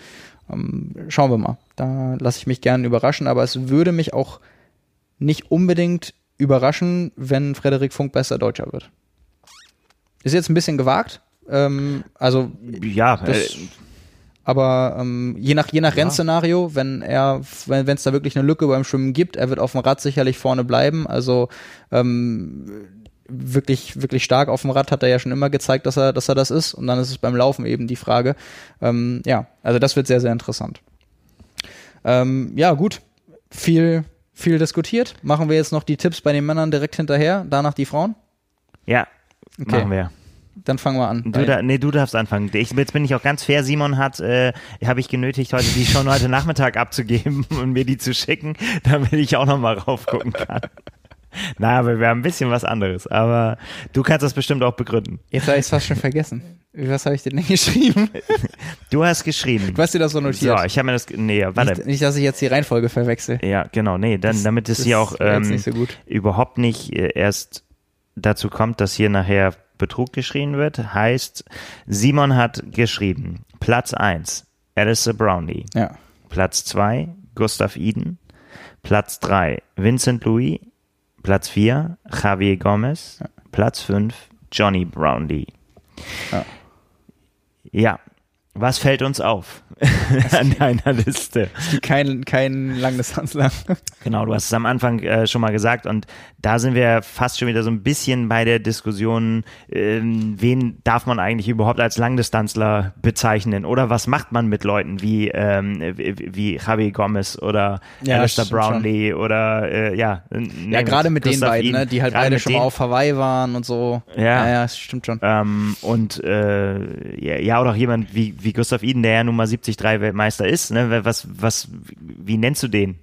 Ähm, schauen wir mal. Da lasse ich mich gerne überraschen, aber es würde mich auch nicht unbedingt überraschen, wenn Frederik Funk besser Deutscher wird. Ist jetzt ein bisschen gewagt. Ähm, also ja, das, äh, aber ähm, je nach je nach ja. Rennszenario, wenn er wenn es da wirklich eine Lücke beim Schwimmen gibt, er wird auf dem Rad sicherlich vorne bleiben. Also ähm, wirklich, wirklich stark auf dem Rad hat er ja schon immer gezeigt, dass er, dass er das ist. Und dann ist es beim Laufen eben die Frage. Ähm, ja, also das wird sehr, sehr interessant. Ähm, ja, gut. Viel, viel diskutiert. Machen wir jetzt noch die Tipps bei den Männern direkt hinterher, danach die Frauen? Ja, okay. machen wir. Dann fangen wir an. Du, da, nee, du darfst anfangen. Ich, jetzt bin ich auch ganz fair. Simon hat, äh, habe ich genötigt, heute die schon heute Nachmittag abzugeben und mir die zu schicken, damit ich auch noch mal raufgucken kann. Na, aber wir haben ein bisschen was anderes. Aber du kannst das bestimmt auch begründen. Jetzt habe ich es fast schon vergessen. Was habe ich denn geschrieben? Du hast geschrieben. Du hast dir das so notiert. So, ich habe mir das. Nee, warte. Nicht, nicht, dass ich jetzt die Reihenfolge verwechsel. Ja, genau. Nee, dann, damit es hier auch ähm, nicht so überhaupt nicht äh, erst dazu kommt, dass hier nachher Betrug geschrien wird, heißt, Simon hat geschrieben, Platz 1, Alistair Brownlee. Ja. Platz 2, Gustav Eden. Platz 3, Vincent Louis. Platz 4 Javier Gomez. Platz 5 Johnny Brownlee. Ja. ja. Was fällt uns auf an deiner Liste? Kein, kein Langdistanzler. Genau, du hast es am Anfang äh, schon mal gesagt und da sind wir fast schon wieder so ein bisschen bei der Diskussion, ähm, wen darf man eigentlich überhaupt als Langdistanzler bezeichnen oder was macht man mit Leuten wie, ähm, wie, wie Javi Gomez oder ja, Alistair Brownlee schon. oder äh, ja. Ja, gerade mit den beiden, ne, die halt beide schon mal auf Hawaii waren und so. Ja, ja, ja stimmt schon. Ähm, und äh, ja, ja, oder auch jemand wie wie Gustav Iden, der ja nun mal 73 Weltmeister ist. Ne? Was, was, wie nennst du den?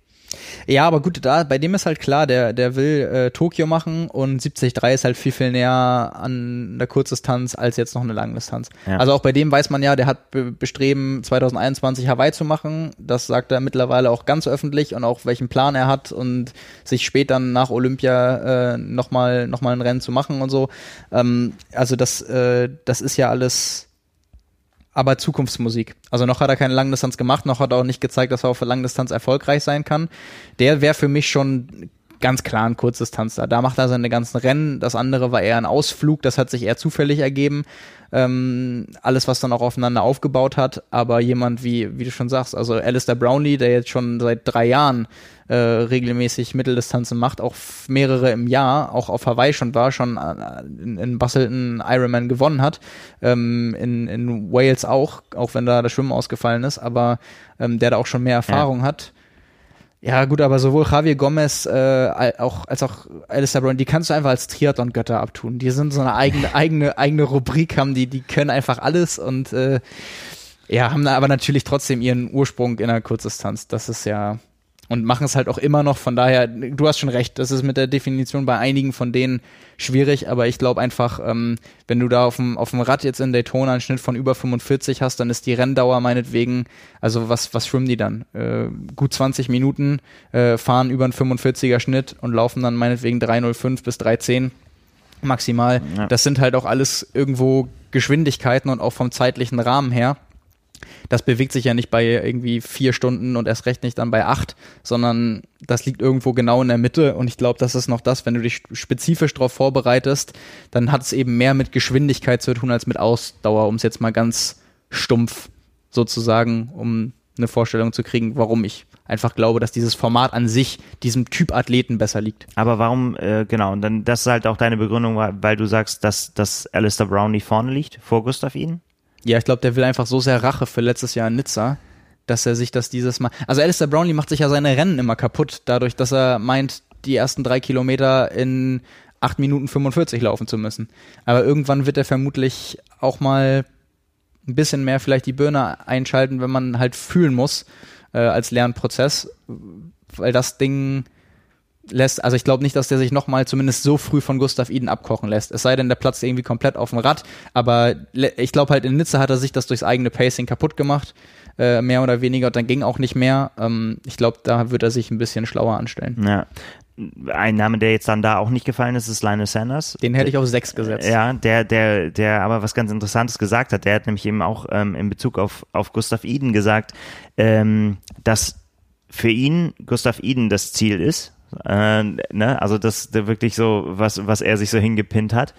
Ja, aber gut, da bei dem ist halt klar, der der will äh, Tokio machen und 73 ist halt viel viel näher an der Kurzdistanz als jetzt noch eine Langdistanz. Ja. Also auch bei dem weiß man ja, der hat be bestreben 2021 Hawaii zu machen. Das sagt er mittlerweile auch ganz öffentlich und auch welchen Plan er hat und sich später nach Olympia äh, noch mal noch mal ein Rennen zu machen und so. Ähm, also das äh, das ist ja alles aber Zukunftsmusik. Also noch hat er keine Langdistanz gemacht, noch hat er auch nicht gezeigt, dass er auf Langdistanz erfolgreich sein kann. Der wäre für mich schon ganz klar ein Kurzdistanz da. Da macht er seine ganzen Rennen. Das andere war eher ein Ausflug. Das hat sich eher zufällig ergeben. Ähm, alles, was dann auch aufeinander aufgebaut hat. Aber jemand wie, wie du schon sagst, also Alistair Brownlee, der jetzt schon seit drei Jahren äh, regelmäßig Mitteldistanzen macht, auch mehrere im Jahr, auch auf Hawaii schon war, schon äh, in, in Basel Ironman gewonnen hat, ähm, in, in Wales auch, auch wenn da das Schwimmen ausgefallen ist, aber ähm, der da auch schon mehr Erfahrung ja. hat ja, gut, aber sowohl Javier Gomez äh, auch, als auch Alistair Brown, die kannst du einfach als Triathlon-Götter abtun. Die sind so eine eigene, eigene, eigene Rubrik, haben die, die können einfach alles und äh, ja, haben da aber natürlich trotzdem ihren Ursprung in der Kurzdistanz. Das ist ja, und machen es halt auch immer noch. Von daher, du hast schon recht, das ist mit der Definition bei einigen von denen schwierig, aber ich glaube einfach, ähm, wenn du da auf dem, auf dem Rad jetzt in Daytona einen Schnitt von über 45 hast, dann ist die Renndauer meinetwegen, also was, was schwimmen die dann? Äh, gut 20 Minuten, äh, fahren über einen 45er Schnitt und laufen dann meinetwegen 305 bis 310 maximal. Ja. Das sind halt auch alles irgendwo Geschwindigkeiten und auch vom zeitlichen Rahmen her das bewegt sich ja nicht bei irgendwie vier Stunden und erst recht nicht dann bei acht, sondern das liegt irgendwo genau in der Mitte und ich glaube, das ist noch das, wenn du dich spezifisch darauf vorbereitest, dann hat es eben mehr mit Geschwindigkeit zu tun als mit Ausdauer, um es jetzt mal ganz stumpf sozusagen, um eine Vorstellung zu kriegen, warum ich einfach glaube, dass dieses Format an sich diesem Typ Athleten besser liegt. Aber warum, äh, genau, und dann das ist halt auch deine Begründung, weil du sagst, dass, dass Alistair Brown nicht vorne liegt, vor Gustav Iden? Ja, ich glaube, der will einfach so sehr Rache für letztes Jahr in Nizza, dass er sich das dieses Mal. Also Alistair Brownlee macht sich ja seine Rennen immer kaputt, dadurch, dass er meint, die ersten drei Kilometer in 8 Minuten 45 laufen zu müssen. Aber irgendwann wird er vermutlich auch mal ein bisschen mehr vielleicht die Birne einschalten, wenn man halt fühlen muss äh, als Lernprozess, weil das Ding lässt, also ich glaube nicht, dass der sich nochmal zumindest so früh von Gustav Iden abkochen lässt. Es sei denn, der platzt irgendwie komplett auf dem Rad. Aber ich glaube halt in Nizza hat er sich das durchs eigene Pacing kaputt gemacht, äh, mehr oder weniger. Und dann ging auch nicht mehr. Ähm, ich glaube, da wird er sich ein bisschen schlauer anstellen. Ja. Ein Name, der jetzt dann da auch nicht gefallen ist, ist Lionel Sanders. Den hätte ich auf sechs gesetzt. Ja, der, der, der aber was ganz Interessantes gesagt hat. Der hat nämlich eben auch ähm, in Bezug auf, auf Gustav Iden gesagt, ähm, dass für ihn Gustav Iden das Ziel ist äh, ne? Also das, wirklich so, was, was er sich so hingepinnt hat.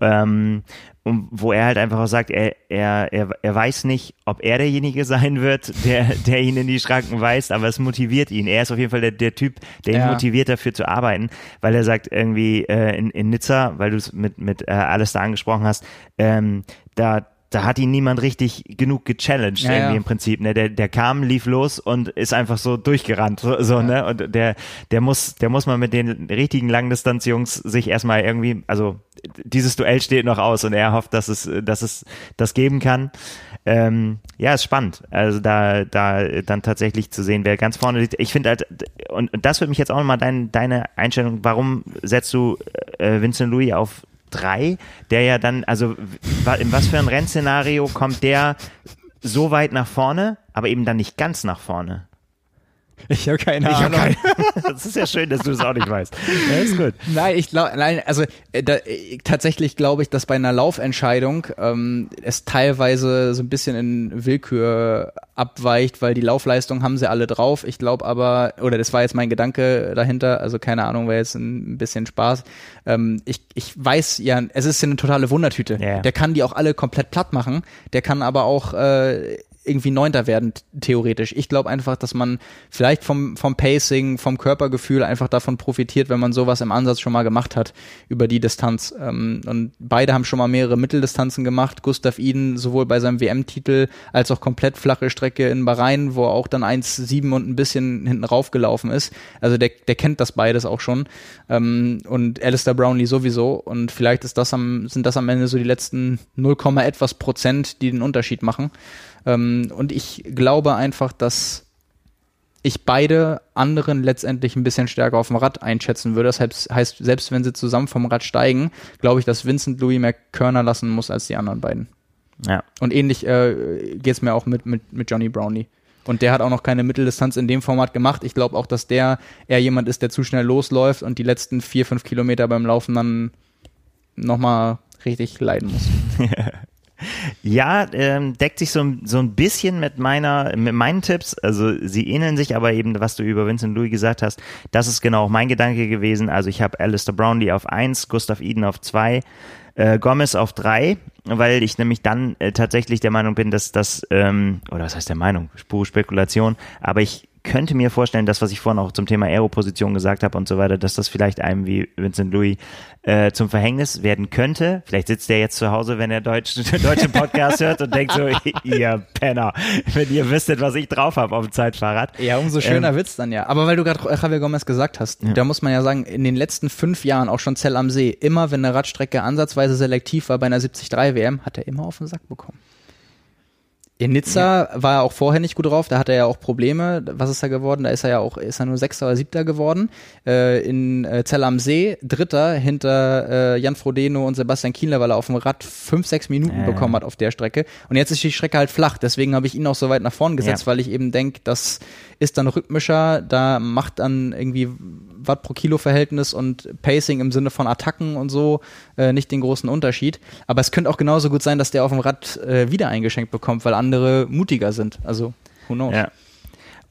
Ähm, und wo er halt einfach auch sagt, er, er, er, er weiß nicht, ob er derjenige sein wird, der, der ihn in die Schranken weist, aber es motiviert ihn. Er ist auf jeden Fall der, der Typ, der ihn ja. motiviert, dafür zu arbeiten, weil er sagt irgendwie äh, in, in Nizza, weil du es mit, mit äh, alles da angesprochen hast, ähm, da da hat ihn niemand richtig genug gechallenged ja, irgendwie ja. im Prinzip. Ne? Der, der kam, lief los und ist einfach so durchgerannt. So, so ja. ne? Und der, der muss, der muss mal mit den richtigen Langdistanzjungs sich erstmal irgendwie, also dieses Duell steht noch aus und er hofft, dass es, dass es das geben kann. Ähm, ja, ist spannend. Also da, da dann tatsächlich zu sehen, wer ganz vorne liegt. Ich finde halt, und, und das würde mich jetzt auch nochmal dein, deine Einstellung, warum setzt du äh, Vincent Louis auf drei, der ja dann, also in was für ein Rennszenario kommt der so weit nach vorne, aber eben dann nicht ganz nach vorne? Ich habe keine ich Ahnung. Hab keine, das ist ja schön, dass du es auch nicht weißt. Ja, ist gut. Nein, ich glaube, nein, also äh, da, äh, tatsächlich glaube ich, dass bei einer Laufentscheidung ähm, es teilweise so ein bisschen in Willkür abweicht, weil die Laufleistung haben sie alle drauf. Ich glaube aber, oder das war jetzt mein Gedanke dahinter, also keine Ahnung, war jetzt ein bisschen Spaß. Ähm, ich, ich weiß ja, es ist ja eine totale Wundertüte. Yeah. Der kann die auch alle komplett platt machen. Der kann aber auch äh, irgendwie Neunter werden, theoretisch. Ich glaube einfach, dass man vielleicht vom, vom Pacing, vom Körpergefühl einfach davon profitiert, wenn man sowas im Ansatz schon mal gemacht hat über die Distanz. Ähm, und beide haben schon mal mehrere Mitteldistanzen gemacht. Gustav Iden sowohl bei seinem WM-Titel als auch komplett flache Strecke in Bahrain, wo er auch dann 1,7 und ein bisschen hinten raufgelaufen ist. Also der, der kennt das beides auch schon. Ähm, und Alistair Brownlee sowieso. Und vielleicht ist das am, sind das am Ende so die letzten 0, etwas Prozent, die den Unterschied machen. Ähm, und ich glaube einfach, dass ich beide anderen letztendlich ein bisschen stärker auf dem Rad einschätzen würde. Das heißt, selbst wenn sie zusammen vom Rad steigen, glaube ich, dass Vincent Louis mehr Körner lassen muss als die anderen beiden. Ja. Und ähnlich äh, geht es mir auch mit, mit, mit Johnny Brownlee. Und der hat auch noch keine Mitteldistanz in dem Format gemacht. Ich glaube auch, dass der eher jemand ist, der zu schnell losläuft und die letzten vier, fünf Kilometer beim Laufen dann nochmal richtig leiden muss. Ja, ähm, deckt sich so, so ein bisschen mit meiner, mit meinen Tipps. Also sie ähneln sich, aber eben, was du über Vincent Louis gesagt hast, das ist genau auch mein Gedanke gewesen. Also ich habe Alistair Brownlee auf eins, Gustav Eden auf zwei, äh, Gomez auf drei, weil ich nämlich dann äh, tatsächlich der Meinung bin, dass das, ähm, oder was heißt der Meinung, Spur Spekulation, aber ich könnte mir vorstellen, das, was ich vorhin auch zum Thema Aeroposition gesagt habe und so weiter, dass das vielleicht einem wie Vincent Louis äh, zum Verhängnis werden könnte. Vielleicht sitzt der jetzt zu Hause, wenn er Deutsch, deutschen Podcast hört und denkt so, ihr Penner, wenn ihr wüsstet, was ich drauf habe auf dem Zeitfahrrad. Ja, umso schöner ähm, wird's dann ja. Aber weil du gerade Javier Gomez gesagt hast, ja. da muss man ja sagen, in den letzten fünf Jahren, auch schon Zell am See, immer wenn eine Radstrecke ansatzweise selektiv war bei einer 73 WM, hat er immer auf den Sack bekommen. In Nizza ja. war er auch vorher nicht gut drauf, da hat er ja auch Probleme. Was ist da geworden? Da ist er ja auch, ist er nur Sechster oder Siebter geworden. Äh, in äh, Zell am See, Dritter hinter äh, Jan Frodeno und Sebastian Kienle, weil er auf dem Rad fünf, sechs Minuten äh. bekommen hat auf der Strecke. Und jetzt ist die Strecke halt flach, deswegen habe ich ihn auch so weit nach vorn gesetzt, ja. weil ich eben denke, das ist dann Rückmischer, da macht dann irgendwie Watt pro Kilo Verhältnis und Pacing im Sinne von Attacken und so äh, nicht den großen Unterschied. Aber es könnte auch genauso gut sein, dass der auf dem Rad äh, wieder eingeschenkt bekommt, weil andere mutiger sind. Also, who knows? Ja.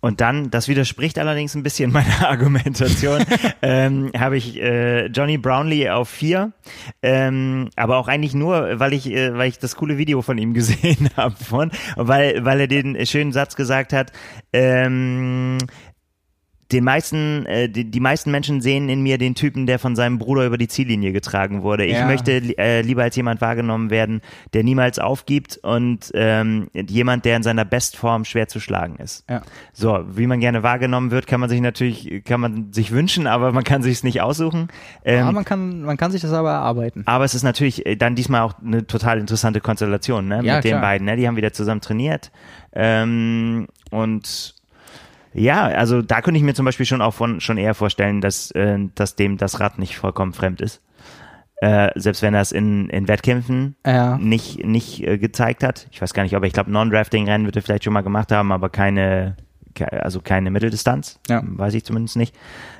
Und dann, das widerspricht allerdings ein bisschen meiner Argumentation, ähm, habe ich äh, Johnny Brownlee auf vier, ähm, aber auch eigentlich nur, weil ich, äh, weil ich das coole Video von ihm gesehen habe von, weil, weil er den schönen Satz gesagt hat, ähm, den meisten, äh, die, die meisten Menschen sehen in mir den Typen, der von seinem Bruder über die Ziellinie getragen wurde. Ich ja. möchte äh, lieber als jemand wahrgenommen werden, der niemals aufgibt und ähm, jemand, der in seiner Bestform schwer zu schlagen ist. Ja. So, wie man gerne wahrgenommen wird, kann man sich natürlich, kann man sich wünschen, aber man kann sich es nicht aussuchen. Ähm, ja, man kann, man kann sich das aber erarbeiten. Aber es ist natürlich äh, dann diesmal auch eine total interessante Konstellation ne, ja, mit klar. den beiden. Ne? Die haben wieder zusammen trainiert ähm, und ja, also da könnte ich mir zum Beispiel schon auch von schon eher vorstellen, dass, äh, dass dem das Rad nicht vollkommen fremd ist. Äh, selbst wenn er es in, in Wettkämpfen ja. nicht, nicht äh, gezeigt hat. Ich weiß gar nicht, ob ich glaube, Non-Drafting-Rennen wird er vielleicht schon mal gemacht haben, aber keine, also keine Mitteldistanz. Ja. Weiß ich zumindest nicht.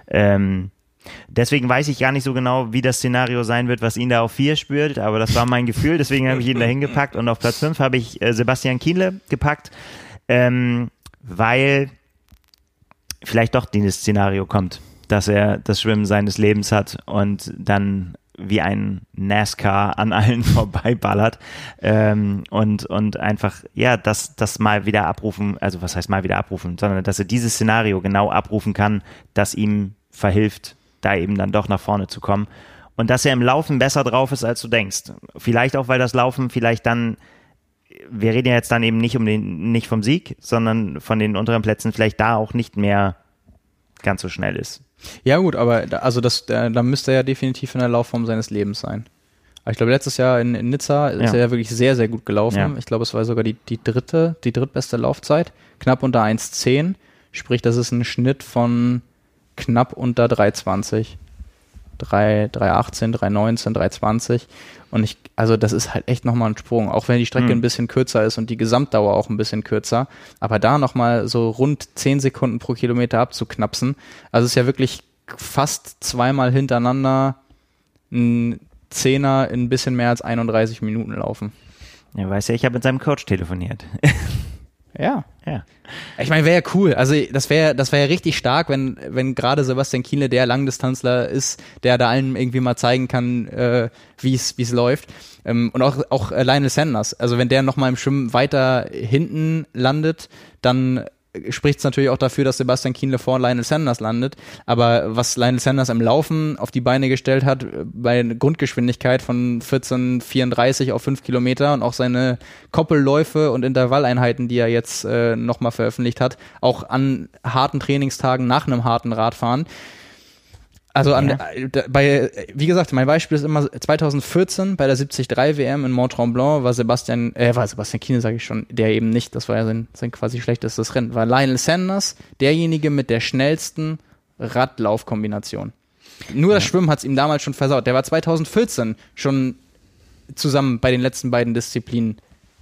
Ähm, deswegen weiß ich gar nicht so genau, wie das Szenario sein wird, was ihn da auf vier spürt, aber das war mein Gefühl, deswegen habe ich ihn da hingepackt und auf Platz fünf habe ich äh, Sebastian Kienle gepackt, ähm, weil vielleicht doch dieses Szenario kommt, dass er das Schwimmen seines Lebens hat und dann wie ein NASCAR an allen vorbeiballert ähm, und, und einfach, ja, das, das mal wieder abrufen, also was heißt mal wieder abrufen, sondern dass er dieses Szenario genau abrufen kann, das ihm verhilft, da eben dann doch nach vorne zu kommen. Und dass er im Laufen besser drauf ist, als du denkst. Vielleicht auch, weil das Laufen vielleicht dann wir reden ja jetzt dann eben nicht um den, nicht vom Sieg, sondern von den unteren Plätzen vielleicht da auch nicht mehr ganz so schnell ist. Ja gut, aber da, also das, da, da müsste er ja definitiv in der Laufform seines Lebens sein. Aber ich glaube, letztes Jahr in, in Nizza ist ja. er ja wirklich sehr, sehr gut gelaufen. Ja. Ich glaube, es war sogar die, die dritte, die drittbeste Laufzeit. Knapp unter 1,10. Sprich, das ist ein Schnitt von knapp unter 3,20. 3, 318, 319, 320. Und ich, also das ist halt echt nochmal ein Sprung, auch wenn die Strecke mhm. ein bisschen kürzer ist und die Gesamtdauer auch ein bisschen kürzer. Aber da nochmal so rund 10 Sekunden pro Kilometer abzuknapsen, also es ist ja wirklich fast zweimal hintereinander ein Zehner in ein bisschen mehr als 31 Minuten laufen. Ja, weiß ja, ich habe mit seinem Coach telefoniert. Ja. Ja. Ich meine, wäre ja cool. Also das wäre das wäre ja richtig stark, wenn wenn gerade Sebastian Kienle der Langdistanzler ist, der da allen irgendwie mal zeigen kann, äh, wie es wie es läuft. Ähm, und auch auch äh, Lionel Sanders. Also wenn der noch mal im Schwimmen weiter hinten landet, dann spricht es natürlich auch dafür, dass Sebastian Kienle vor Lionel Sanders landet. Aber was Lionel Sanders im Laufen auf die Beine gestellt hat, bei Grundgeschwindigkeit von 14,34 auf 5 Kilometer und auch seine Koppelläufe und Intervalleinheiten, die er jetzt äh, nochmal veröffentlicht hat, auch an harten Trainingstagen nach einem harten Radfahren, also an, ja. Bei, wie gesagt, mein Beispiel ist immer 2014 bei der 73 WM in Mont Tremblant war Sebastian, äh, war Sebastian Kiene, sage ich schon, der eben nicht, das war ja sein, sein quasi schlechtestes Rennen, war Lionel Sanders derjenige mit der schnellsten Radlaufkombination. Nur das Schwimmen hat es ihm damals schon versaut. Der war 2014 schon zusammen bei den letzten beiden Disziplinen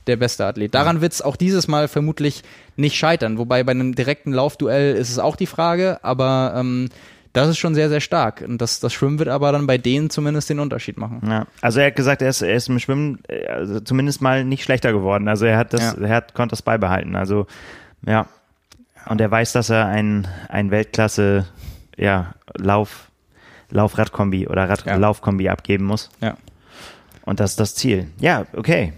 der beste Athlet. Daran wird es auch dieses Mal vermutlich nicht scheitern. Wobei bei einem direkten Laufduell ist es auch die Frage, aber ähm, das ist schon sehr, sehr stark. Und das, das Schwimmen wird aber dann bei denen zumindest den Unterschied machen. Ja. Also er hat gesagt, er ist, er ist im Schwimmen äh, also zumindest mal nicht schlechter geworden. Also er hat das, ja. er hat, konnte das beibehalten. Also ja. Und er weiß, dass er ein, ein Weltklasse ja, Lauf, Lauf-Radkombi oder Rad ja. Laufkombi abgeben muss. Ja. Und das ist das Ziel. Ja, okay.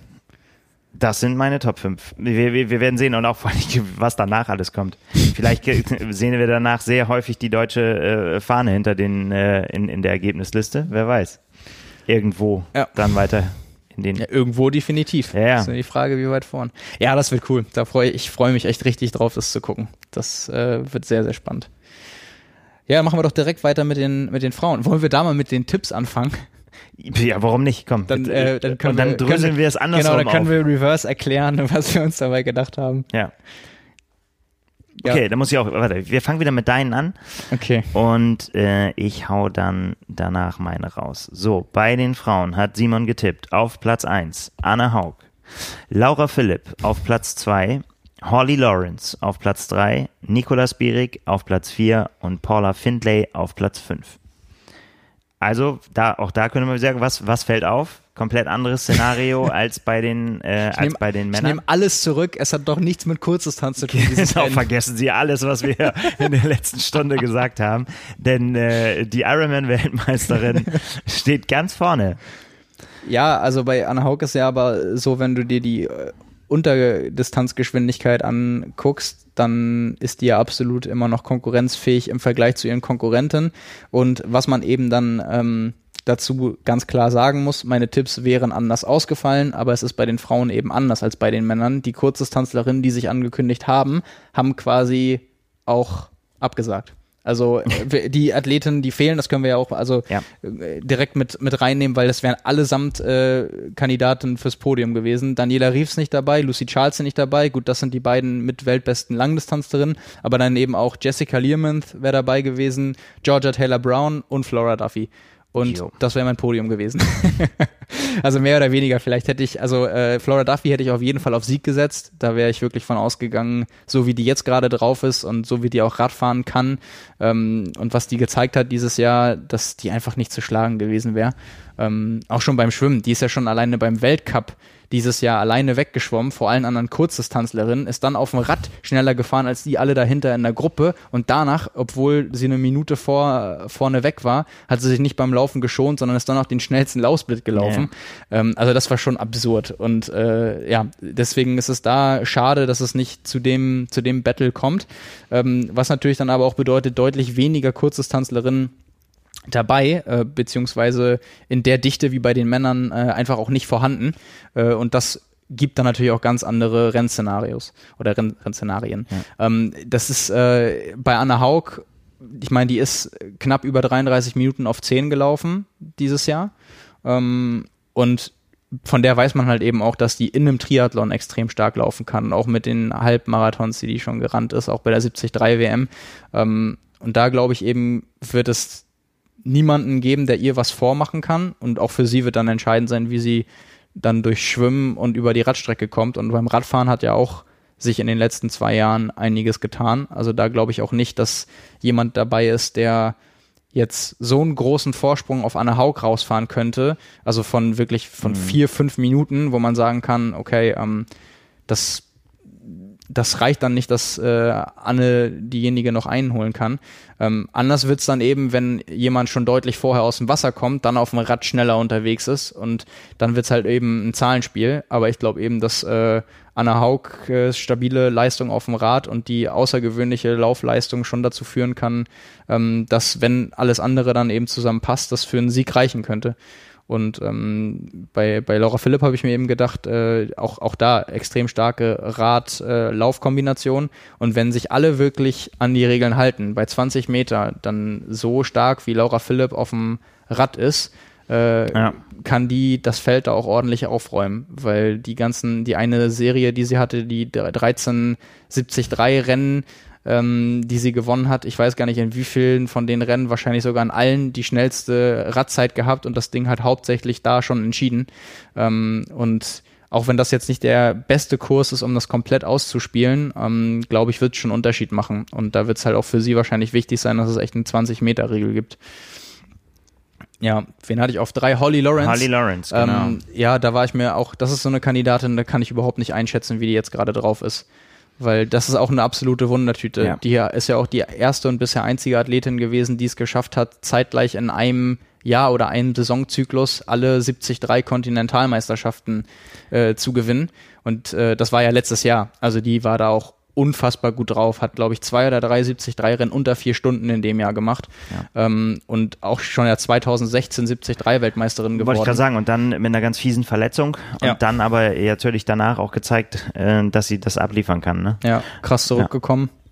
Das sind meine Top 5. Wir, wir, wir werden sehen und auch vor allem, was danach alles kommt. Vielleicht sehen wir danach sehr häufig die deutsche äh, Fahne hinter den äh, in, in der Ergebnisliste. Wer weiß. Irgendwo ja. dann weiter in den. Ja, irgendwo definitiv. Ja, ja. Das ist die Frage, wie weit vorn. Ja, das wird cool. Da freue ich freue mich echt richtig drauf, das zu gucken. Das äh, wird sehr, sehr spannend. Ja, machen wir doch direkt weiter mit den, mit den Frauen. Wollen wir da mal mit den Tipps anfangen? Ja, warum nicht? Komm. Dann, äh, dann können und dann wir, dröseln können, wir es andersrum Genau, dann können auf. wir reverse erklären, was wir uns dabei gedacht haben. Ja. Okay, ja. dann muss ich auch, warte, wir fangen wieder mit deinen an. Okay. Und äh, ich hau dann danach meine raus. So, bei den Frauen hat Simon getippt auf Platz 1 Anna Haug, Laura Philipp auf Platz 2, Holly Lawrence auf Platz 3, Nicolas Bierig auf Platz 4 und Paula Findlay auf Platz 5. Also da, auch da können wir sagen, was, was fällt auf? Komplett anderes Szenario als bei den, äh, als nehm, bei den Männern. Ich nehme alles zurück. Es hat doch nichts mit Kurzdistanz zu tun. Genau, vergessen Sie alles, was wir in der letzten Stunde gesagt haben. Denn äh, die Ironman-Weltmeisterin steht ganz vorne. Ja, also bei Anna Haug ist ja aber so, wenn du dir die äh, Unterdistanzgeschwindigkeit anguckst, dann ist die ja absolut immer noch konkurrenzfähig im Vergleich zu ihren Konkurrenten. Und was man eben dann ähm, dazu ganz klar sagen muss, meine Tipps wären anders ausgefallen, aber es ist bei den Frauen eben anders als bei den Männern. Die Kurzdistanzlerinnen, die sich angekündigt haben, haben quasi auch abgesagt. Also äh, die Athleten, die fehlen, das können wir ja auch also ja. Äh, direkt mit mit reinnehmen, weil das wären allesamt äh, Kandidaten fürs Podium gewesen. Daniela Reeves nicht dabei, Lucy Charles nicht dabei. Gut, das sind die beiden mit weltbesten Langdistanzlerinnen, aber dann eben auch Jessica Learmonth wäre dabei gewesen, Georgia Taylor Brown und Flora Duffy. Und jo. das wäre mein Podium gewesen. also mehr oder weniger. Vielleicht hätte ich, also äh, Flora Duffy hätte ich auf jeden Fall auf Sieg gesetzt. Da wäre ich wirklich von ausgegangen, so wie die jetzt gerade drauf ist und so wie die auch Radfahren kann ähm, und was die gezeigt hat dieses Jahr, dass die einfach nicht zu schlagen gewesen wäre. Ähm, auch schon beim Schwimmen. Die ist ja schon alleine beim Weltcup dieses Jahr alleine weggeschwommen, vor allen anderen Kurzdistanzlerinnen, ist dann auf dem Rad schneller gefahren als die alle dahinter in der Gruppe und danach, obwohl sie eine Minute vor, vorne weg war, hat sie sich nicht beim Laufen geschont, sondern ist dann auch den schnellsten Laufsplit gelaufen. Ja. Ähm, also das war schon absurd und äh, ja, deswegen ist es da schade, dass es nicht zu dem, zu dem Battle kommt, ähm, was natürlich dann aber auch bedeutet, deutlich weniger Kurzdistanzlerinnen dabei, äh, beziehungsweise in der Dichte wie bei den Männern äh, einfach auch nicht vorhanden. Äh, und das gibt dann natürlich auch ganz andere Rennszenarios oder Renn Rennszenarien. Ja. Ähm, das ist äh, bei Anna Haug, ich meine, die ist knapp über 33 Minuten auf 10 gelaufen dieses Jahr. Ähm, und von der weiß man halt eben auch, dass die in einem Triathlon extrem stark laufen kann, auch mit den Halbmarathons, die die schon gerannt ist, auch bei der 73 WM. Ähm, und da glaube ich eben, wird es niemanden geben, der ihr was vormachen kann. Und auch für sie wird dann entscheidend sein, wie sie dann durch Schwimmen und über die Radstrecke kommt. Und beim Radfahren hat ja auch sich in den letzten zwei Jahren einiges getan. Also da glaube ich auch nicht, dass jemand dabei ist, der jetzt so einen großen Vorsprung auf Anne Haug rausfahren könnte. Also von wirklich von mhm. vier, fünf Minuten, wo man sagen kann, okay, ähm, das das reicht dann nicht, dass äh, Anne diejenige noch einholen kann. Ähm, anders wird's dann eben, wenn jemand schon deutlich vorher aus dem Wasser kommt, dann auf dem Rad schneller unterwegs ist und dann wird's halt eben ein Zahlenspiel. Aber ich glaube eben, dass äh, Anna Haug äh, stabile Leistung auf dem Rad und die außergewöhnliche Laufleistung schon dazu führen kann, ähm, dass wenn alles andere dann eben zusammenpasst, das für einen Sieg reichen könnte. Und ähm, bei, bei Laura Philipp habe ich mir eben gedacht, äh, auch, auch da extrem starke Rad-Lauf-Kombination. Äh, und wenn sich alle wirklich an die Regeln halten, bei 20 Meter dann so stark wie Laura Philipp auf dem Rad ist, äh, ja. kann die das Feld da auch ordentlich aufräumen, weil die ganzen, die eine Serie, die sie hatte, die 1373 Rennen, ähm, die sie gewonnen hat. Ich weiß gar nicht, in wie vielen von den Rennen, wahrscheinlich sogar in allen die schnellste Radzeit gehabt und das Ding hat hauptsächlich da schon entschieden. Ähm, und auch wenn das jetzt nicht der beste Kurs ist, um das komplett auszuspielen, ähm, glaube ich, wird es schon einen Unterschied machen. Und da wird es halt auch für sie wahrscheinlich wichtig sein, dass es echt einen 20-Meter-Regel gibt. Ja, wen hatte ich auf drei? Holly Lawrence. Holly Lawrence, genau. Ähm, ja, da war ich mir auch, das ist so eine Kandidatin, da kann ich überhaupt nicht einschätzen, wie die jetzt gerade drauf ist. Weil das ist auch eine absolute Wundertüte. Ja. Die ist ja auch die erste und bisher einzige Athletin gewesen, die es geschafft hat, zeitgleich in einem Jahr oder einem Saisonzyklus alle 73 Kontinentalmeisterschaften äh, zu gewinnen. Und äh, das war ja letztes Jahr. Also die war da auch unfassbar gut drauf, hat, glaube ich, zwei oder drei 73 Rennen unter vier Stunden in dem Jahr gemacht ja. ähm, und auch schon ja 2016 73 Weltmeisterin geworden. Wollte ich gerade sagen und dann mit einer ganz fiesen Verletzung und ja. dann aber natürlich danach auch gezeigt, äh, dass sie das abliefern kann. Ne? Ja, krass zurückgekommen. Ja.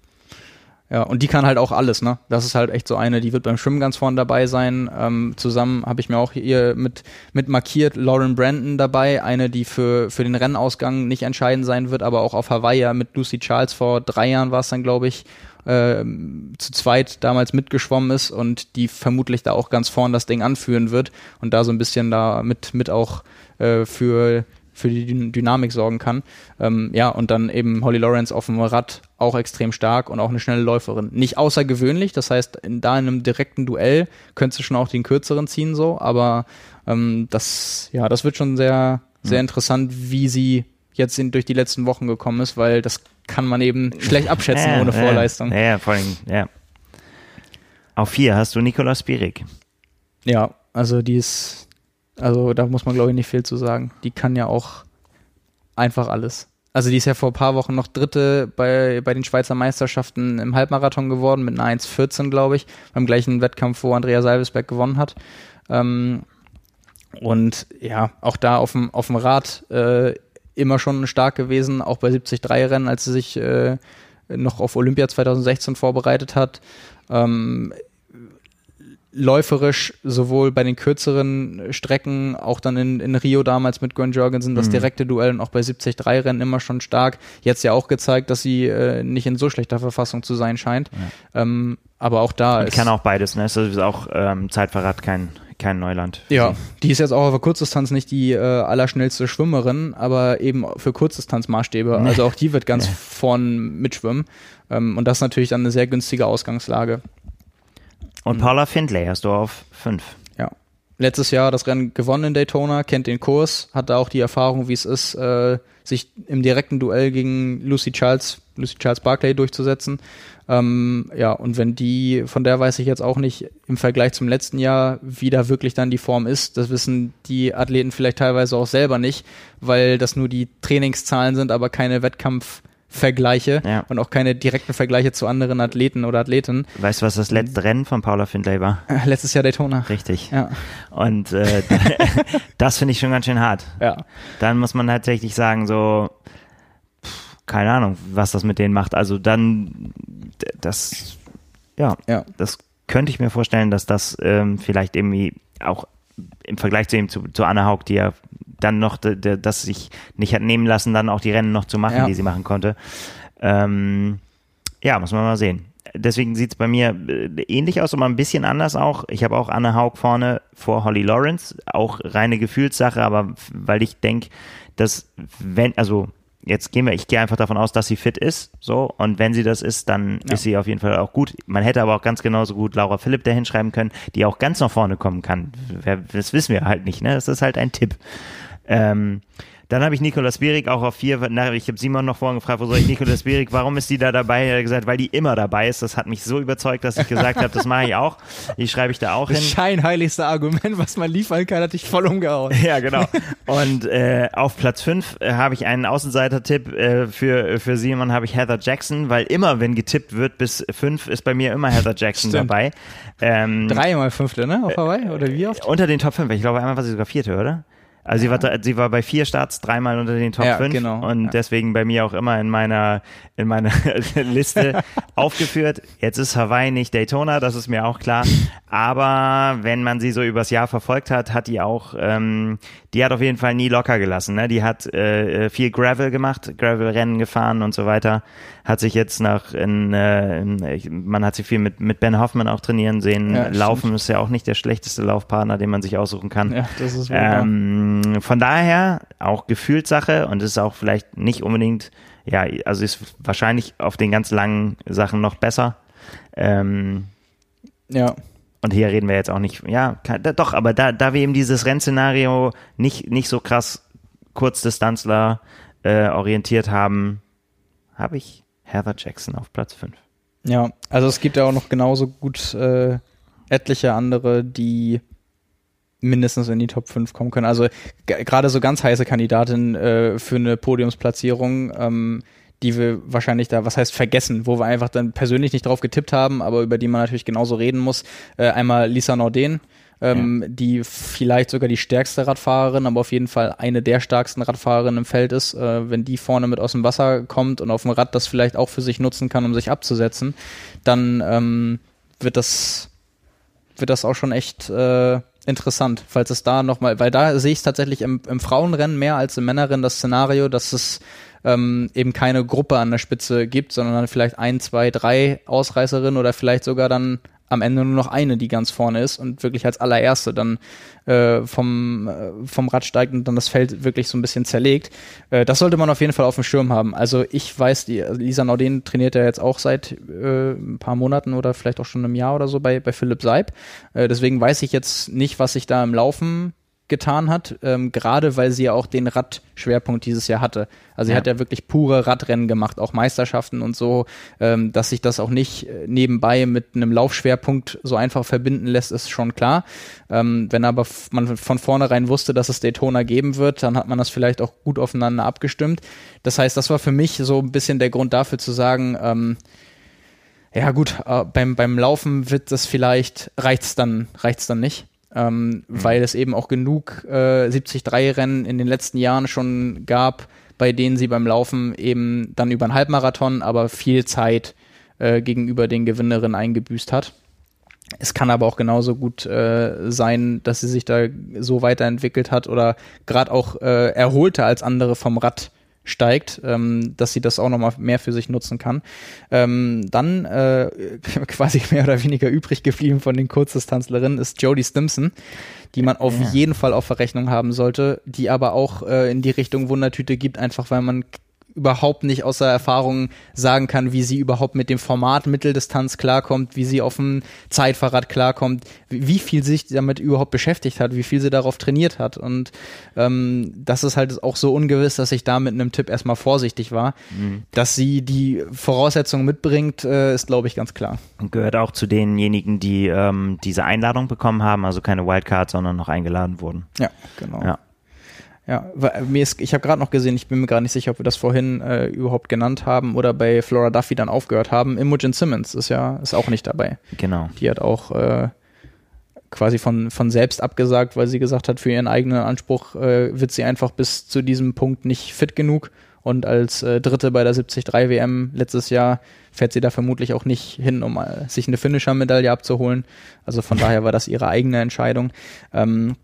Ja, und die kann halt auch alles, ne? Das ist halt echt so eine, die wird beim Schwimmen ganz vorne dabei sein. Ähm, zusammen habe ich mir auch hier mit, mit markiert Lauren Brandon dabei, eine, die für, für den Rennausgang nicht entscheidend sein wird, aber auch auf Hawaii mit Lucy Charles vor drei Jahren war es dann, glaube ich, äh, zu zweit damals mitgeschwommen ist und die vermutlich da auch ganz vorne das Ding anführen wird und da so ein bisschen da mit, mit auch äh, für für die Dynamik sorgen kann. Ähm, ja, und dann eben Holly Lawrence auf dem Rad auch extrem stark und auch eine schnelle Läuferin. Nicht außergewöhnlich, das heißt, in, da in einem direkten Duell könntest du schon auch den kürzeren ziehen, so, aber ähm, das, ja, das wird schon sehr, sehr mhm. interessant, wie sie jetzt in, durch die letzten Wochen gekommen ist, weil das kann man eben schlecht abschätzen ja, ohne ja, Vorleistung. Ja, ja, vor allem, ja. Auf vier hast du Nikolaus Spirik. Ja, also die ist, also da muss man glaube ich nicht viel zu sagen. Die kann ja auch einfach alles. Also die ist ja vor ein paar Wochen noch Dritte bei, bei den Schweizer Meisterschaften im Halbmarathon geworden mit einer 1,14, glaube ich, beim gleichen Wettkampf, wo Andrea Salvesberg gewonnen hat. Ähm, und ja, auch da auf dem, auf dem Rad äh, immer schon stark gewesen, auch bei 73-Rennen, als sie sich äh, noch auf Olympia 2016 vorbereitet hat. Ähm, läuferisch sowohl bei den kürzeren Strecken, auch dann in, in Rio damals mit Gwen Jorgensen, das mhm. direkte Duell und auch bei 73 Rennen immer schon stark. Jetzt ja auch gezeigt, dass sie äh, nicht in so schlechter Verfassung zu sein scheint. Ja. Ähm, aber auch da und ist. kann auch beides, ne? Es ist auch ähm, Zeitverrat kein, kein Neuland. Ja, die ist jetzt auch auf der Kurzdistanz nicht die äh, allerschnellste Schwimmerin, aber eben für Kurzdistanzmaßstäbe. Nee. Also auch die wird ganz nee. vorn mitschwimmen. Ähm, und das ist natürlich dann eine sehr günstige Ausgangslage. Und Paula Findlay hast du auf fünf. Ja. Letztes Jahr das Rennen gewonnen in Daytona, kennt den Kurs, hat da auch die Erfahrung, wie es ist, äh, sich im direkten Duell gegen Lucy Charles, Lucy Charles Barclay durchzusetzen. Ähm, ja, und wenn die, von der weiß ich jetzt auch nicht im Vergleich zum letzten Jahr, wie da wirklich dann die Form ist. Das wissen die Athleten vielleicht teilweise auch selber nicht, weil das nur die Trainingszahlen sind, aber keine Wettkampf- Vergleiche ja. und auch keine direkten Vergleiche zu anderen Athleten oder Athleten. Weißt du, was das letzte Rennen von Paula Findlay war? Äh, letztes Jahr Daytona. Richtig. Ja. Und äh, das finde ich schon ganz schön hart. Ja. Dann muss man tatsächlich sagen, so, pff, keine Ahnung, was das mit denen macht. Also dann, das, ja, ja. das könnte ich mir vorstellen, dass das ähm, vielleicht irgendwie auch im Vergleich zu ihm, zu, zu Anna Haug, die ja dann noch, das sich nicht hat nehmen lassen, dann auch die Rennen noch zu machen, ja. die sie machen konnte. Ähm, ja, muss man mal sehen. Deswegen sieht es bei mir äh, ähnlich aus, aber ein bisschen anders auch. Ich habe auch Anne Haug vorne vor Holly Lawrence, auch reine Gefühlssache, aber weil ich denke, dass wenn, also jetzt gehen wir, ich gehe einfach davon aus, dass sie fit ist, so, und wenn sie das ist, dann ja. ist sie auf jeden Fall auch gut. Man hätte aber auch ganz genauso gut Laura Philipp da hinschreiben können, die auch ganz nach vorne kommen kann. Das wissen wir halt nicht, ne? Das ist halt ein Tipp. Ähm, dann habe ich Nikolaus Bierig auch auf vier. Ich habe Simon noch vorhin gefragt, wo soll ich Nikolaus Bierig, warum ist die da dabei? Er hat gesagt, weil die immer dabei ist. Das hat mich so überzeugt, dass ich gesagt habe, das mache ich auch. Die schreibe ich da auch das hin. Das scheinheiligste Argument, was man liefern kann, hat dich voll umgehauen. Ja, genau. Und äh, auf Platz fünf äh, habe ich einen Außenseiter-Tipp äh, für, für Simon, habe ich Heather Jackson, weil immer, wenn getippt wird, bis fünf ist bei mir immer Heather Jackson Stimmt. dabei. Ähm, Dreimal fünfte, ne? Auf Hawaii? Oder wie oft? Unter den Top 5. Ich glaube, einmal war sie sogar vierte, oder? Also ja. sie, war, sie war bei vier Starts dreimal unter den Top ja, 5 genau. und ja. deswegen bei mir auch immer in meiner, in meiner Liste. aufgeführt. Jetzt ist Hawaii nicht Daytona, das ist mir auch klar. Aber wenn man sie so übers Jahr verfolgt hat, hat die auch, ähm, die hat auf jeden Fall nie locker gelassen. Ne? Die hat äh, viel Gravel gemacht, Gravel-Rennen gefahren und so weiter. Hat sich jetzt nach, in, äh, in, man hat sie viel mit, mit Ben Hoffman auch trainieren sehen. Ja, Laufen stimmt. ist ja auch nicht der schlechteste Laufpartner, den man sich aussuchen kann. Ja, das ist ähm, Von daher auch Gefühlssache und es ist auch vielleicht nicht unbedingt ja, also ist wahrscheinlich auf den ganz langen Sachen noch besser. Ähm, ja. Und hier reden wir jetzt auch nicht, ja, kann, da, doch, aber da, da wir eben dieses Rennszenario nicht, nicht so krass Kurzdistanzler äh, orientiert haben, habe ich Heather Jackson auf Platz 5. Ja, also es gibt ja auch noch genauso gut äh, etliche andere, die mindestens in die Top 5 kommen können. Also gerade so ganz heiße Kandidatin äh, für eine Podiumsplatzierung, ähm, die wir wahrscheinlich da, was heißt vergessen, wo wir einfach dann persönlich nicht drauf getippt haben, aber über die man natürlich genauso reden muss. Äh, einmal Lisa Norden, ähm, ja. die vielleicht sogar die stärkste Radfahrerin, aber auf jeden Fall eine der stärksten Radfahrerinnen im Feld ist. Äh, wenn die vorne mit aus dem Wasser kommt und auf dem Rad das vielleicht auch für sich nutzen kann, um sich abzusetzen, dann ähm, wird das wird das auch schon echt äh, interessant, falls es da nochmal, weil da sehe ich es tatsächlich im, im Frauenrennen mehr als im Männerrennen das Szenario, dass es ähm, eben keine Gruppe an der Spitze gibt, sondern dann vielleicht ein, zwei, drei Ausreißerinnen oder vielleicht sogar dann am Ende nur noch eine, die ganz vorne ist und wirklich als allererste dann äh, vom, äh, vom Rad steigt und dann das Feld wirklich so ein bisschen zerlegt. Äh, das sollte man auf jeden Fall auf dem Schirm haben. Also ich weiß, die Lisa Norden trainiert ja jetzt auch seit äh, ein paar Monaten oder vielleicht auch schon einem Jahr oder so bei, bei Philipp Seib. Äh, deswegen weiß ich jetzt nicht, was sich da im Laufen getan hat, ähm, gerade weil sie ja auch den Radschwerpunkt dieses Jahr hatte. Also sie hat ja wirklich pure Radrennen gemacht, auch Meisterschaften und so, ähm, dass sich das auch nicht äh, nebenbei mit einem Laufschwerpunkt so einfach verbinden lässt, ist schon klar. Ähm, wenn aber man von vornherein wusste, dass es Daytona geben wird, dann hat man das vielleicht auch gut aufeinander abgestimmt. Das heißt, das war für mich so ein bisschen der Grund dafür zu sagen, ähm, ja gut, äh, beim, beim Laufen wird das vielleicht, reicht's dann, reicht's dann nicht ähm, mhm. weil es eben auch genug äh, 73-Rennen in den letzten Jahren schon gab, bei denen sie beim Laufen eben dann über einen Halbmarathon, aber viel Zeit äh, gegenüber den Gewinnerinnen eingebüßt hat. Es kann aber auch genauso gut äh, sein, dass sie sich da so weiterentwickelt hat oder gerade auch äh, erholter als andere vom Rad steigt, ähm, dass sie das auch nochmal mehr für sich nutzen kann. Ähm, dann äh, quasi mehr oder weniger übrig geblieben von den Kurzdistanzlerinnen ist Jodie Stimson, die man auf ja. jeden Fall auf Verrechnung haben sollte, die aber auch äh, in die Richtung Wundertüte gibt, einfach weil man überhaupt nicht außer Erfahrung sagen kann, wie sie überhaupt mit dem Format Mitteldistanz klarkommt, wie sie auf dem Zeitfahrrad klarkommt, wie viel sich damit überhaupt beschäftigt hat, wie viel sie darauf trainiert hat. Und ähm, das ist halt auch so ungewiss, dass ich da mit einem Tipp erstmal vorsichtig war. Mhm. Dass sie die Voraussetzungen mitbringt, äh, ist, glaube ich, ganz klar. Und gehört auch zu denjenigen, die ähm, diese Einladung bekommen haben, also keine Wildcard, sondern noch eingeladen wurden. Ja, genau. Ja. Ja, mir ist, ich habe gerade noch gesehen, ich bin mir gerade nicht sicher, ob wir das vorhin äh, überhaupt genannt haben oder bei Flora Duffy dann aufgehört haben. Imogen Simmons ist ja ist auch nicht dabei. Genau. Die hat auch äh, quasi von, von selbst abgesagt, weil sie gesagt hat, für ihren eigenen Anspruch äh, wird sie einfach bis zu diesem Punkt nicht fit genug. Und als äh, Dritte bei der 73 WM letztes Jahr fährt sie da vermutlich auch nicht hin, um äh, sich eine Finisher-Medaille abzuholen. Also von daher war das ihre eigene Entscheidung. Ähm,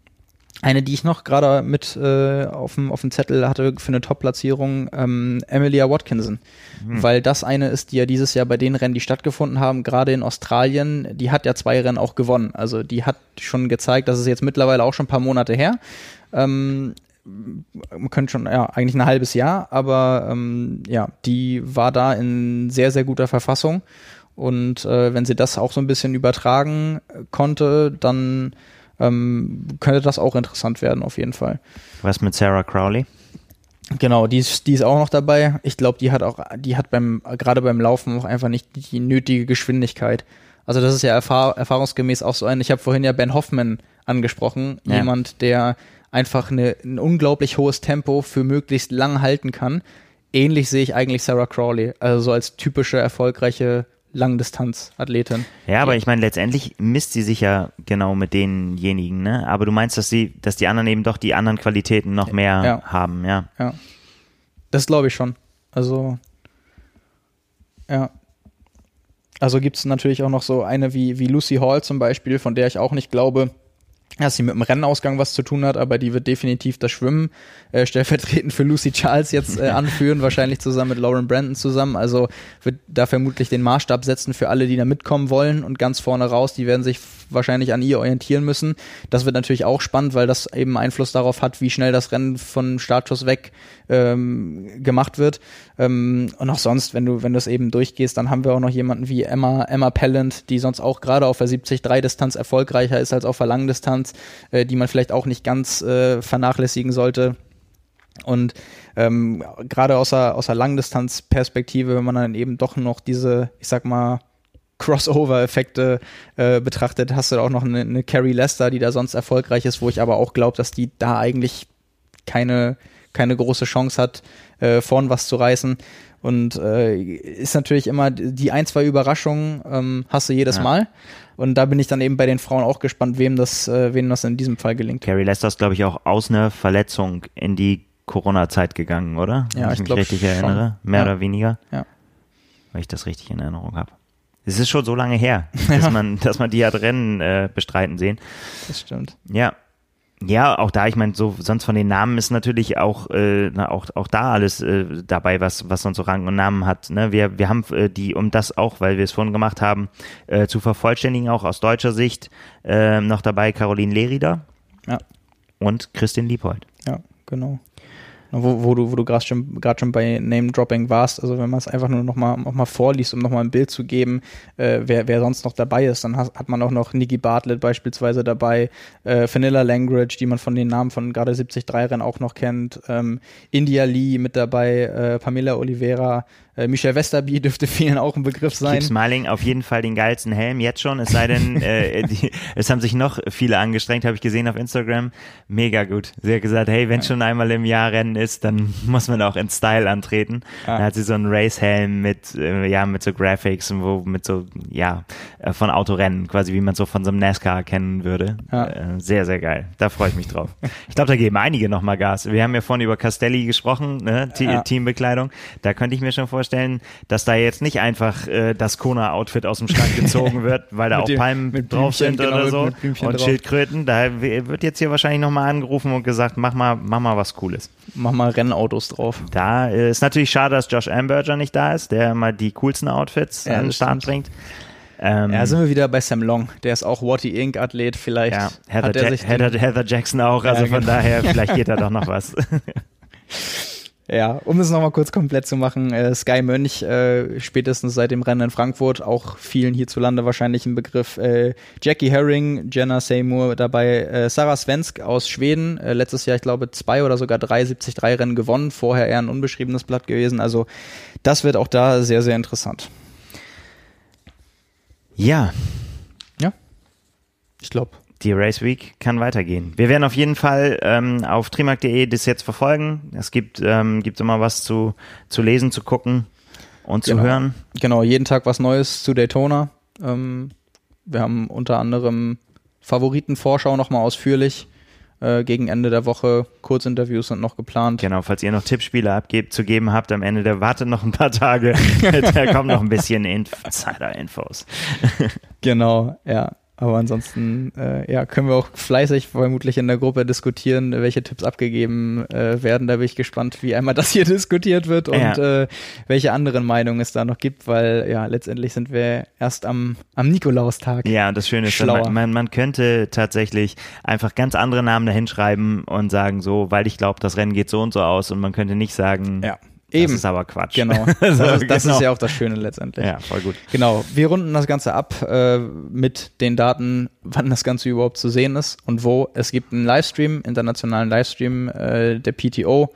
eine, die ich noch gerade mit äh, auf dem Zettel hatte für eine Top-Platzierung, ähm, Emilia Watkinson, mhm. weil das eine ist, die ja dieses Jahr bei den Rennen, die stattgefunden haben, gerade in Australien, die hat ja zwei Rennen auch gewonnen. Also die hat schon gezeigt, das ist jetzt mittlerweile auch schon ein paar Monate her. Ähm, man könnte schon, ja, eigentlich ein halbes Jahr, aber ähm, ja, die war da in sehr, sehr guter Verfassung. Und äh, wenn sie das auch so ein bisschen übertragen konnte, dann ähm, könnte das auch interessant werden, auf jeden Fall. Was mit Sarah Crowley? Genau, die ist, die ist auch noch dabei. Ich glaube, die hat auch, die hat beim, gerade beim Laufen auch einfach nicht die nötige Geschwindigkeit. Also das ist ja erfahr erfahrungsgemäß auch so ein, ich habe vorhin ja Ben Hoffman angesprochen, ja. jemand, der einfach eine, ein unglaublich hohes Tempo für möglichst lang halten kann. Ähnlich sehe ich eigentlich Sarah Crawley, also so als typische erfolgreiche Langdistanz-Athletin. Ja, aber ich meine, letztendlich misst sie sich ja genau mit denjenigen, ne? Aber du meinst, dass sie, dass die anderen eben doch die anderen Qualitäten noch mehr ja. haben, ja? Ja. Das glaube ich schon. Also, ja. Also gibt es natürlich auch noch so eine wie, wie Lucy Hall zum Beispiel, von der ich auch nicht glaube, dass sie mit dem Rennausgang was zu tun hat, aber die wird definitiv das Schwimmen äh, stellvertretend für Lucy Charles jetzt äh, anführen, wahrscheinlich zusammen mit Lauren Brandon zusammen. Also wird da vermutlich den Maßstab setzen für alle, die da mitkommen wollen und ganz vorne raus, die werden sich wahrscheinlich an ihr orientieren müssen. Das wird natürlich auch spannend, weil das eben Einfluss darauf hat, wie schnell das Rennen von Startschuss weg ähm, gemacht wird. Ähm, und auch sonst, wenn du, wenn du es eben durchgehst, dann haben wir auch noch jemanden wie Emma, Emma Pellant, die sonst auch gerade auf der 70-3-Distanz erfolgreicher ist als auf der Langdistanz, äh, die man vielleicht auch nicht ganz äh, vernachlässigen sollte. Und ähm, gerade aus der, aus der Langdistanz-Perspektive, wenn man dann eben doch noch diese, ich sag mal, Crossover-Effekte äh, betrachtet, hast du auch noch eine, eine Carrie Lester, die da sonst erfolgreich ist, wo ich aber auch glaube, dass die da eigentlich keine, keine große Chance hat, äh, vorn was zu reißen. Und äh, ist natürlich immer die ein, zwei Überraschungen ähm, hast du jedes ja. Mal. Und da bin ich dann eben bei den Frauen auch gespannt, wem das, äh, wem das in diesem Fall gelingt. Carrie Lester ist, glaube ich, auch aus einer Verletzung in die Corona-Zeit gegangen, oder? Ja, Wenn ich, ich mich richtig schon. erinnere. Mehr ja. oder weniger. Ja. Weil ich das richtig in Erinnerung habe. Es ist schon so lange her, dass man, dass man die hat Rennen äh, bestreiten sehen. Das stimmt. Ja. Ja, auch da, ich meine, so sonst von den Namen ist natürlich auch, äh, na, auch, auch da alles äh, dabei, was, was sonst so Rang und Namen hat. Ne? Wir, wir haben äh, die, um das auch, weil wir es vorhin gemacht haben, äh, zu vervollständigen, auch aus deutscher Sicht, äh, noch dabei Caroline Lerida ja. und Christin Liebhold. Ja, genau wo, wo du, wo du gerade schon, gerade schon bei Name-Dropping warst, also wenn man es einfach nur nochmal noch mal vorliest, um nochmal ein Bild zu geben, äh, wer, wer sonst noch dabei ist, dann hat, hat man auch noch Nikki Bartlett beispielsweise dabei, äh, Vanilla Language, die man von den Namen von gerade 73-Rennen auch noch kennt, ähm, India Lee mit dabei, äh, Pamela Oliveira, äh, Michel Westerby dürfte vielen auch ein Begriff sein. Keep Smiling auf jeden Fall den geilsten Helm jetzt schon, es sei denn, äh, die, es haben sich noch viele angestrengt, habe ich gesehen auf Instagram. Mega gut. Sie hat gesagt, hey, wenn schon einmal im Jahr Rennen ist, dann muss man auch in Style antreten. Ah. Da hat sie so einen Race-Helm mit, äh, ja, mit so Graphics und wo mit so, ja, äh, von Autorennen, quasi wie man so von so einem NASCAR kennen würde. Ja. Äh, sehr, sehr geil. Da freue ich mich drauf. ich glaube, da geben einige nochmal Gas. Wir haben ja vorhin über Castelli gesprochen, ne? ja. Teambekleidung. Da könnte ich mir schon vorstellen, vorstellen, dass da jetzt nicht einfach äh, das Kona-Outfit aus dem Schrank gezogen wird, weil da auch dem, Palmen drauf sind genau, oder so und drauf. Schildkröten. Da wird jetzt hier wahrscheinlich nochmal angerufen und gesagt, mach mal, mach mal was Cooles. Mach mal Rennautos drauf. Da äh, ist natürlich schade, dass Josh Amberger nicht da ist, der mal die coolsten Outfits ja, an den Start bringt. Ähm, ja, sind wir wieder bei Sam Long. Der ist auch Watty Inc. Athlet. Vielleicht ja, Heather, hat er sich Heather, Heather Jackson auch. Also ja, von genau. daher, vielleicht geht da doch noch was. Ja, um es nochmal kurz komplett zu machen, äh, Sky Mönch, äh, spätestens seit dem Rennen in Frankfurt, auch vielen hierzulande wahrscheinlich ein Begriff. Äh, Jackie Herring, Jenna Seymour dabei, äh, Sarah Svensk aus Schweden, äh, letztes Jahr, ich glaube, zwei oder sogar drei 73 Rennen gewonnen, vorher eher ein unbeschriebenes Blatt gewesen. Also das wird auch da sehr, sehr interessant. Ja. Ja. Ich glaube die Race Week kann weitergehen. Wir werden auf jeden Fall ähm, auf trimark.de das jetzt verfolgen. Es gibt, ähm, gibt immer was zu, zu lesen, zu gucken und genau. zu hören. Genau, jeden Tag was Neues zu Daytona. Ähm, wir haben unter anderem Favoritenvorschau nochmal ausführlich. Äh, gegen Ende der Woche Kurzinterviews sind noch geplant. Genau, falls ihr noch Tippspiele abgebt, zu geben habt am Ende der wartet noch ein paar Tage. da kommen noch ein bisschen Insider-Infos. genau, ja. Aber ansonsten äh, ja, können wir auch fleißig vermutlich in der Gruppe diskutieren, welche Tipps abgegeben äh, werden. Da bin ich gespannt, wie einmal das hier diskutiert wird und ja. äh, welche anderen Meinungen es da noch gibt, weil ja, letztendlich sind wir erst am, am Nikolaustag. Ja, und das Schöne ist, man, man, man könnte tatsächlich einfach ganz andere Namen dahinschreiben und sagen, so, weil ich glaube, das Rennen geht so und so aus und man könnte nicht sagen, ja. Eben. Das ist aber Quatsch. Genau. Das, ist, das genau. ist ja auch das Schöne letztendlich. Ja, voll gut. Genau. Wir runden das Ganze ab äh, mit den Daten, wann das Ganze überhaupt zu sehen ist und wo. Es gibt einen Livestream, internationalen Livestream äh, der PTO.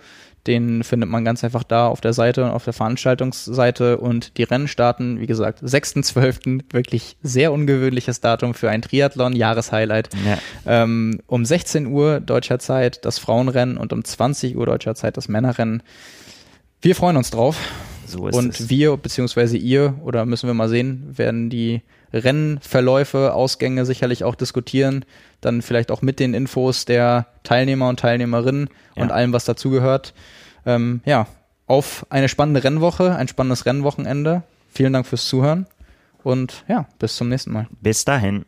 Den findet man ganz einfach da auf der Seite und auf der Veranstaltungsseite und die Rennen starten, wie gesagt, 6.12. Wirklich sehr ungewöhnliches Datum für ein Triathlon, Jahreshighlight. Ja. Ähm, um 16 Uhr deutscher Zeit das Frauenrennen und um 20 Uhr deutscher Zeit das Männerrennen. Wir freuen uns drauf. So ist und es. wir, beziehungsweise ihr, oder müssen wir mal sehen, werden die Rennverläufe, Ausgänge sicherlich auch diskutieren. Dann vielleicht auch mit den Infos der Teilnehmer und Teilnehmerinnen ja. und allem, was dazugehört. Ähm, ja, auf eine spannende Rennwoche, ein spannendes Rennwochenende. Vielen Dank fürs Zuhören Und ja, bis zum nächsten Mal. Bis dahin.